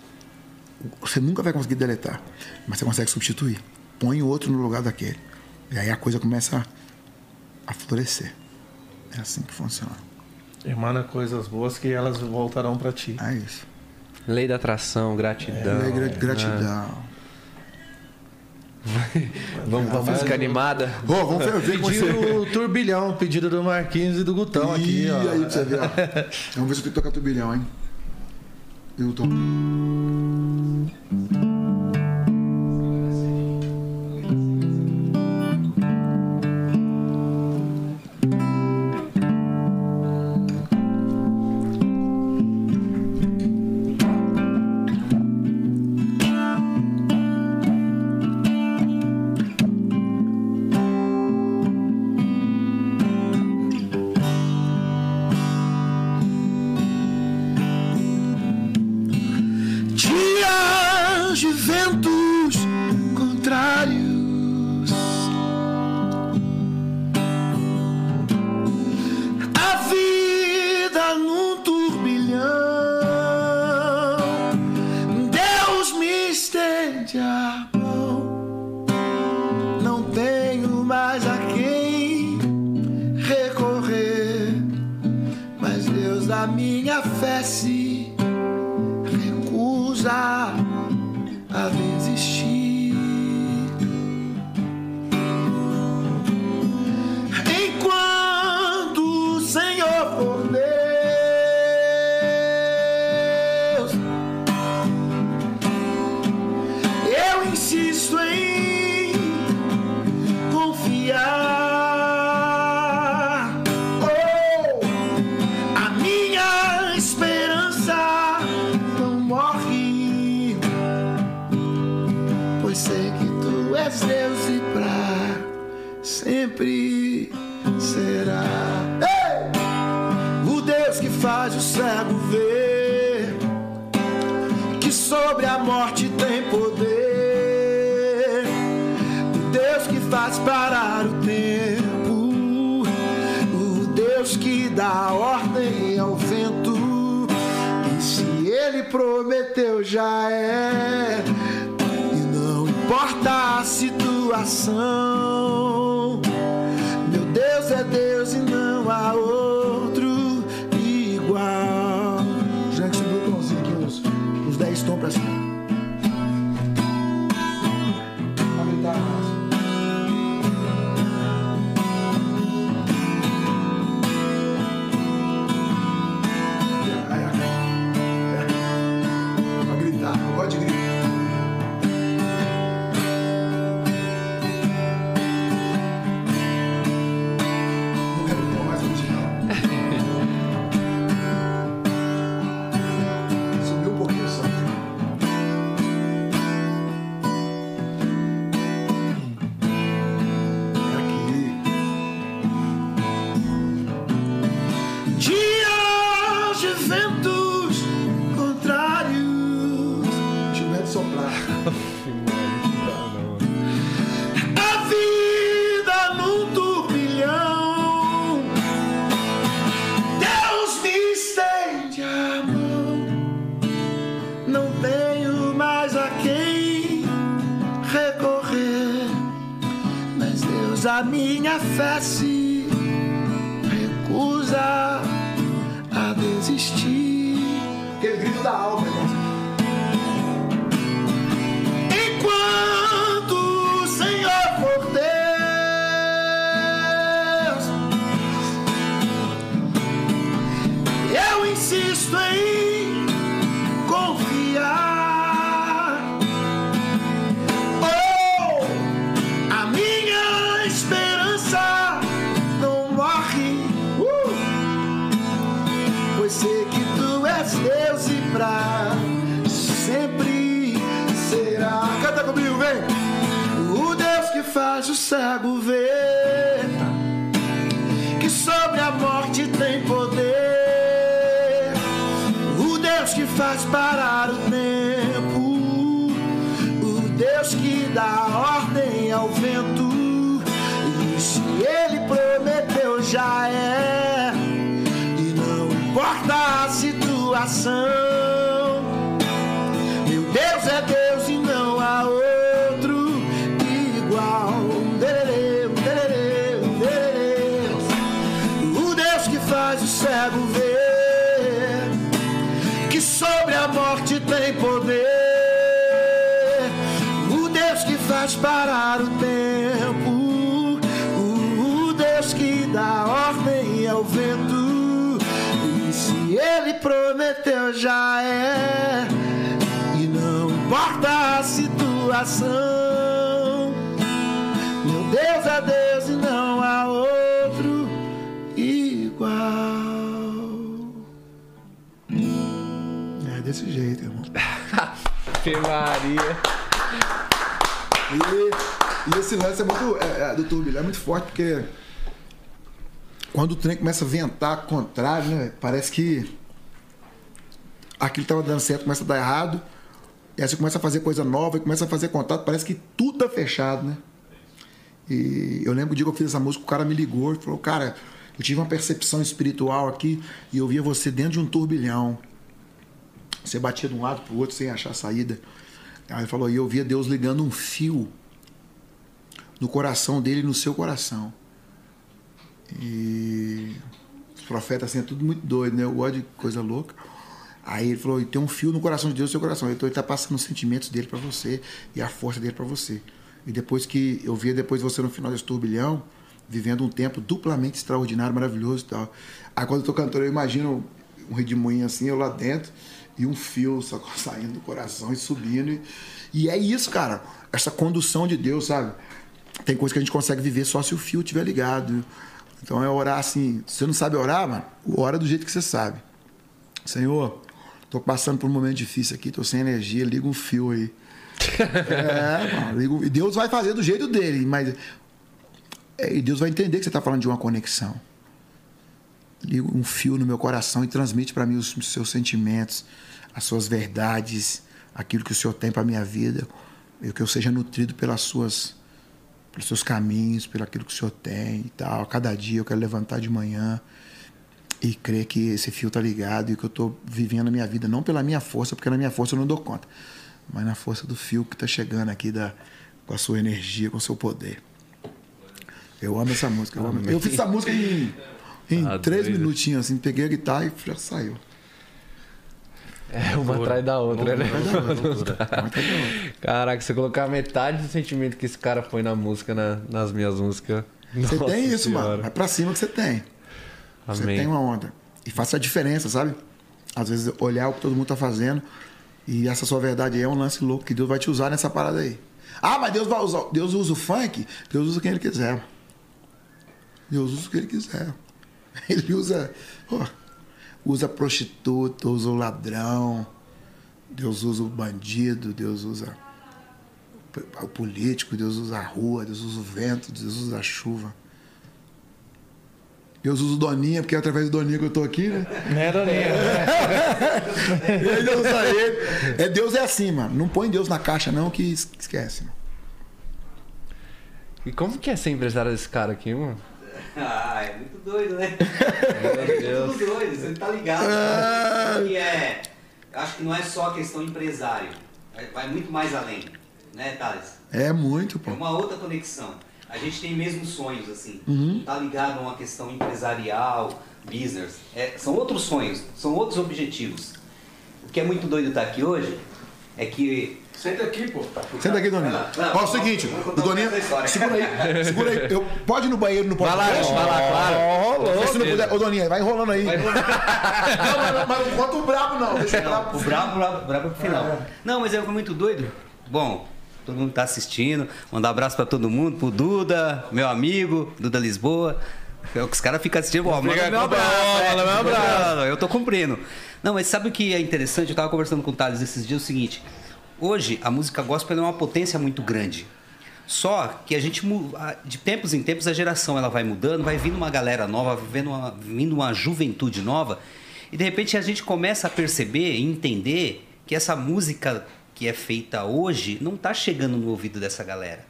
Você nunca vai conseguir deletar, mas você consegue substituir. Põe outro no lugar daquele. E aí a coisa começa a, a florescer. É assim que funciona. Emana coisas boas que elas voltarão pra ti. É isso. Lei da atração, gratidão. É, gra- né? gratidão. Vamos pra música animada. Ô, vamos ver, ver como você. Pedido o turbilhão, pedido do Marquinhos e do Gutão aqui, ó. aí pra você ver, ó. Vamos ver se eu tenho que tocar turbilhão, hein? Eu tô. Mm-hmm. Minha fé se recusa prometeu, já é. E não importa a situação. Meu Deus é Deus minha fé Faz o cego ver que sobre a morte tem poder. O Deus que faz parar o tempo. O Deus que dá ordem ao vento. E se ele prometeu, já é. E não importa a situação. Meu Deus é Deus prometeu, já é. E não importa a situação. Meu Deus é Deus e não há outro igual. É desse jeito, irmão. Ave Maria. E, e esse lance é muito, é, é, do turbilhão é muito forte porque quando o trem começa a ventar contrário, né? Parece que aquilo estava dando certo começa a dar errado. E aí você começa a fazer coisa nova começa a fazer contato, parece que tudo tá fechado, né? E eu lembro o dia que eu fiz essa música, o cara me ligou e falou, cara, eu tive uma percepção espiritual aqui e eu via você dentro de um turbilhão. Você batia de um lado pro outro sem achar saída. Aí ele falou, e eu via Deus ligando um fio no coração dele e no seu coração. E os profetas assim, é tudo muito doido, né? Eu gosto de coisa louca. Aí ele falou, tem um fio no coração de Deus no seu coração. Então ele tá passando os sentimentos dele para você e a força dele para você. E depois que eu via depois você no final desse turbilhão, vivendo um tempo duplamente extraordinário, maravilhoso e tal. Aí quando eu tô cantando, eu imagino um redemoinho assim, eu lá dentro, e um fio só saindo do coração e subindo. E, e é isso, cara. Essa condução de Deus, sabe? Tem coisa que a gente consegue viver só se o fio estiver ligado. Então é orar assim. Se você não sabe orar, mano, ora do jeito que você sabe. Senhor, tô passando por um momento difícil aqui, tô sem energia, liga um fio aí. é, mano, Deus vai fazer do jeito dele, mas É, e Deus vai entender que você está falando de uma conexão. Liga um fio no meu coração e transmite para mim os, os seus sentimentos, as suas verdades, aquilo que o Senhor tem para minha vida, e que eu seja nutrido pelas suas, pelos seus caminhos, pelo aquilo que o Senhor tem e tal. A cada dia eu quero levantar de manhã e crer que esse fio tá ligado e que eu estou vivendo a minha vida não pela minha força, porque na minha força eu não dou conta, mas na força do fio que está chegando aqui da, com a sua energia, com o seu poder. Eu amo essa música. Eu, amo. eu fiz essa música em, em Tá três doido. minutinhos, assim, peguei a guitarra e já saiu. É uma atrás da outra, né? Caraca, se eu colocar metade do sentimento que esse cara põe na música, na- nas minhas músicas. Você tem isso, Senhora. mano. Vai pra cima que você tem. Você Amém. tem uma onda. E faça a diferença, sabe? Às vezes olhar o que todo mundo tá fazendo e essa sua verdade é um lance louco que Deus vai te usar nessa parada aí. Ah, mas Deus vai usar. Deus usa o funk? Deus usa quem ele quiser. Deus usa o que ele quiser. Ele usa. ó, usa prostituta, usa o ladrão. Deus usa o bandido, Deus usa o político, Deus usa a rua, Deus usa o vento, Deus usa a chuva. Deus usa o Doninha, porque é através do Doninha que eu tô aqui, né? Né, Doninha? Aí Deus usa ele. É, Deus é assim, mano. Não põe Deus na caixa, não, que es- esquece, mano. E como que é ser empresário desse cara aqui, mano? Ah, é muito doido, né? É tudo doido, você tá ligado. né? E é, acho que não é só a questão empresário, vai- muito mais além, né, Thales? É muito, É pô. uma outra conexão. A gente tem mesmos sonhos, assim. Uhum. Não tá ligado a uma questão empresarial, business. É, são outros sonhos, são outros objetivos. O que é muito doido estar aqui hoje é que Senta aqui, pô. Senta aqui, Doninha. Não, não, Ó, é o seguinte, o história. Segura aí, segura aí. Eu, pode ir no banheiro no Vai lá, podcast? vai lá, claro. Porque se não puder, ô Doninha, vai enrolando aí. não, mas, mas não conta o brabo, não. Deixa o brabo. O brabo, brabo, brabo pro final. Não, mas é muito doido. Bom, todo mundo tá assistindo. Mandar um abraço pra todo mundo, pro Duda, meu amigo, Duda Lisboa. É que os caras ficam assistindo, ó, manda meu abraço. é. meu abraço. Eu tô cumprindo. Não, mas sabe o que é interessante? Eu tava conversando com o Thales esses dias o seguinte. Hoje, a música gospel é uma potência muito grande. Só que a gente, de tempos em tempos, a geração ela vai mudando, vai vindo uma galera nova, vindo uma, vindo uma juventude nova, e de repente a gente começa a perceber e entender que essa música que é feita hoje não está chegando no ouvido dessa galera.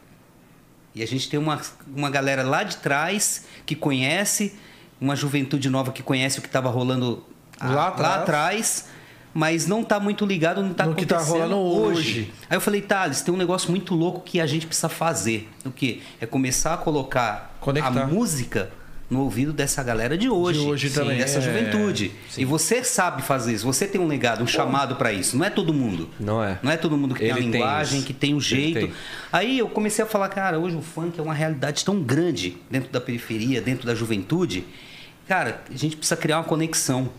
E a gente tem uma, uma galera lá de trás que conhece, uma juventude nova que conhece o que estava rolando a- Lá atrás. atrás, mas não está muito ligado no que está que tá acontecendo rolando hoje. Aí eu falei, Thales, tem um negócio muito louco que a gente precisa fazer. O quê? É começar a colocar Conectar. a música no ouvido dessa galera de hoje. De hoje também, Dessa é. juventude. E você sabe fazer isso. Você tem um legado, um chamado para isso. Não é todo mundo. Não é. Não é todo mundo que tem a Ele tem linguagem, isso. que tem o jeito. tem. Aí eu comecei a falar, cara, hoje o funk é uma realidade tão grande dentro da periferia, dentro da juventude. Cara, a gente precisa criar uma conexão.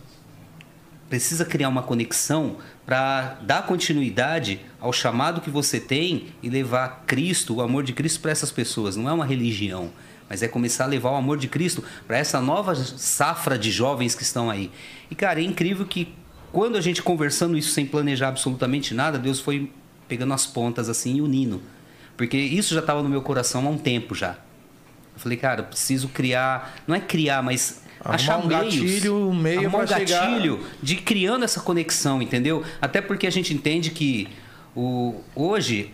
Precisa criar uma conexão para dar continuidade ao chamado que você tem e levar Cristo, o amor de Cristo para essas pessoas. Não é uma religião, mas é começar a levar o amor de Cristo para essa nova safra de jovens que estão aí. E cara, é incrível que quando a gente conversando isso sem planejar absolutamente nada, Deus foi pegando as pontas assim e unindo. Porque isso já estava no meu coração há um tempo já. Eu falei, cara, eu preciso criar, não é criar, mas Arrumar achar um meios, gatilho, um meio arrumar um chegar- gatilho de criando essa conexão, entendeu? Até porque a gente entende que o, hoje,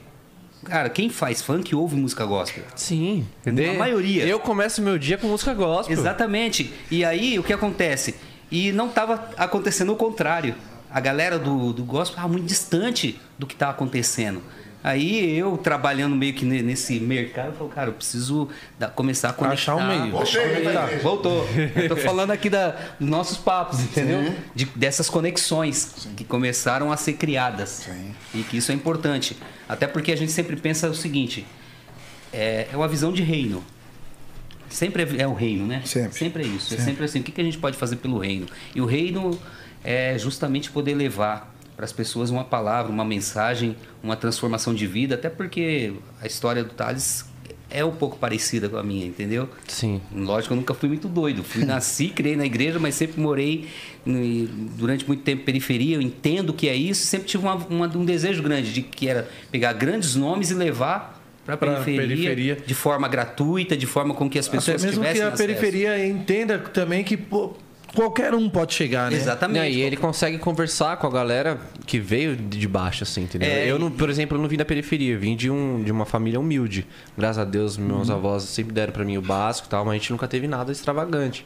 cara, quem faz funk ouve música gospel. Sim. A maioria. Eu começo meu dia com música gospel. Exatamente. E aí o que acontece? E não estava acontecendo o contrário. A galera do, do gospel estava muito distante do que estava acontecendo. Aí eu trabalhando meio que ne- nesse mercado, eu falo, cara, eu preciso da- começar a conectar. Achar um meio. Voltei. Voltou. Eu tô falando aqui da, dos nossos papos, entendeu? De- dessas conexões que começaram a ser criadas. Sim. E que isso é importante. Até porque a gente sempre pensa o seguinte: é, é uma visão de reino. Sempre é, é o reino, né? Sempre. é isso. É Sempre. sempre assim. O que, que a gente pode fazer pelo reino? E o reino é justamente poder levar para as pessoas uma palavra, uma mensagem, uma transformação de vida. Até porque a história do Thales é um pouco parecida com a minha, entendeu? Sim. Lógico, eu nunca fui muito doido. Fui, nasci, criei na igreja, mas sempre morei no- durante muito tempo em periferia. Eu entendo o que é isso. Sempre tive uma- uma- um desejo grande de que era pegar grandes nomes e levar Para pra periferia, periferia. de forma gratuita, de forma com que as Até pessoas mesmo que tivessem a acesso. periferia entenda também que pô, qualquer um pode chegar, né? Exatamente. e ele consegue conversar com a galera que veio de baixo, assim, entendeu? É, eu, não, por exemplo, eu não vim da periferia, vim de, um, de uma família humilde. Graças a Deus, meus Uhum. avós sempre deram pra mim o básico e tal, mas a gente nunca teve nada extravagante.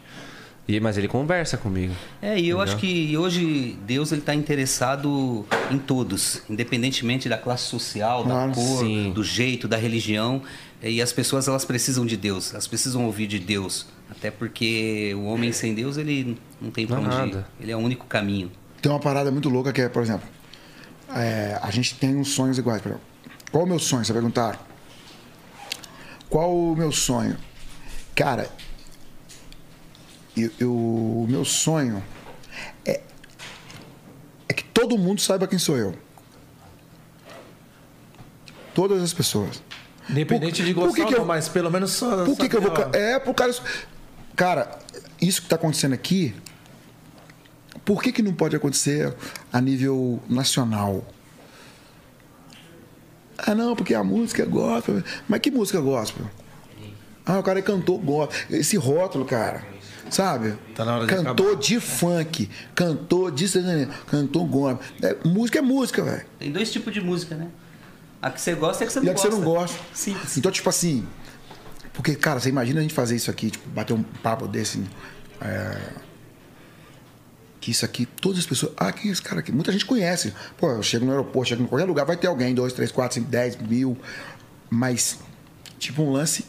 E, mas ele conversa comigo. É, e eu Entendeu? acho que hoje Deus ele está interessado em todos, independentemente da classe social, da cor, Sim. do jeito, da religião. E as pessoas elas precisam de Deus, elas precisam ouvir de Deus, até porque o homem sem Deus ele não tem para Não onde ir. nada. Ele é o único caminho. Tem uma parada muito louca que é, por exemplo, é, a gente tem uns sonhos iguais. Por exemplo, qual o meu sonho? Você perguntaram. Qual o meu sonho? Cara, eu, eu- o meu sonho é, é que todo mundo saiba quem sou eu. Todas as pessoas. Independente Por- de gostar que ou que não, eu- mas pelo menos só. Por que, que eu vou. É, pro cara. Cara, isso que tá acontecendo aqui. Por que, que não pode acontecer a nível nacional? Ah, não, porque a música é gospel. Mas que música é gospel? Ah, o cara é cantor gospel. Esse rótulo, cara. Sabe? Tá na hora de cantor de funk, cantor de sertanejo, cantor gospel. É, música é música, velho. Tem dois tipos de música, né? A que você gosta e a que você não E a que gosta. você não gosta. Simples. Então, tipo assim. Porque, cara, você imagina a gente fazer isso aqui, tipo, bater um papo desse. é, que isso aqui, todas as pessoas. Ah, quem é esse cara aqui? Muita gente conhece. Pô, eu chego no aeroporto, chego em qualquer lugar, vai ter alguém, dois, três, quatro, cinco, dez mil. Mas, tipo, um lance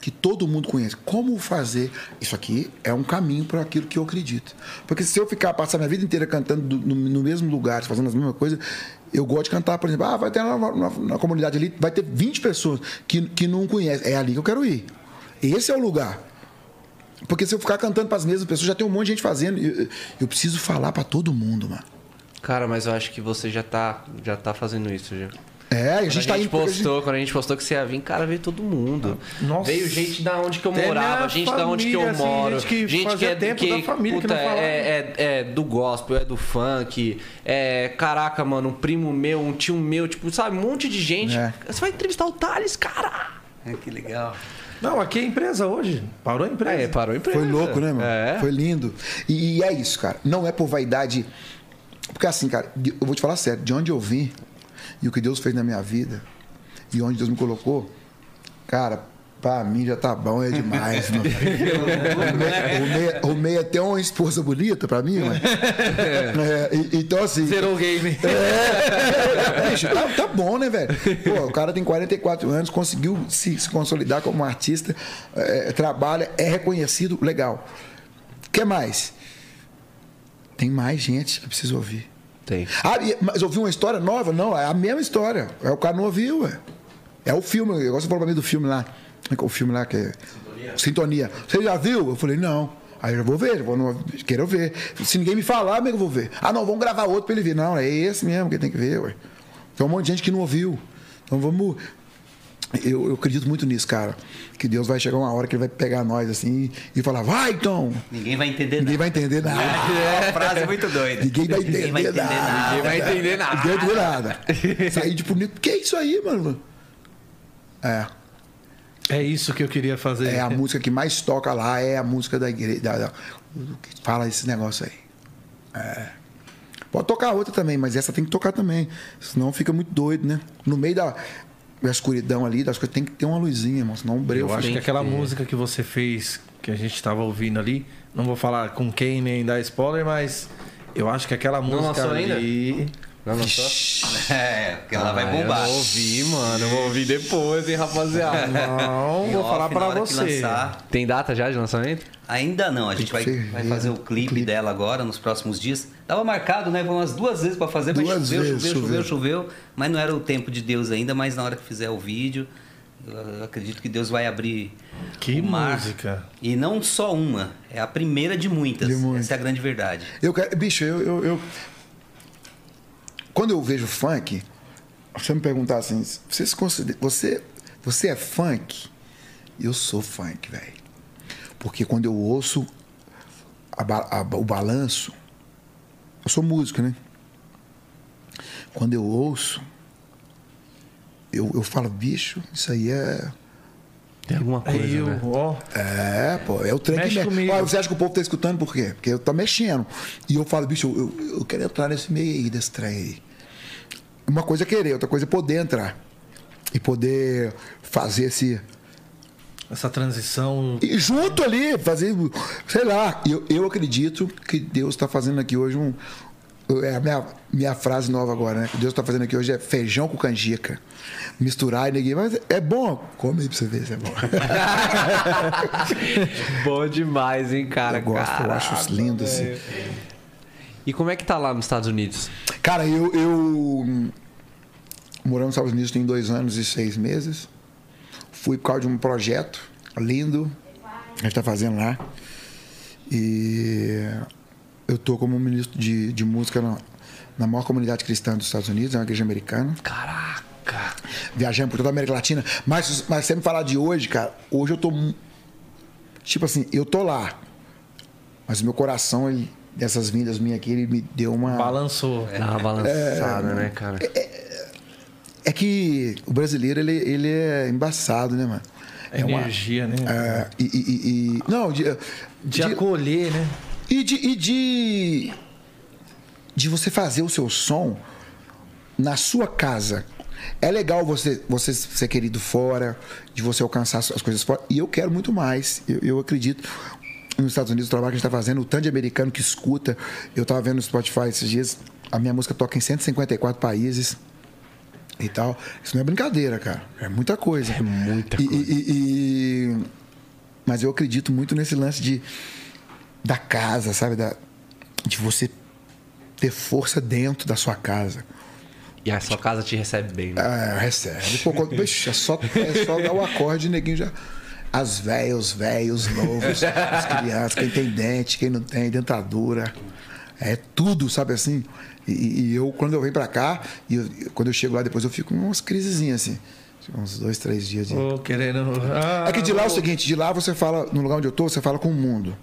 que todo mundo conhece. Como fazer? Isso aqui é um caminho para aquilo que eu acredito. Porque se eu ficar passar minha vida inteira cantando do- no, no mesmo lugar, fazendo as mesmas coisas, eu gosto de cantar, por exemplo, ah, vai ter na, na- na comunidade ali, vai ter 20 pessoas que, que não conhecem. É ali que eu quero ir. Esse é o lugar. Porque se eu ficar cantando para as mesmas pessoas, já tem um monte de gente fazendo. Eu, eu preciso falar para todo mundo, mano. Cara, mas eu acho que você já tá, já tá fazendo isso, já. É, a Quando gente tá a gente- postou, quando a gente postou que você ia vir, cara, veio todo mundo. Nossa. Veio gente da onde que eu morava, gente da onde que eu família, assim, moro, gente que fazia é tempo da família que puta, não falava. é, é, é do gospel, é do funk, é caraca, mano, um primo meu, um tio meu, tipo, sabe, um monte de gente. É. Você vai entrevistar o Thales, cara. É, que legal. Não, aqui é empresa hoje. Parou a empresa. É, parou a empresa. Foi louco, né, mano? É. Foi lindo. E, e é isso, cara. Não é por vaidade. Porque assim, cara, eu vou te falar sério, de onde eu vim e o que Deus fez na minha vida e onde Deus me colocou, cara, pra mim já tá bom, é demais, mano. Arrumei- até uma esposa bonita pra mim, mano. É, então, assim. Zerou o game. É, bicho, tá, tá bom, né, velho? Pô, o cara tem 44 anos, conseguiu se, se consolidar como artista, é, trabalha, é reconhecido, legal. O que mais? Tem mais gente que precisa ouvir. Tem. Ah, mas ouviu uma história nova? Não, é a mesma história. É o cara não ouviu, ué. É o filme, igual você falou pra mim do filme lá. Como é que é O filme lá que é. Sintonia. Você já viu? Eu falei, não. Aí eu vou ver, eu vou no- quero ver. Se ninguém me falar, amigo, eu vou ver. Ah, não, vamos gravar outro pra ele ver. Não, é esse mesmo que tem que ver, ué. Tem um monte de gente que não ouviu. Então vamos. Eu, eu acredito muito nisso, cara. Que Deus vai chegar uma hora que ele vai pegar nós assim e falar, vai então! Ninguém vai entender Ninguém nada. vai entender nada. É uma frase muito doida. Ninguém vai entender, Ninguém vai entender nada. nada. Ninguém vai entender nada. Ninguém vai entender nada. Sair de bonito. Que é isso aí, mano? É. É isso que eu queria fazer. É a música que mais toca lá, é a música da igreja. Da, da- que fala esse negócio aí. É. Pode tocar outra também, mas essa tem que tocar também. Senão fica muito doido, né? No meio da, da escuridão ali, das coisas, tem que ter uma luzinha, irmão. Senão um breu Eu acho que que aquela ter. música que você fez, que a gente tava ouvindo ali, não vou falar com quem nem dar spoiler, mas eu acho que aquela música lançou ainda? Não lançou? É, porque ela vai Ah, bombar. Eu não ouvi, mano. Eu vou ouvir depois, hein, rapaziada. Não, vou off, falar pra você. Tem data já de lançamento? Ainda não, a gente vai, vai fazer o clipe dela agora, nos próximos dias. Tava marcado, né? Vamos umas duas vezes pra fazer, mas Duas choveu, vezes, choveu, choveu, choveu. choveu. Mas não era o tempo de Deus ainda, mas na hora que fizer o vídeo, eu acredito que Deus vai abrir Que o mar. música. E não só uma, é a primeira de muitas. De muitas. Essa é a grande verdade. Eu quero, bicho, eu, eu, eu- Quando eu vejo funk, você me perguntar assim, você se considera. Você, você é funk? Eu sou funk, velho. Porque quando eu ouço a a- o balanço, eu sou músico, né? Quando eu ouço, eu, eu falo, bicho, isso aí é. Tem alguma coisa, Aí, eu, né? ó. É, pô, é o trem Mexe que mexe. você acha que o povo tá escutando por quê? Porque eu tô mexendo. E eu falo, bicho, eu, eu, eu quero entrar nesse meio aí, desse trem aí. Uma coisa é querer, outra coisa é poder entrar. E poder fazer esse. Essa transição. E junto ali, fazer, sei lá, eu, eu acredito que Deus está fazendo aqui hoje um. É a minha, minha frase nova agora, né? Que Deus está fazendo aqui hoje é feijão com canjica. Misturar e ninguém. Mas é bom. Come aí pra você ver se é bom. Bom demais, hein, cara? eu gosto, eu acho lindo assim. E como é que tá lá nos Estados Unidos? Cara, eu, eu morando nos Estados Unidos tem dois anos e seis meses. Fui por causa de um projeto lindo que a gente está fazendo lá. E eu tô como ministro de, de música na, na maior comunidade cristã dos Estados Unidos, é uma igreja americana. Caraca! Viajando por toda a América Latina. Mas, mas você me falar de hoje, cara, hoje eu tô. Tipo assim, eu tô lá. Mas o meu coração, ele, dessas vindas minhas aqui, ele me deu uma. Balançou. Dá uma balançada, né, cara? É que o brasileiro, ele, ele é embaçado, né, mano? É uma- Energia, né? é, e, e- e- e- não, de, De acolher, né? e de, e de de você fazer o seu som na sua casa. É legal você, você ser querido fora, de você alcançar as coisas fora. E eu quero muito mais. Eu, eu acredito. Nos Estados Unidos, o trabalho que a gente está fazendo, o tanto de americano que escuta. Eu estava vendo no Spotify esses dias, a minha música toca em 154 países e tal. Isso não é brincadeira, cara. É muita coisa. É muita e, coisa. e- e- Mas eu acredito muito nesse lance de da casa, sabe? Da, de você ter força dentro da sua casa. E a sua casa te recebe bem, né? Ah, recebe. Pô, quando, é, só, é só dar o acorde, neguinho já. As velhas, os velhos, os novos, as crianças, quem tem dente, quem não tem, dentadura. É tudo, sabe assim? E, e eu, quando eu venho pra cá, e eu- quando eu chego lá depois, eu fico com umas crisezinhas assim. Uns dois, três dias de. Ô, querendo. Ah, É que de lá é o seguinte, de lá você fala, no lugar onde eu tô, você fala com o mundo.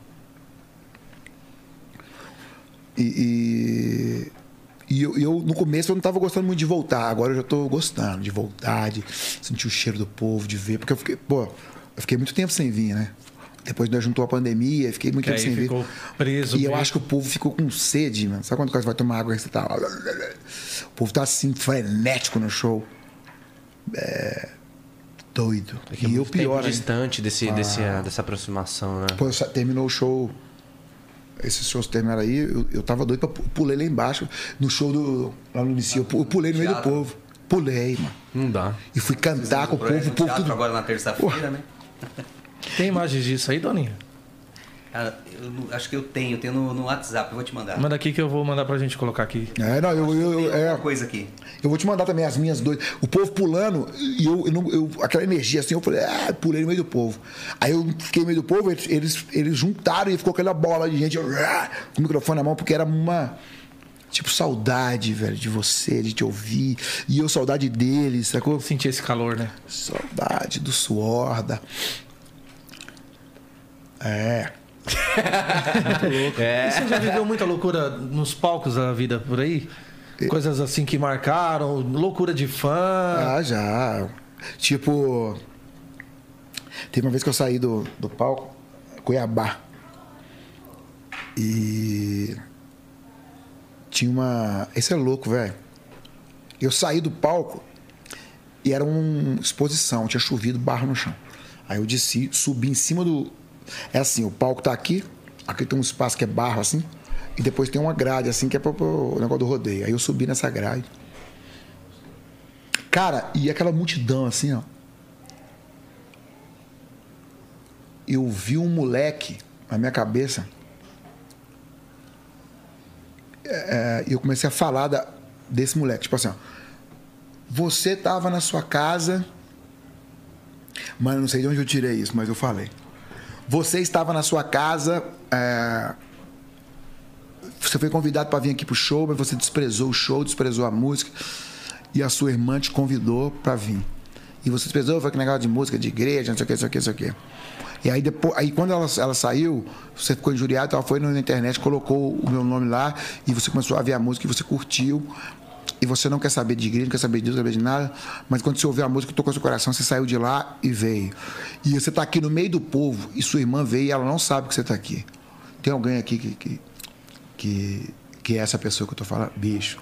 E, e, e eu, eu, no começo eu não estava gostando muito de voltar, agora eu já estou gostando de voltar, de sentir o cheiro do povo, de ver, porque eu fiquei, pô, eu fiquei muito tempo sem vir, né? Depois nós juntou a pandemia, fiquei muito Que tempo aí sem vir. ficou preso E eu mesmo. acho que o povo ficou com sede, mano. Sabe quando quase vai tomar água e você tá. O povo tá assim, frenético no show. É. Doido. É e eu muito tempo pior, hein? distante desse, desse, dessa aproximação, né? Pô, terminou o show. Esses shows terminaram aí, eu, eu tava doido pra pu- pulei lá embaixo, no show do. Lá no início. Eu pu- eu pulei no meio do povo. Pulei, mano. Não dá. E fui cantar com o povo, o povo tudo. agora na terça-feira, né? Tem imagens disso aí, Doninho? Cara, eu acho que eu tenho, eu tenho no, no WhatsApp, eu vou te mandar. Manda aqui que eu vou mandar pra gente colocar aqui. É, não, eu, eu, eu, é, coisa aqui. eu vou te mandar também as minhas doidas. O povo pulando, e eu, eu, aquela energia assim, eu falei, ah, pulei no meio do povo. Aí eu fiquei no meio do povo, eles, eles, eles juntaram e ficou aquela bola de gente, eu, ah, com o microfone na mão, porque era uma. Tipo, saudade, velho, de você, de te ouvir. E eu, saudade deles, sacou? Sentir esse calor, né? Saudade do suor, da. É. É. E você já viveu muita loucura nos palcos da vida por aí? Coisas assim que marcaram, loucura de fã. Ah, já. Tipo. Teve uma vez que eu saí do, do palco, Cuiabá. E. Tinha uma. Esse é louco, velho. Eu saí do palco e era uma exposição, tinha chovido barro no chão. Aí eu desci, subi em cima do. É assim, o palco tá aqui, aqui tem um espaço que é barro assim, e depois tem uma grade assim que é para o negócio do rodeio. Aí eu subi nessa grade. Cara, e aquela multidão assim, ó. Eu vi um moleque na minha cabeça. É, E eu comecei a falar da- desse moleque. Tipo assim, ó. Você tava na sua casa. Mano, não sei de onde eu tirei isso, mas eu falei. Você estava na sua casa. é, Você foi convidado para vir aqui pro show, mas você desprezou o show, desprezou a música. E a sua irmã te convidou para vir. E você desprezou, foi que negócio de música, de igreja, não sei o que, não sei o que, não sei o que. E aí, depois, aí quando ela, ela saiu, você ficou injuriado, ela foi na internet, colocou o meu nome lá, e você começou a ver a música e você curtiu. e você não quer saber de igreja, não quer saber de Deus, não quer saber de nada, mas quando você ouviu a música, tocou seu coração, você saiu de lá e veio. E você está aqui no meio do povo e sua irmã veio e ela não sabe que você está aqui. Tem alguém aqui que, que, que, que é essa pessoa que eu estou falando? Bicho.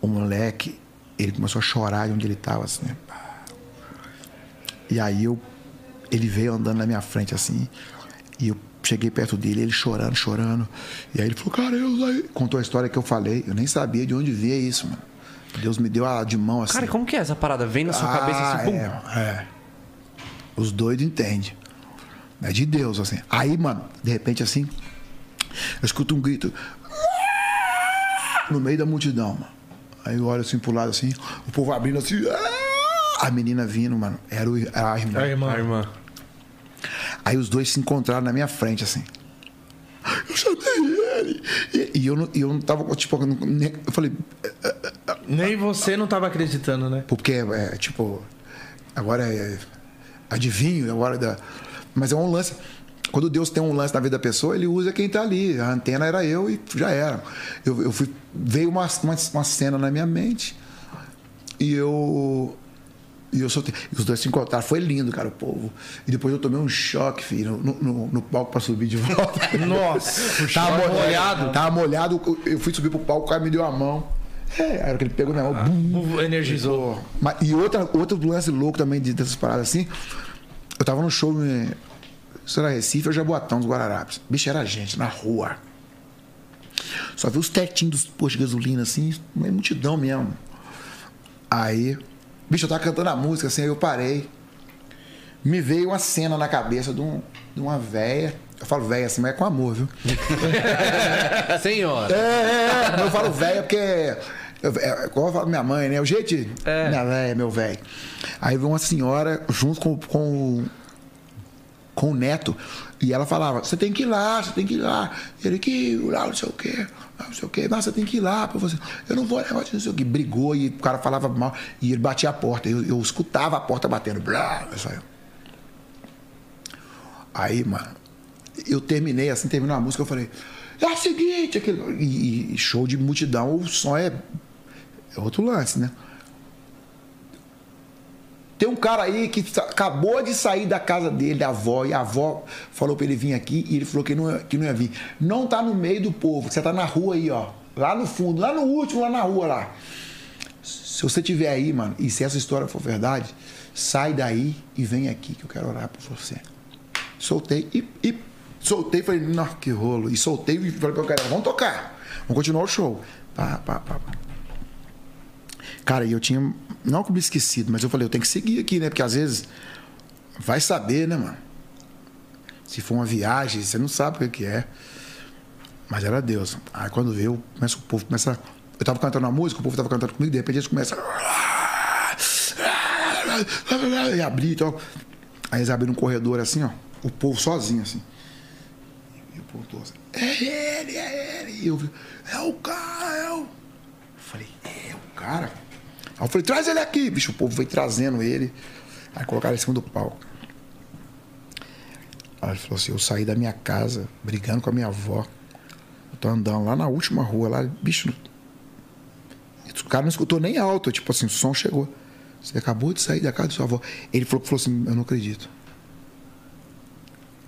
O moleque, ele começou a chorar de onde ele estava, assim, né? E aí eu, ele veio andando na minha frente assim, e eu cheguei perto dele, ele chorando, chorando. E aí ele falou, cara, eu aí. Contou a história que eu falei. Eu nem sabia de onde veio isso, mano. Deus me deu a de mão assim. Cara, como que é essa parada? Vem na sua ah, cabeça assim, pum. É, é. Os doidos entendem. É de Deus, assim. Aí, mano, de repente assim, eu escuto um grito. No meio da multidão, mano. Aí eu olho assim pro lado assim, o povo abrindo assim. A menina vindo, mano. Era, o, era a irmã. A irmã. A irmã. Aí os dois se encontraram na minha frente, assim. Eu chamei ele. E, e eu, não, eu não tava, tipo, eu, não, eu falei. Nem você não tava acreditando, né? Porque, é, tipo, agora é. Adivinho, agora da. Mas é um lance. Quando Deus tem um lance na vida da pessoa, ele usa quem tá ali. A antena era eu e já era. Eu, eu fui, veio uma, uma, uma cena na minha mente e eu e eu soltei. E os dois se encontraram. Foi lindo, cara, o povo. E depois eu tomei um choque, filho, no, no, no palco pra subir de volta. Nossa! tava molhado. Tava molhado. Eu fui subir pro palco, o cara me deu a mão. É, era que ele pegou na mão. Ah, bum, energizou. Mas, e outra, outro lance louco também dessas paradas assim. Eu tava no show em. Isso era Recife ou Jaboatão, dos Guararapes. Bicho, era gente na rua. Só vi os tetinhos dos postos de gasolina, assim, uma multidão mesmo. Aí Bicho, eu tava cantando a música assim, aí eu parei. Me veio uma cena na cabeça de, um, de uma véia. Eu falo véia assim, mas é com amor, viu? Senhora. É, é, eu falo véia porque. Eu, é, como eu falo minha mãe, né? O jeito de. É. Minha véia, meu velho. Aí veio uma senhora junto com, com, com o neto. E ela falava: Você tem que ir lá, você tem que ir lá. Ele que ir lá, não sei o quê não sei o quê, mas você tem que ir lá para você. Eu não vou negócio, não sei o quê. Brigou e o cara falava mal e ele batia a porta. Eu, eu escutava a porta batendo. Blá. Aí, mano, eu terminei, assim, terminou a música, eu falei, é o seguinte, aquele... e, e show de multidão, o som é, é outro lance, né? Tem um cara aí que acabou de sair da casa dele, da avó, e a avó falou para ele vir aqui e ele falou que não, que não ia vir. Não tá no meio do povo, você tá na rua aí, ó. Lá no fundo, lá no último, lá na rua lá. Se você tiver aí, mano, e se essa história for verdade, sai daí e vem aqui que eu quero orar por você. Soltei e, e soltei, falei, não, que rolo. E soltei e falei pra cara, vamos tocar. Vamos continuar o show. Pá, pá, pá. Cara, e eu tinha. Não me esquecido, mas eu falei, eu tenho que seguir aqui, né? Porque às vezes. Vai saber, né, mano? Se for uma viagem, você não sabe o que é. Mas era Deus. Aí quando veio, começa, o povo começa. Eu tava cantando uma música, o povo tava cantando comigo, de repente eles começam. E abrir e tal. Aí eles abriram um corredor assim, ó. O povo sozinho, assim. E o povo todo assim. É ele, é ele. E eu vi, é o cara, é o. Eu falei, é o cara? Aí eu falei, traz ele aqui. Bicho, o povo veio trazendo ele. Aí colocaram em cima do palco. Aí ele falou assim, eu saí da minha casa, brigando com a minha avó. Eu tô andando lá na última rua, lá, bicho. O cara não escutou nem alto, tipo assim, o som chegou. Você acabou de sair da casa da sua avó. Ele falou, falou assim, eu não acredito.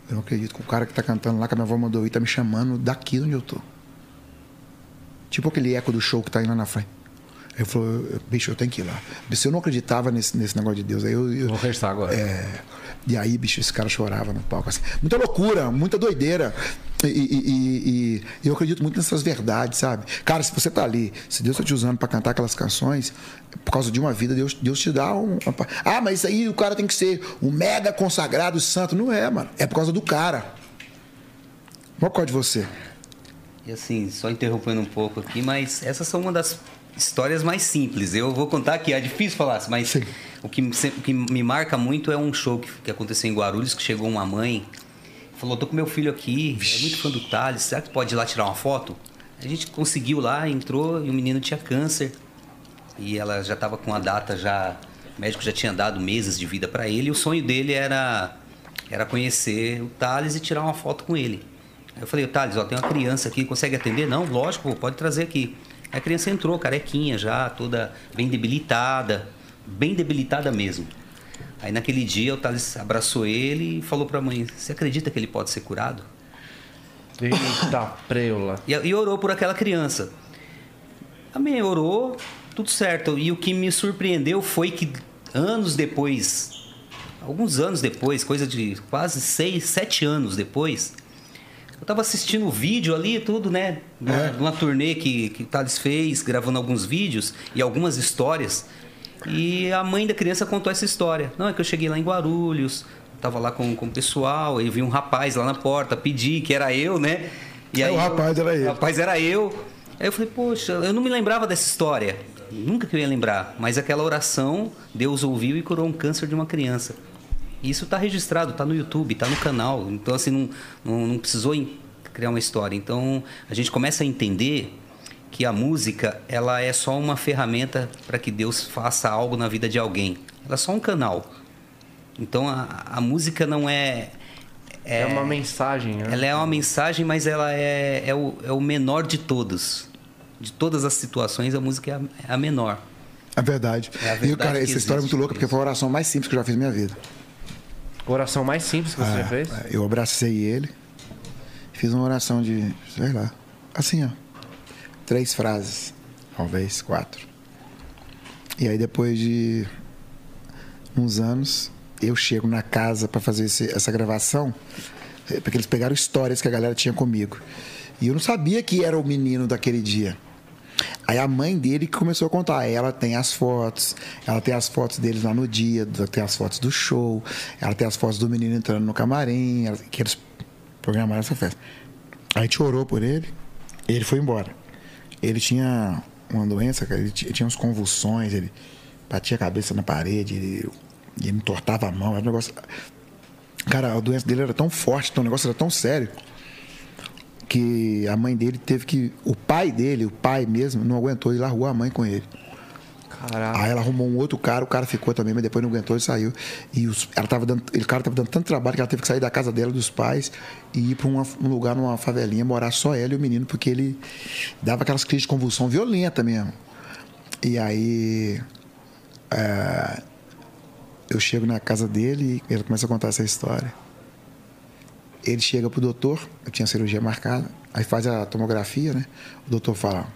Eu não acredito que o cara que tá cantando lá, que a minha avó mandou ir, tá me chamando daqui onde eu tô. Tipo aquele eco do show que tá indo lá na frente. Ele falou, bicho, eu tenho que ir lá. Bicho, eu não acreditava nesse, nesse negócio de Deus. Aí eu, eu, Vou restar agora. É, e aí, bicho, esse cara chorava no palco. Assim. Muita loucura, muita doideira. E, e, e, e, eu acredito muito nessas verdades, sabe? Cara, se você tá ali, se Deus tá te usando para cantar aquelas canções, por causa de uma vida, Deus, Deus te dá um. Uma... Ah, mas isso aí o cara tem que ser um mega consagrado santo. Não é, mano. É por causa do cara. Qual de você? E assim, só interrompendo um pouco aqui, mas essas são uma das histórias mais simples. Eu vou contar aqui, é difícil falar, mas o que, o que me marca muito é um show que, que aconteceu em Guarulhos, que chegou uma mãe, falou, tô com meu filho aqui, é muito fã do Thales, será que pode ir lá tirar uma foto? A gente conseguiu lá, entrou e o menino tinha câncer. E ela já estava com a data já, o médico já tinha dado meses de vida para ele, e o sonho dele era era conhecer o Thales e tirar uma foto com ele. Aí eu falei, Thales, ó, tem uma criança aqui, consegue atender? Não, lógico, pode trazer aqui. A criança entrou, carequinha já, toda bem debilitada, bem debilitada mesmo. Aí naquele dia o Thales abraçou ele e falou para a mãe: Você acredita que ele pode ser curado? Eita preula. E, e orou por aquela criança. A mãe orou, tudo certo. E o que me surpreendeu foi que anos depois, alguns anos depois, coisa de quase seis, sete anos depois, eu tava assistindo o vídeo ali, tudo, né? De uma, É. de uma turnê que, que o Thales fez, gravando alguns vídeos e algumas histórias. E a mãe da criança contou essa história. Não, é que eu cheguei lá em Guarulhos, tava lá com, com o pessoal, aí eu vi um rapaz lá na porta, pedi que era eu, né? E É, o eu- rapaz era ele. O rapaz era eu. Aí eu falei, poxa, eu não me lembrava dessa história. Nunca que eu ia lembrar. Mas aquela oração, Deus ouviu e curou um câncer de uma criança. Isso está registrado, está no YouTube, está no canal. Então, assim, não, não, não precisou criar uma história. Então, a gente começa a entender que a música, ela é só uma ferramenta para que Deus faça algo na vida de alguém. Ela é só um canal. Então, a, a música não é... É, uma mensagem, né? Ela é uma mensagem, mas ela é, é, o, é o menor de todos. De todas as situações, a música é a, é a menor. É verdade. É a e, verdade cara, essa história é muito louca, porque foi a oração mais simples que eu já fiz na minha vida. Oração mais simples que você já É, fez? é, Eu abracei ele, fiz uma oração de, sei lá, assim, ó. Três frases, talvez quatro. E aí depois de uns anos, eu chego na casa para fazer esse- essa gravação, eh, porque eles pegaram histórias que a galera tinha comigo. E eu não sabia que era o menino daquele dia. Aí a mãe dele que começou a contar. Ela tem as fotos, ela tem as fotos deles lá no dia, tem as fotos do show, ela tem as fotos do menino entrando no camarim, que eles programaram essa festa. Aí a gente orou por ele, ele foi embora. Ele tinha uma doença, ele ti- ele tinha umas convulsões, ele batia a cabeça na parede, ele, ele entortava a mão, era um negócio. Cara, a doença dele era tão forte, o negócio era tão sério que a mãe dele teve que. O pai dele, o pai mesmo, não aguentou e largou a mãe com ele. Caraca. Aí ela arrumou um outro cara, o cara ficou também, mas depois não aguentou e saiu. E os, ela tava dando, o cara tava dando tanto trabalho que ela teve que sair da casa dela, dos pais, e ir para um lugar, numa favelinha, morar só ela e o menino, porque ele dava aquelas crises de convulsão violenta mesmo. E aí. é, eu chego na casa dele e ele começa a contar essa história. Ele chega pro doutor, eu tinha cirurgia marcada, aí faz a tomografia, né? O doutor fala: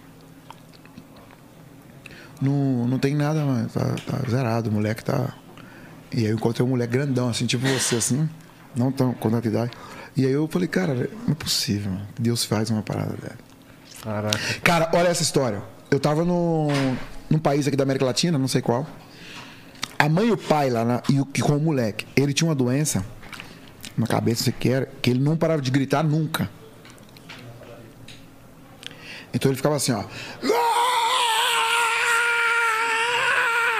Não, não tem nada, mas tá, tá zerado, o moleque tá. E aí eu encontrei um moleque grandão, assim, tipo você, assim, não tão com tanta idade. E aí eu falei, cara, não é possível, mano. Deus faz uma parada dela. Caraca. Cara, olha essa história. Eu tava no, num país aqui da América Latina, não sei qual. A mãe e o pai lá, na, e, o, com o moleque, ele tinha uma doença na cabeça, se quer, que ele não parava de gritar nunca. Então ele ficava assim, ó.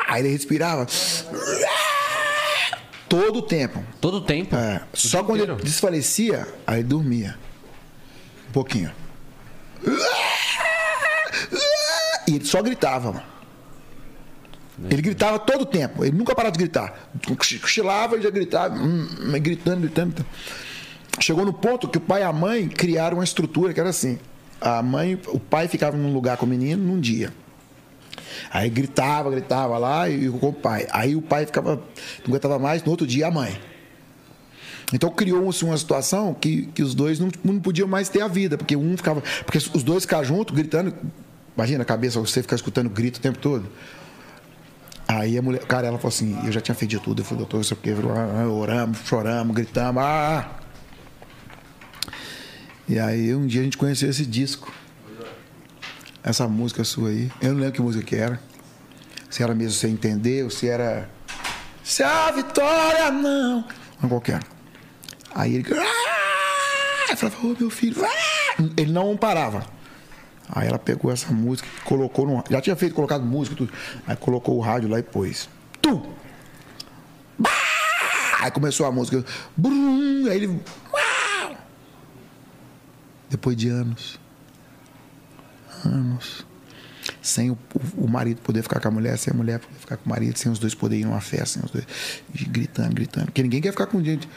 Aí ele respirava. Todo o tempo. Todo tempo? É, só quando inteiro? ele desfalecia, aí ele dormia. Um pouquinho. E ele só gritava, mano. Ele gritava todo o tempo, ele nunca parava de gritar. Cochilava e já gritava, hum, gritando, gritando, gritando. Chegou no ponto que o pai e a mãe criaram uma estrutura que era assim: a mãe, o pai ficava num lugar com o menino num dia. Aí gritava, gritava lá e com o pai. Aí o pai ficava, não aguentava mais, no outro dia a mãe. Então criou-se uma situação que, que os dois não, não podiam mais ter a vida, porque um ficava. Porque os dois ficavam juntos, gritando. Imagina a cabeça, você ficar escutando grito o tempo todo. Aí a mulher, cara, ela falou assim, eu já tinha feito tudo. Eu falei, doutor, isso aqui, oramos, choramos, gritamos. Ah! E aí um dia a gente conheceu esse disco. Essa música sua aí. Eu não lembro que música que era. Se era mesmo sem entender, ou se era. Se a vitória não. Não qualquer. Aí ele. Ah! Eu falava, ô meu filho. Ah! Ele não parava. Aí ela pegou essa música, colocou no. Já tinha feito, colocado música, tudo. Aí colocou o rádio lá e pôs. Tu! Bah! Aí começou a música. Brum! Aí ele. Uau! Depois de anos. Anos. Sem o, o, marido poder ficar com a mulher, sem a mulher poder ficar com o marido, sem os dois poderem ir numa festa, sem os dois. Gritando, gritando. Porque ninguém quer ficar com gente.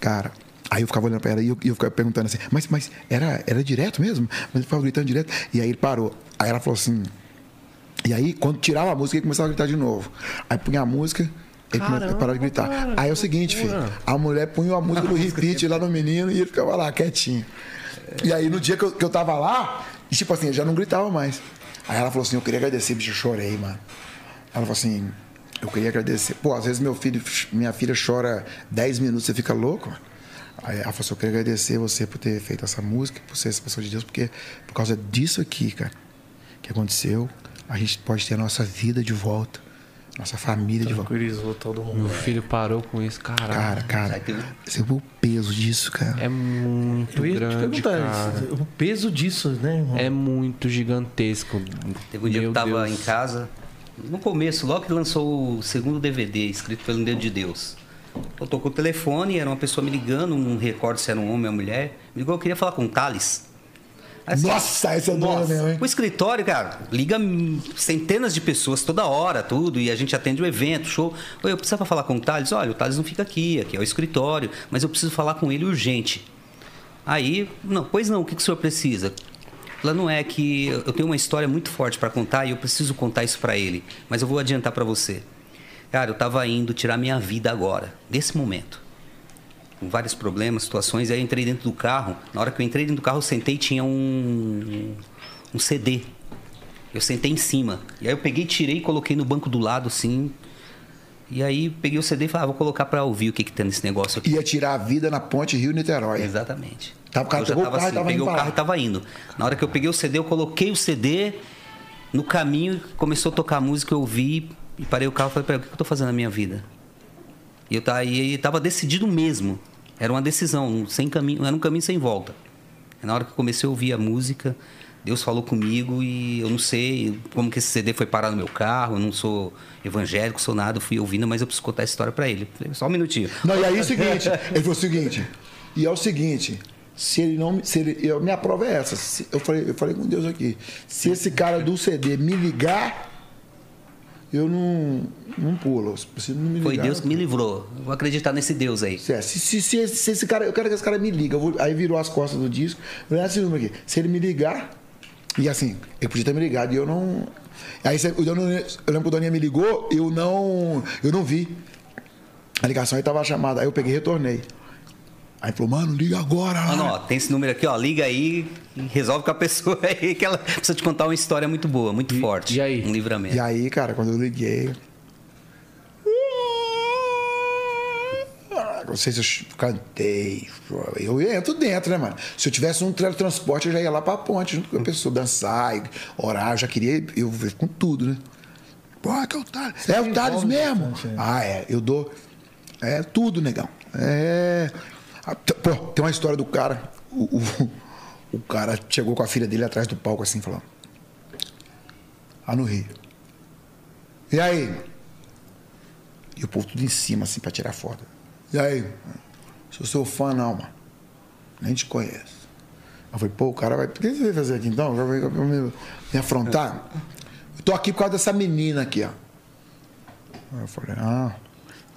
Cara, Aí eu ficava olhando pra ela e eu, eu ficava perguntando assim, mas, mas era, era direto mesmo? Mas ele ficava gritando direto. E aí ele parou. Aí ela falou assim. E aí, quando tirava a música, ele começava a gritar de novo. Aí punha a música, ele Caramba, parava de gritar. cara, aí é o seguinte, filho, a mulher punha a música do repeat lá no menino e ele ficava lá, quietinho. E aí, no dia que eu, que eu tava lá, tipo assim, eu já não gritava mais. Aí ela falou assim: Eu queria agradecer, bicho, eu chorei, mano. Ela falou assim: Eu queria agradecer. Pô, às vezes meu filho, minha filha chora 10 minutos, você fica louco, mano. Aí ela falou assim: Eu queria agradecer você por ter feito essa música, por ser essa pessoa de Deus, porque por causa disso aqui, cara, que aconteceu, a gente pode ter a nossa vida de volta, nossa família de volta. Tranquilizou todo Meu mundo. filho parou com isso, caralho. Cara, cara, você viu o peso disso, cara. É muito Eu ia te grande, perguntar cara. o peso disso, né, irmão? É muito gigantesco. Teve um dia que Meu eu tava Deus. em casa, no começo, logo que lançou o segundo DVD, escrito pelo Dedo de Deus. Eu tocou o telefone, era uma pessoa me ligando, não recordo se era um homem ou mulher. Me ligou, eu queria falar com o Thales. Aí, assim, Nossa, esse é doido nossa, mesmo, hein? O escritório, cara, liga centenas de pessoas toda hora, tudo, e a gente atende o evento, show. Oi, eu precisava falar com o Thales. Olha, o Thales não fica aqui, aqui é o escritório, mas eu preciso falar com ele urgente. Aí, não, pois não, o que, que o senhor precisa? Ela não é que eu tenho uma história muito forte para contar e eu preciso contar isso para ele, mas eu vou adiantar para você. Cara, eu tava indo tirar minha vida agora, nesse momento. Com vários problemas, situações, aí eu entrei dentro do carro. Na hora que eu entrei dentro do carro, eu sentei e tinha um, um CD. Eu sentei em cima. E aí eu peguei, tirei e coloquei no banco do lado, assim. E aí peguei o CD e falei, ah, vou colocar para ouvir o que, que tem nesse negócio aqui. Ia tirar a vida na ponte Rio-Niterói. Exatamente. Tá, o cara eu já pegou o tava carro assim, tava peguei o carro e tava indo. Na hora que eu peguei o CD, eu coloquei o CD no caminho, começou a tocar a música, eu ouvi e parei o carro e falei, peraí, o que eu tô fazendo na minha vida? E eu tava, e tava decidido mesmo. Era uma decisão, sem caminho, era um caminho sem volta. Na hora que eu comecei a ouvir a música, Deus falou comigo e eu não sei como que esse CD foi parar no meu carro, eu não sou evangélico, sou nada, fui ouvindo, mas eu preciso contar a história para ele. Só um minutinho. Não, e aí é o seguinte, ele falou o seguinte, e é o seguinte, se ele não, se ele, eu, minha prova é essa, eu falei, eu falei com Deus aqui, se esse cara do CD me ligar, eu não, não pulo, se não me ligar, Foi Deus eu que me livrou. Eu vou acreditar nesse Deus aí. Se, se, se, se esse- se esse cara, eu quero que esse cara me liga. eu vou- aí virou as costas do disco. Eu esse número aqui. Se ele me ligar, e assim, ele podia ter me ligado e eu não. Aí você- o Doninha- eu lembro que o Doninha me ligou, eu não. Eu não vi. A ligação aí tava chamada. Aí eu peguei e retornei. Aí falou, mano, liga agora. Mano, ó, tem esse número aqui, ó. Liga aí e resolve com a pessoa aí que ela precisa te contar uma história muito boa, muito forte. e aí? Um livramento. E aí, cara, quando eu liguei. Não sei se eu cantei. Eu entro dentro, né, mano? Se eu tivesse um teletransporte, eu já ia lá pra ponte junto com a pessoa, dançar, e orar. Eu já queria eu ver com tudo, né? Pô, é que é o Thales. É o Thales mesmo? Ah, é. Eu dou. É tudo, negão. É. Ah, Pô, tem uma história do cara. O, o, o cara chegou com a filha dele atrás do palco assim, falando. Lá no Rio. E aí? E o povo tudo em cima, assim, pra tirar foto. E aí? Sou seu fã, não, mano. Nem te conheço. Eu falei, pô, o cara vai. O que você vai fazer aqui então? Vai, me, me afrontar? Eu tô aqui por causa dessa menina aqui, ó. Aí eu falei, ah.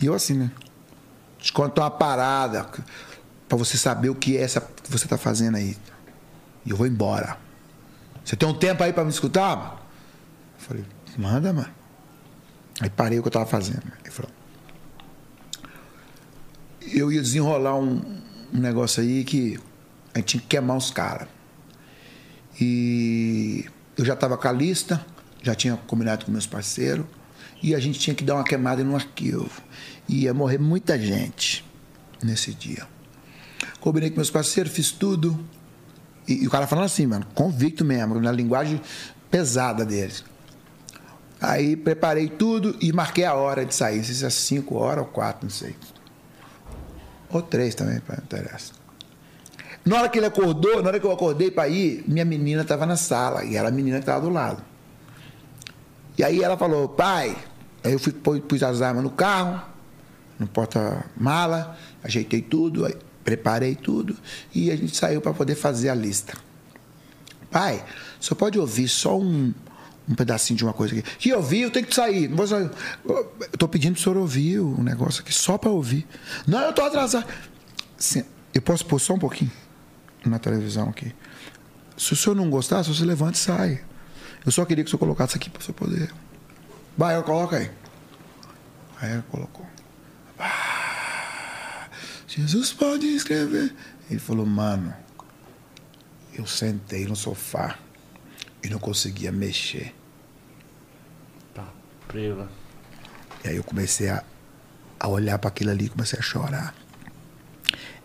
E eu assim, né? Te contar uma parada pra você saber o que é essa que você tá fazendo aí. E eu vou embora. Você tem um tempo aí pra me escutar? Eu falei, manda, mano. Aí parei o que eu tava fazendo. Ele falou. Eu ia desenrolar um, um negócio aí que a gente tinha que queimar os caras. E eu já tava com a lista, já tinha combinado com meus parceiros, e a gente tinha que dar uma queimada no arquivo. E ia morrer muita gente nesse dia. Combinei com meus parceiros, fiz tudo. E, e o cara falando assim, mano, convicto mesmo, na linguagem pesada deles. Aí preparei tudo e marquei a hora de sair. Se é cinco horas ou quatro, não sei. Ou três também, não interessa. Na hora que ele acordou, na hora que eu acordei para ir, minha menina estava na sala. E era a menina que estava do lado. E aí ela falou, pai. Aí eu fui, pus as armas no carro, no porta-mala, ajeitei tudo, aí preparei tudo. E a gente saiu para poder fazer a lista. Pai, só pode ouvir só um, um pedacinho de uma coisa aqui. Que ouvir, eu tenho que sair. Não vou sair. Eu tô pedindo pro senhor ouvir o negócio aqui, só para ouvir. Não, eu tô atrasado. Sen- Eu posso pôr só um pouquinho na televisão aqui. Se o senhor não gostar, você levanta e sai. Eu só queria que o senhor colocasse aqui para o senhor poder. Vai, eu coloco aí. Aí ele colocou. Ah, Jesus pode escrever. Ele falou, mano, eu sentei no sofá e não conseguia mexer. Tá, prela. E aí eu comecei a, a olhar para aquilo ali e comecei a chorar.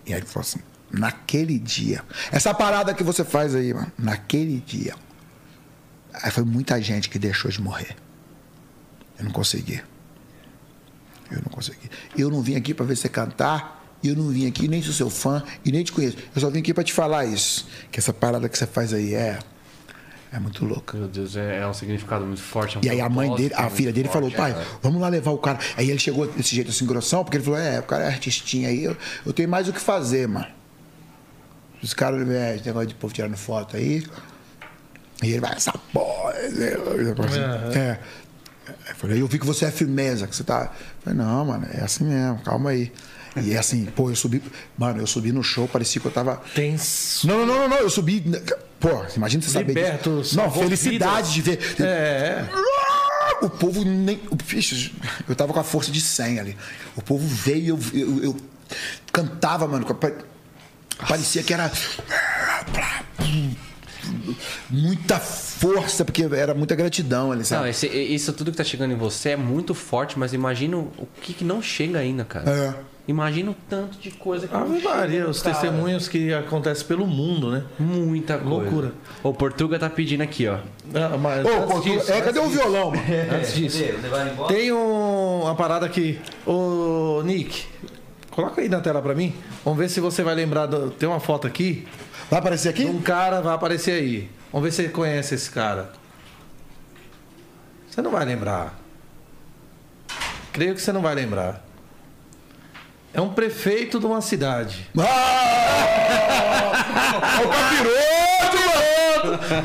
E aí ele falou assim, naquele dia, essa parada que você faz aí, mano, naquele dia, aí foi muita gente que deixou de morrer. Eu não consegui. Eu não consegui. Eu não vim aqui para ver você cantar. Eu não vim aqui nem sou seu fã e nem te conheço. Eu só vim aqui para te falar isso. Que essa parada que você faz aí é. É muito louca. Meu Deus, é, é um significado muito forte. é um E aí a mãe dele, a filha dele falou, forte, pai, é. vamos lá levar o cara. Aí ele chegou desse jeito assim, grossão, porque ele falou, é, o cara é artistinha aí, eu, eu tenho mais o que fazer, mano. Os caras, é, esse negócio de povo tirando foto aí. E ele vai, essa porra. É. é. Eu falei, eu vi que você é firmeza, que você tá. Eu falei, não, mano, é assim mesmo, calma aí. E é assim, pô, eu subi. Mano, eu subi no show, parecia que eu tava. Tem. Não, não, não, não, não, eu subi. Pô, imagina você saber. Liberto, disso. Não, felicidade de ver. É. O povo nem. o- Vixe, eu tava com a força de 100 ali. O povo veio, eu, eu, eu cantava, mano. pa- Parecia que era. Muita força, porque era muita gratidão ali, Não, sabe? esse- isso tudo que tá chegando em você é muito forte, mas imagina o que, que não chega ainda, cara. É. Imagina o tanto de coisa que chega, Maria, os cara. testemunhos que acontecem pelo mundo, né? Muita coisa. Loucura. O Portuga tá pedindo aqui, ó. Ah, mas Ô, tu- disso, é, cadê o violão, mano? disso, Antes disso. Tem um- uma parada aqui. Ô, Nick, coloca aí na tela pra mim. Vamos ver se você vai lembrar. Do... Tem uma foto aqui. Vai aparecer aqui? Um cara vai aparecer aí. Vamos ver se você conhece esse cara. Você não vai lembrar. Creio que você não vai lembrar. É um prefeito de uma cidade. Ah! É o capiroto,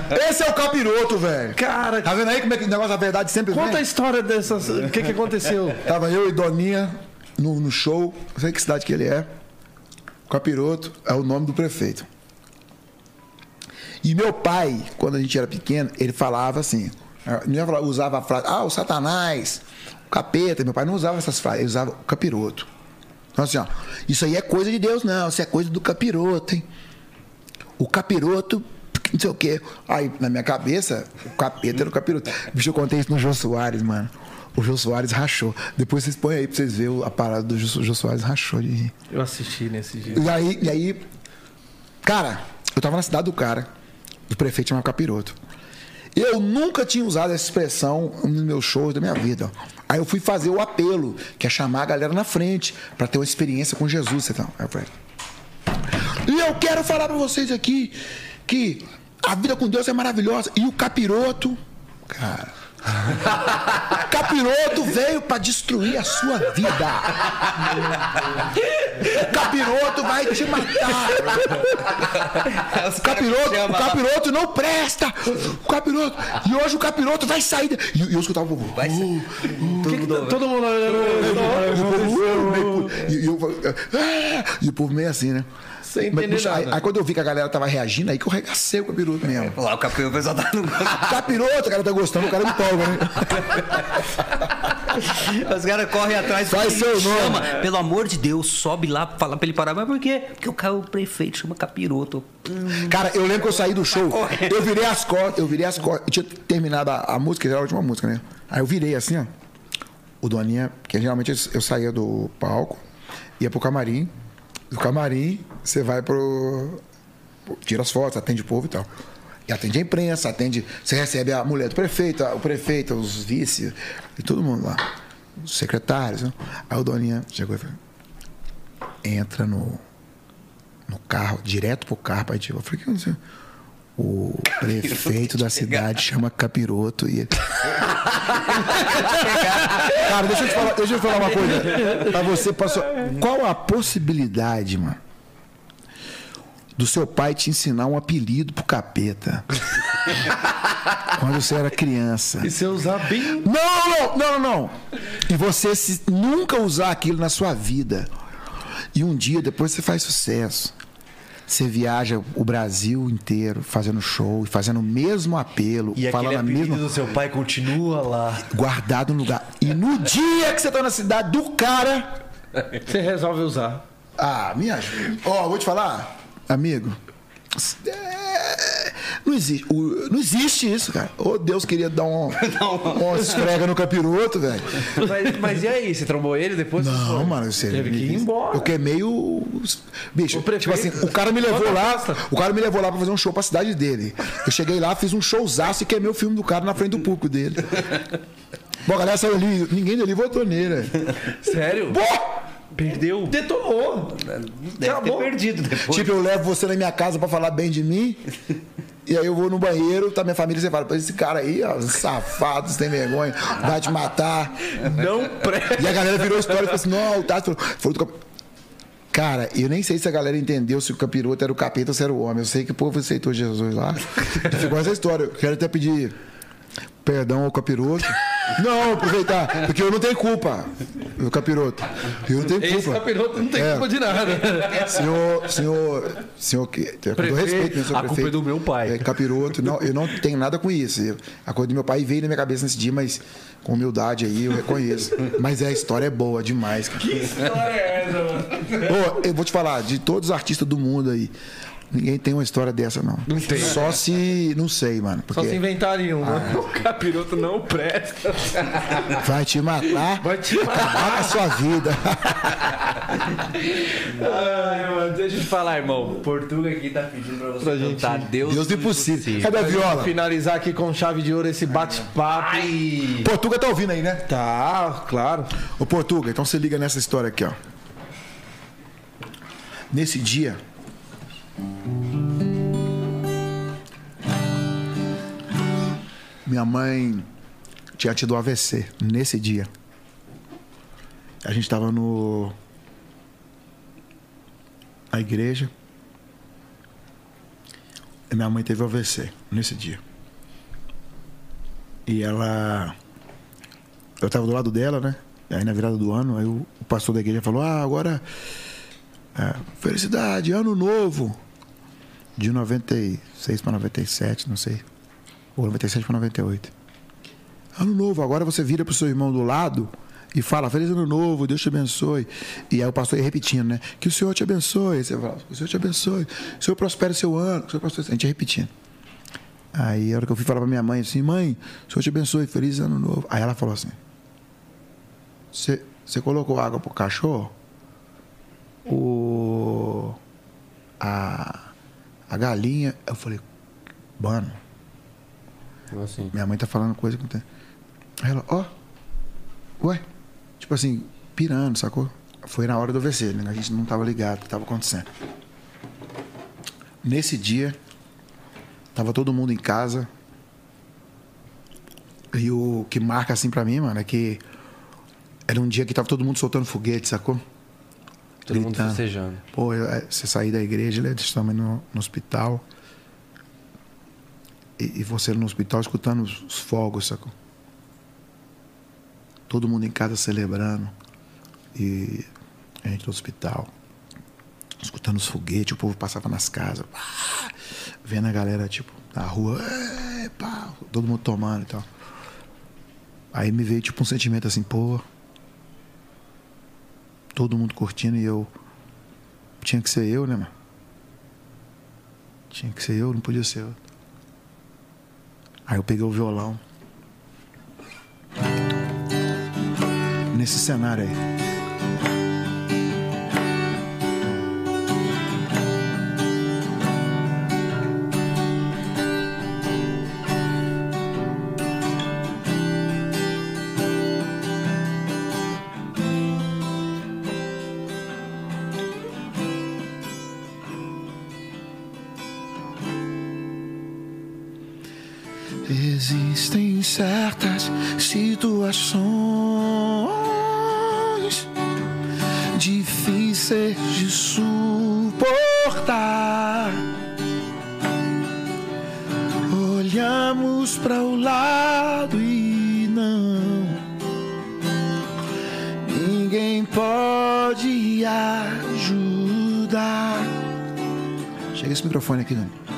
mano! Esse é o capiroto, velho. Cara, Tá vendo aí como é que o negócio da verdade sempre conta a vem? história dessas. O que, que aconteceu? Tava eu e Doninha no, no show, não sei que cidade que ele é. O Capiroto é o nome do prefeito. E meu pai, quando a gente era pequeno, ele falava assim, não usava a frase, ah, o satanás, o capeta. Meu pai não usava essas frases, ele usava o capiroto. Assim, ó, isso aí é coisa de Deus, não, isso é coisa do capiroto, hein? O capiroto, não sei o quê. Aí, na minha cabeça, o capeta era o capiroto. Bicho, eu contei isso no Jô Soares, mano. O Jô Soares rachou. Depois vocês põem aí pra vocês verem a parada do Jô, Jô Soares rachou de rir. Eu assisti nesse dia. E aí, e aí, cara, eu tava na cidade do cara, do prefeito chamado Capiroto. Eu nunca tinha usado essa expressão nos meus shows da minha vida. Aí eu fui fazer o apelo, que é chamar a galera na frente, pra ter uma experiência com Jesus. Então. E eu quero falar pra vocês aqui que a vida com Deus é maravilhosa. E o capiroto, cara. capiroto veio pra destruir a sua vida. O capiroto vai te matar. O capiroto, o capiroto não presta. O capiroto. E hoje o capiroto vai sair. E, eu escutava o povo. Vai que tá- todo mundo. E o povo meio assim, né? Sem Mas, entender bicho, aí, nada. aí quando eu vi que a galera tava reagindo, aí que eu regacei o capiroto mesmo. Lá, o capel, o pessoal tá no. Capiroto, o cara tá gostando, o cara me empolga, né? Os caras correm atrás. Faz seu nome. chama. Pelo amor de Deus, sobe lá, fala pra ele parar. Mas por quê? Porque o cara, o prefeito chama capiroto. Cara, eu lembro que eu saí do show, eu virei as costas, eu virei as costas. Eu tinha terminado a, a música, era a última música, né? Aí eu virei assim, ó. O Doninha, que geralmente eu saía do palco, ia pro camarim. Do camarim, você vai pro. Tira as fotos, atende o povo e tal. E atende a imprensa, atende. Você recebe a mulher do prefeito, o prefeito, os vice, e todo mundo lá. Os secretários. Né? Aí o Doninha chegou e falou: entra no, no carro, direto pro carro, pra gente. Eu falei, que isso? O prefeito da cidade chama Capiroto e ele. Cara, deixa eu te falar, deixa eu te falar uma coisa. Pra você passou. Qual a possibilidade, mano? Do seu pai te ensinar um apelido pro capeta. Quando você era criança. E eu usar bem. Não, não, não, não, não. E você se- nunca usar aquilo na sua vida. E um dia depois você faz sucesso. Você viaja o Brasil inteiro fazendo show e fazendo o mesmo apelo, E falando aquele a mesma do seu pai continua lá. guardado no lugar. E no dia que você tá na cidade do cara, Você resolve usar. ah, me ajuda. Ó, vou te falar, amigo. É, Não existe, o- não existe isso, cara. Ô, Deus queria dar um, uma esfrega no capiroto, velho. Mas, mas e aí? Você trombou ele depois? Não, mano, sei. Teve que ir embora. Eu queimei o. Bicho, O tipo assim, o cara me levou lá. O cara me levou lá pra fazer um show pra cidade dele. Eu cheguei lá, fiz um showzaço e queimei o filme do cara na frente do público dele. Bom, a galera saiu ali, ninguém dali votou nele. Sério? Pô! Perdeu? Detonou. Deve Acabou. ter perdido depois. Tipo, eu levo você na minha casa pra falar bem de mim. E aí eu vou no banheiro, tá minha família, você fala, "Pô, esse cara aí, ó, safado, você tem vergonha, vai te matar. Não presta. E a galera virou história e falou assim: não, o Tato falou, falou. Cara, eu nem sei se a galera entendeu se o capiroto era o capeta ou se era o homem. Eu sei que o povo aceitou Jesus lá. Ficou essa história. Eu quero até pedir perdão ao capiroto. Não, aproveitar, porque eu não tenho culpa. O capiroto. Eu não tenho culpa. Esse capiroto não tem É. culpa de nada. Senhor, senhor, senhor, que, com todo respeito, né, senhor a culpa prefeito, é do meu pai. É, capiroto, não, eu não tenho nada com isso. A coisa do meu pai veio na minha cabeça nesse dia, mas com humildade aí eu reconheço. Mas é, a história é boa demais. cara. história é essa, mano? Ô, eu vou te falar, de todos os artistas do mundo aí, ninguém tem uma história dessa, não. Não tem. Só se. Não sei, mano. Só Porque se inventarem um, né? O capiroto não presta. vai te matar, Vai te acabar com a sua vida. Ai, mano, deixa eu te falar, irmão. Portuga aqui tá pedindo pra você Pra gente- cantar Deus, Deus do impossível. Cadê a viola? Finalizar aqui com chave de ouro esse bate-papo. e- Portuga tá ouvindo aí, né? Tá, claro. Ô Portuga, então você liga nessa história aqui, ó. Nesse dia. Minha mãe tinha tido AVC nesse dia. A gente tava no. na igreja. E minha mãe teve AVC nesse dia. E ela. Eu tava do lado dela, né? Aí na virada do ano, aí o pastor da igreja falou: Ah, agora. é, felicidade, ano novo. De 96 para 97, não sei. Ou 97 para 98. Ano novo, agora você vira pro seu irmão do lado e fala: Feliz ano novo, Deus te abençoe. E aí o pastor ia repetindo, né? Que o Senhor te abençoe. Você fala: Que o Senhor te abençoe. O Senhor prospere seu ano. O Senhor prospere... A gente ia repetindo. Aí a hora que eu fui falar pra minha mãe assim: Mãe, o Senhor te abençoe, feliz ano novo. Aí ela falou assim: você colocou água pro cachorro? O. A. A galinha. Eu falei: Mano, Assim. minha mãe tá falando coisa que não tem. Aí ela, ó. ué. Tipo assim, pirando, sacou? Foi na hora do AVC, né? A gente não tava ligado o que tava acontecendo. Nesse dia, tava todo mundo em casa. E o que marca assim pra mim, mano, é que era um dia que tava todo mundo soltando foguete, sacou? Todo mundo Gritando. festejando. Pô, eu- é, você sair da igreja, né, eles também no, no hospital. E, e você no hospital escutando os, os fogos, sacou? Todo mundo em casa celebrando. E a gente no hospital. Escutando os foguetes, o povo passava nas casas. pá, vendo a galera, tipo, na rua. "É, pá", todo mundo tomando e tal. Aí me veio tipo um sentimento assim, pô. Todo mundo curtindo e eu. Tinha que ser eu, né, mano? Tinha que ser eu, não podia ser eu. Aí eu peguei o violão. Nesse cenário aí. Microfone aqui, Dani.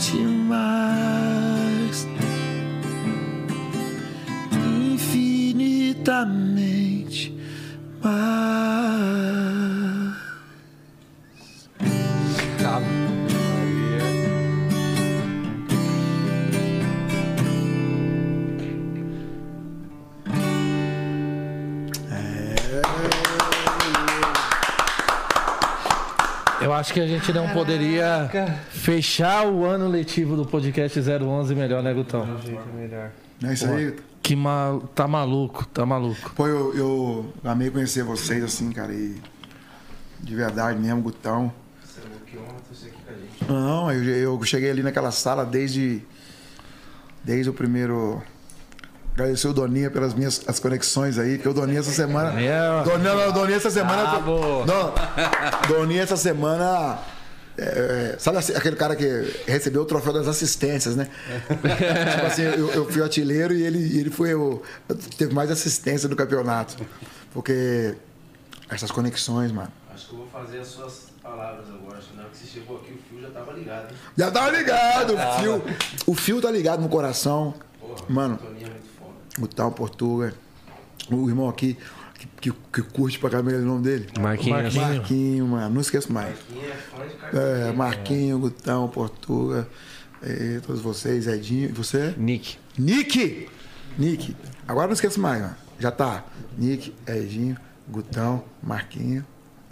Infinitamente mais, infinitamente acho que a gente não poderia fechar o ano letivo do podcast 011 melhor, né, Gutão? É isso aí. Que mal... tá maluco, tá maluco. Pô, eu, eu amei conhecer vocês, assim, cara, e de verdade mesmo, Gutão. Não, eu, eu cheguei ali naquela sala desde, desde o primeiro. Agradecer o Doninha pelas minhas as conexões aí, porque o Doninha essa semana. É. Doninha, não, Doninha essa semana. Bravo. Não, Doninha essa semana. é, é, sabe assim, aquele cara que recebeu o troféu das assistências, né? tipo assim, eu, eu fui artilheiro e ele, ele foi o. Teve mais assistência do campeonato. Porque essas conexões, mano. Acho que eu vou fazer as suas palavras agora, senão que você chegou aqui, o fio já tava ligado, hein? Já tava ligado, o fio. O fio tá ligado no coração. Porra, Mano. o O tal Portuga. O irmão aqui, que, que, que curte pra caramba o nome dele. Marquinhos. Marquinhos. Marquinho, mano. Não esqueço mais. É? É, Marquinho, Gutão, Portuga. é, todos vocês, Edinho. E você? Nick. Nick! Nick, agora não esqueça mais, ó. Já tá. Nick, Edinho, Gutão, Marquinho,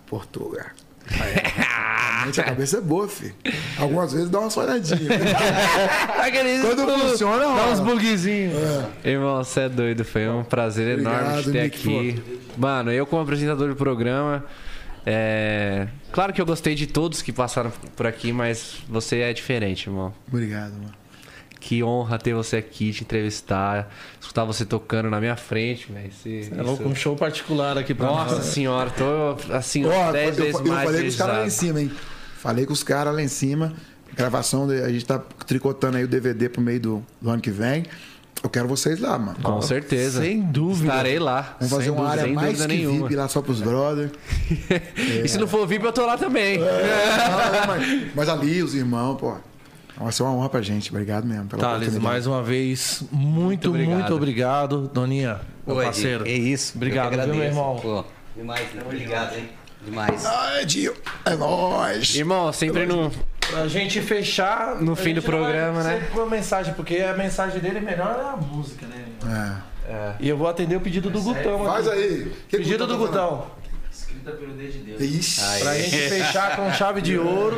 Portugal. Realmente a cabeça é boa, filho. Algumas vezes dá uma sonhadinha. Quando funciona, Dá uns bugzinhos. Irmão, você é doido. Foi um prazer enorme Obrigado, te ter Nick, aqui. Mano, eu como apresentador do programa. É... Claro que eu gostei de todos que passaram por aqui, mas você é diferente, irmão. Obrigado, mano. Que honra ter você aqui, te entrevistar, escutar você tocando na minha frente, velho. Esse- É louco, isso- um show particular aqui pra Nossa nós. senhora, tô assim, Ó, 10 eu, vezes eu mais falei com os caras lá em cima, hein? Falei com os caras lá em cima. Gravação, de- a gente tá tricotando aí o DVD pro meio do, do ano que vem. Eu quero vocês lá, mano. Com certeza. Sem dúvida. Estarei lá. Vamos fazer Sem uma dúvida, área mais que nenhuma. VIP lá só pros brothers. E se não for VIP, eu tô lá também. Não, não, mas, mas ali, os irmãos, pô. Vai ser uma honra pra gente. Obrigado mesmo pela Thales, mais uma vez, muito, muito obrigado. obrigado. Doninha, meu Oi, parceiro. É isso. Obrigado, viu, meu irmão? Pô, demais, né? Obrigado, hein? Demais. Ai, Dio. É nóis. Irmão, sempre no. Pra gente fechar. No a fim do programa, né? sempre Com a mensagem, porque a mensagem dele melhor é a música, né? É. E eu vou atender o pedido do Gutão. Faz aqui. aí. Que Pedido do tá? Gutão. Escrita pelo dedo de Deus. Ixi. Pra gente fechar com chave de ouro.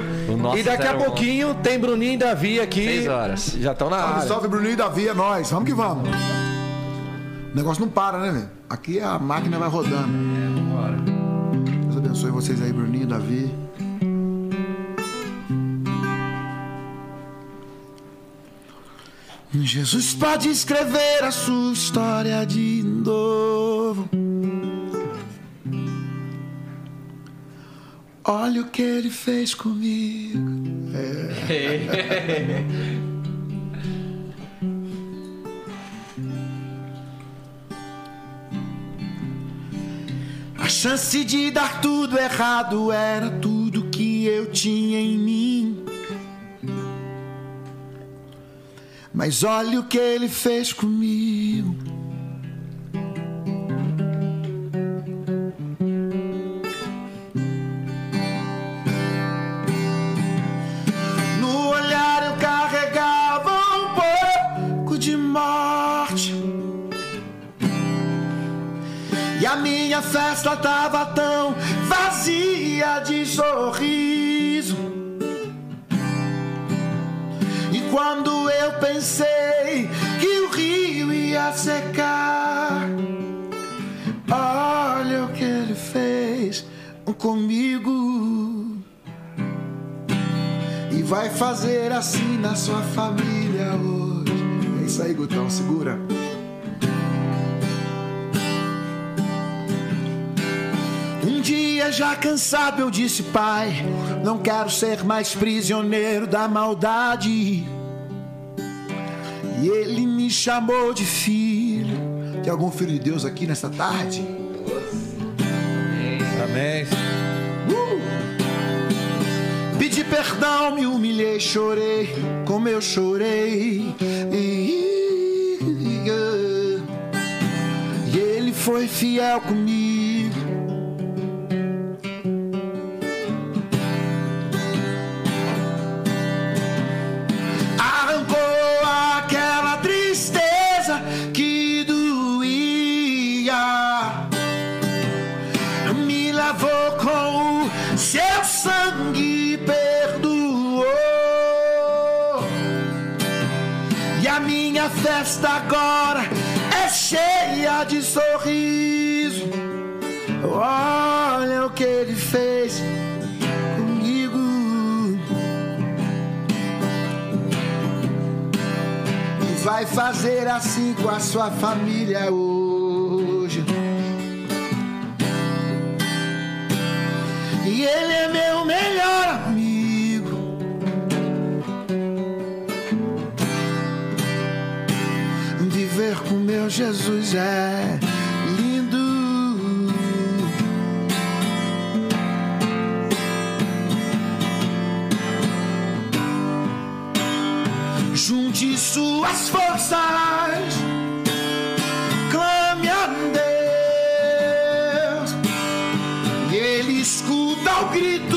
E daqui a 01. pouquinho tem Bruninho e Davi aqui. Seis horas. Já estão na Salve, área. salve, Bruninho e Davi, é nóis. Vamos que vamos. O negócio não para, né, velho? Aqui a máquina vai rodando. Deus abençoe vocês aí, Bruninho, Davi. Jesus pode escrever a sua história de novo. Olha o que ele fez comigo. A chance de dar tudo errado era tudo que eu tinha em mim. Mas olha o que ele fez comigo. Morte. E a minha festa tava tão vazia de sorriso. E quando eu pensei que o rio ia secar, olha o que ele fez comigo. E vai fazer assim na sua família hoje. Isso aí, Gutão, segura. Um dia já cansado eu disse, pai, não quero ser mais prisioneiro da maldade. E ele me chamou de filho. Tem algum filho de Deus aqui nesta tarde? Amém. Perdão, me humilhei, chorei, como eu chorei. E, e ele foi fiel comigo. Festa agora é cheia de sorriso. Olha o que ele fez comigo. E vai fazer assim com a sua família hoje. E ele é meu melhor amigo. Viver com meu Jesus é lindo. Junte suas forças, clame a Deus. E ele escuta o grito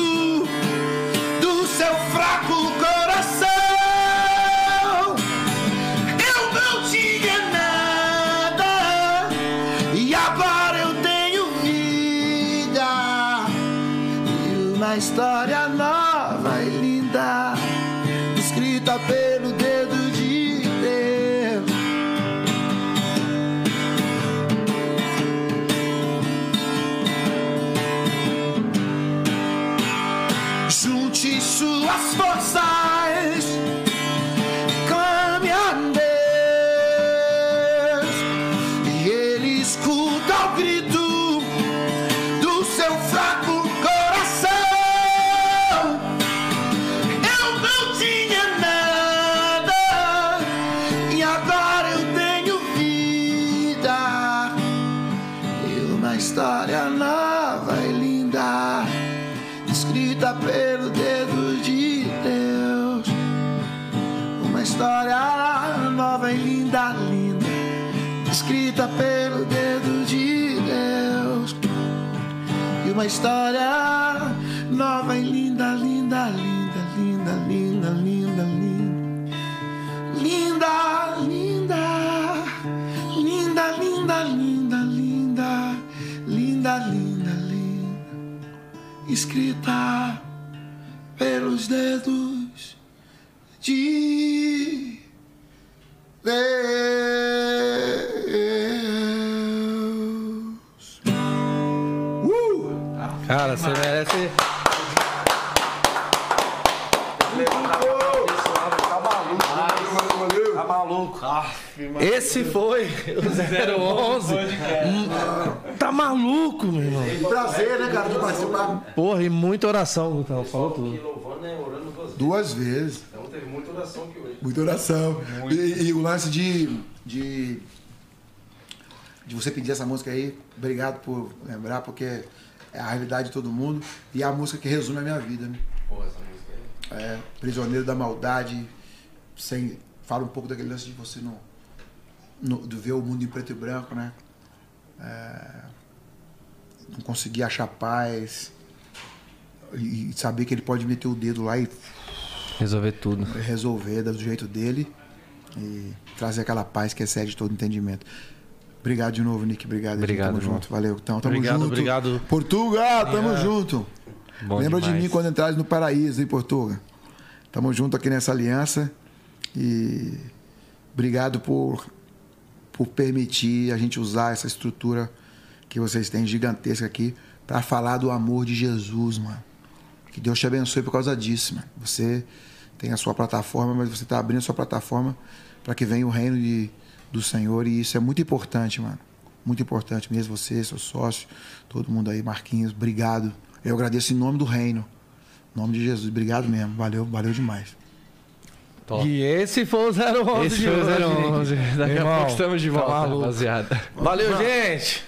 história você merece. Tá maluco? Esse foi o 011. Hum, Tá maluco, meu irmão. Prazer, né, cara, de participar. Porra, e muita oração, Gutão. Falou tudo. Louvando, né? Orando duas vezes. Duas vezes. Então teve muita oração aqui hoje. Muita oração. E, e o lance de, de. de você pedir essa música aí, obrigado por lembrar, porque é a realidade de todo mundo. E é a música que resume a minha vida, né? Porra, essa música aí. É, prisioneiro da maldade, sem. Fala um pouco daquele lance de você não. no- de ver o mundo em preto e branco, né? É, não conseguir achar paz. E, e saber que ele pode meter o dedo lá e Resolver tudo. resolver do jeito dele e trazer aquela paz que excede todo entendimento. Obrigado de novo, Nick. Obrigado. Obrigado, Tamo irmão. junto. Valeu. Então, tamo Obrigado, junto. obrigado. Portugal, tamo junto. Bom Lembra de demais. mim quando entrares no paraíso, em Portugal. Tamo junto aqui nessa aliança e obrigado por, por permitir a gente usar essa estrutura que vocês têm gigantesca aqui para falar do amor de Jesus, mano. Que Deus te abençoe por causa disso, mano. Você tem a sua plataforma, mas você está abrindo a sua plataforma para que venha o reino de, do Senhor e isso é muito importante, mano. Muito importante mesmo. Você, seu sócio, todo mundo aí, Marquinhos, obrigado. Eu agradeço em nome do reino. Em nome de Jesus. Obrigado mesmo. Valeu, valeu demais. Top. E esse foi o 011 Esse foi o hoje. 011. Daqui a Irmão, pouco estamos de tá volta, maluco. rapaziada. Valeu, gente.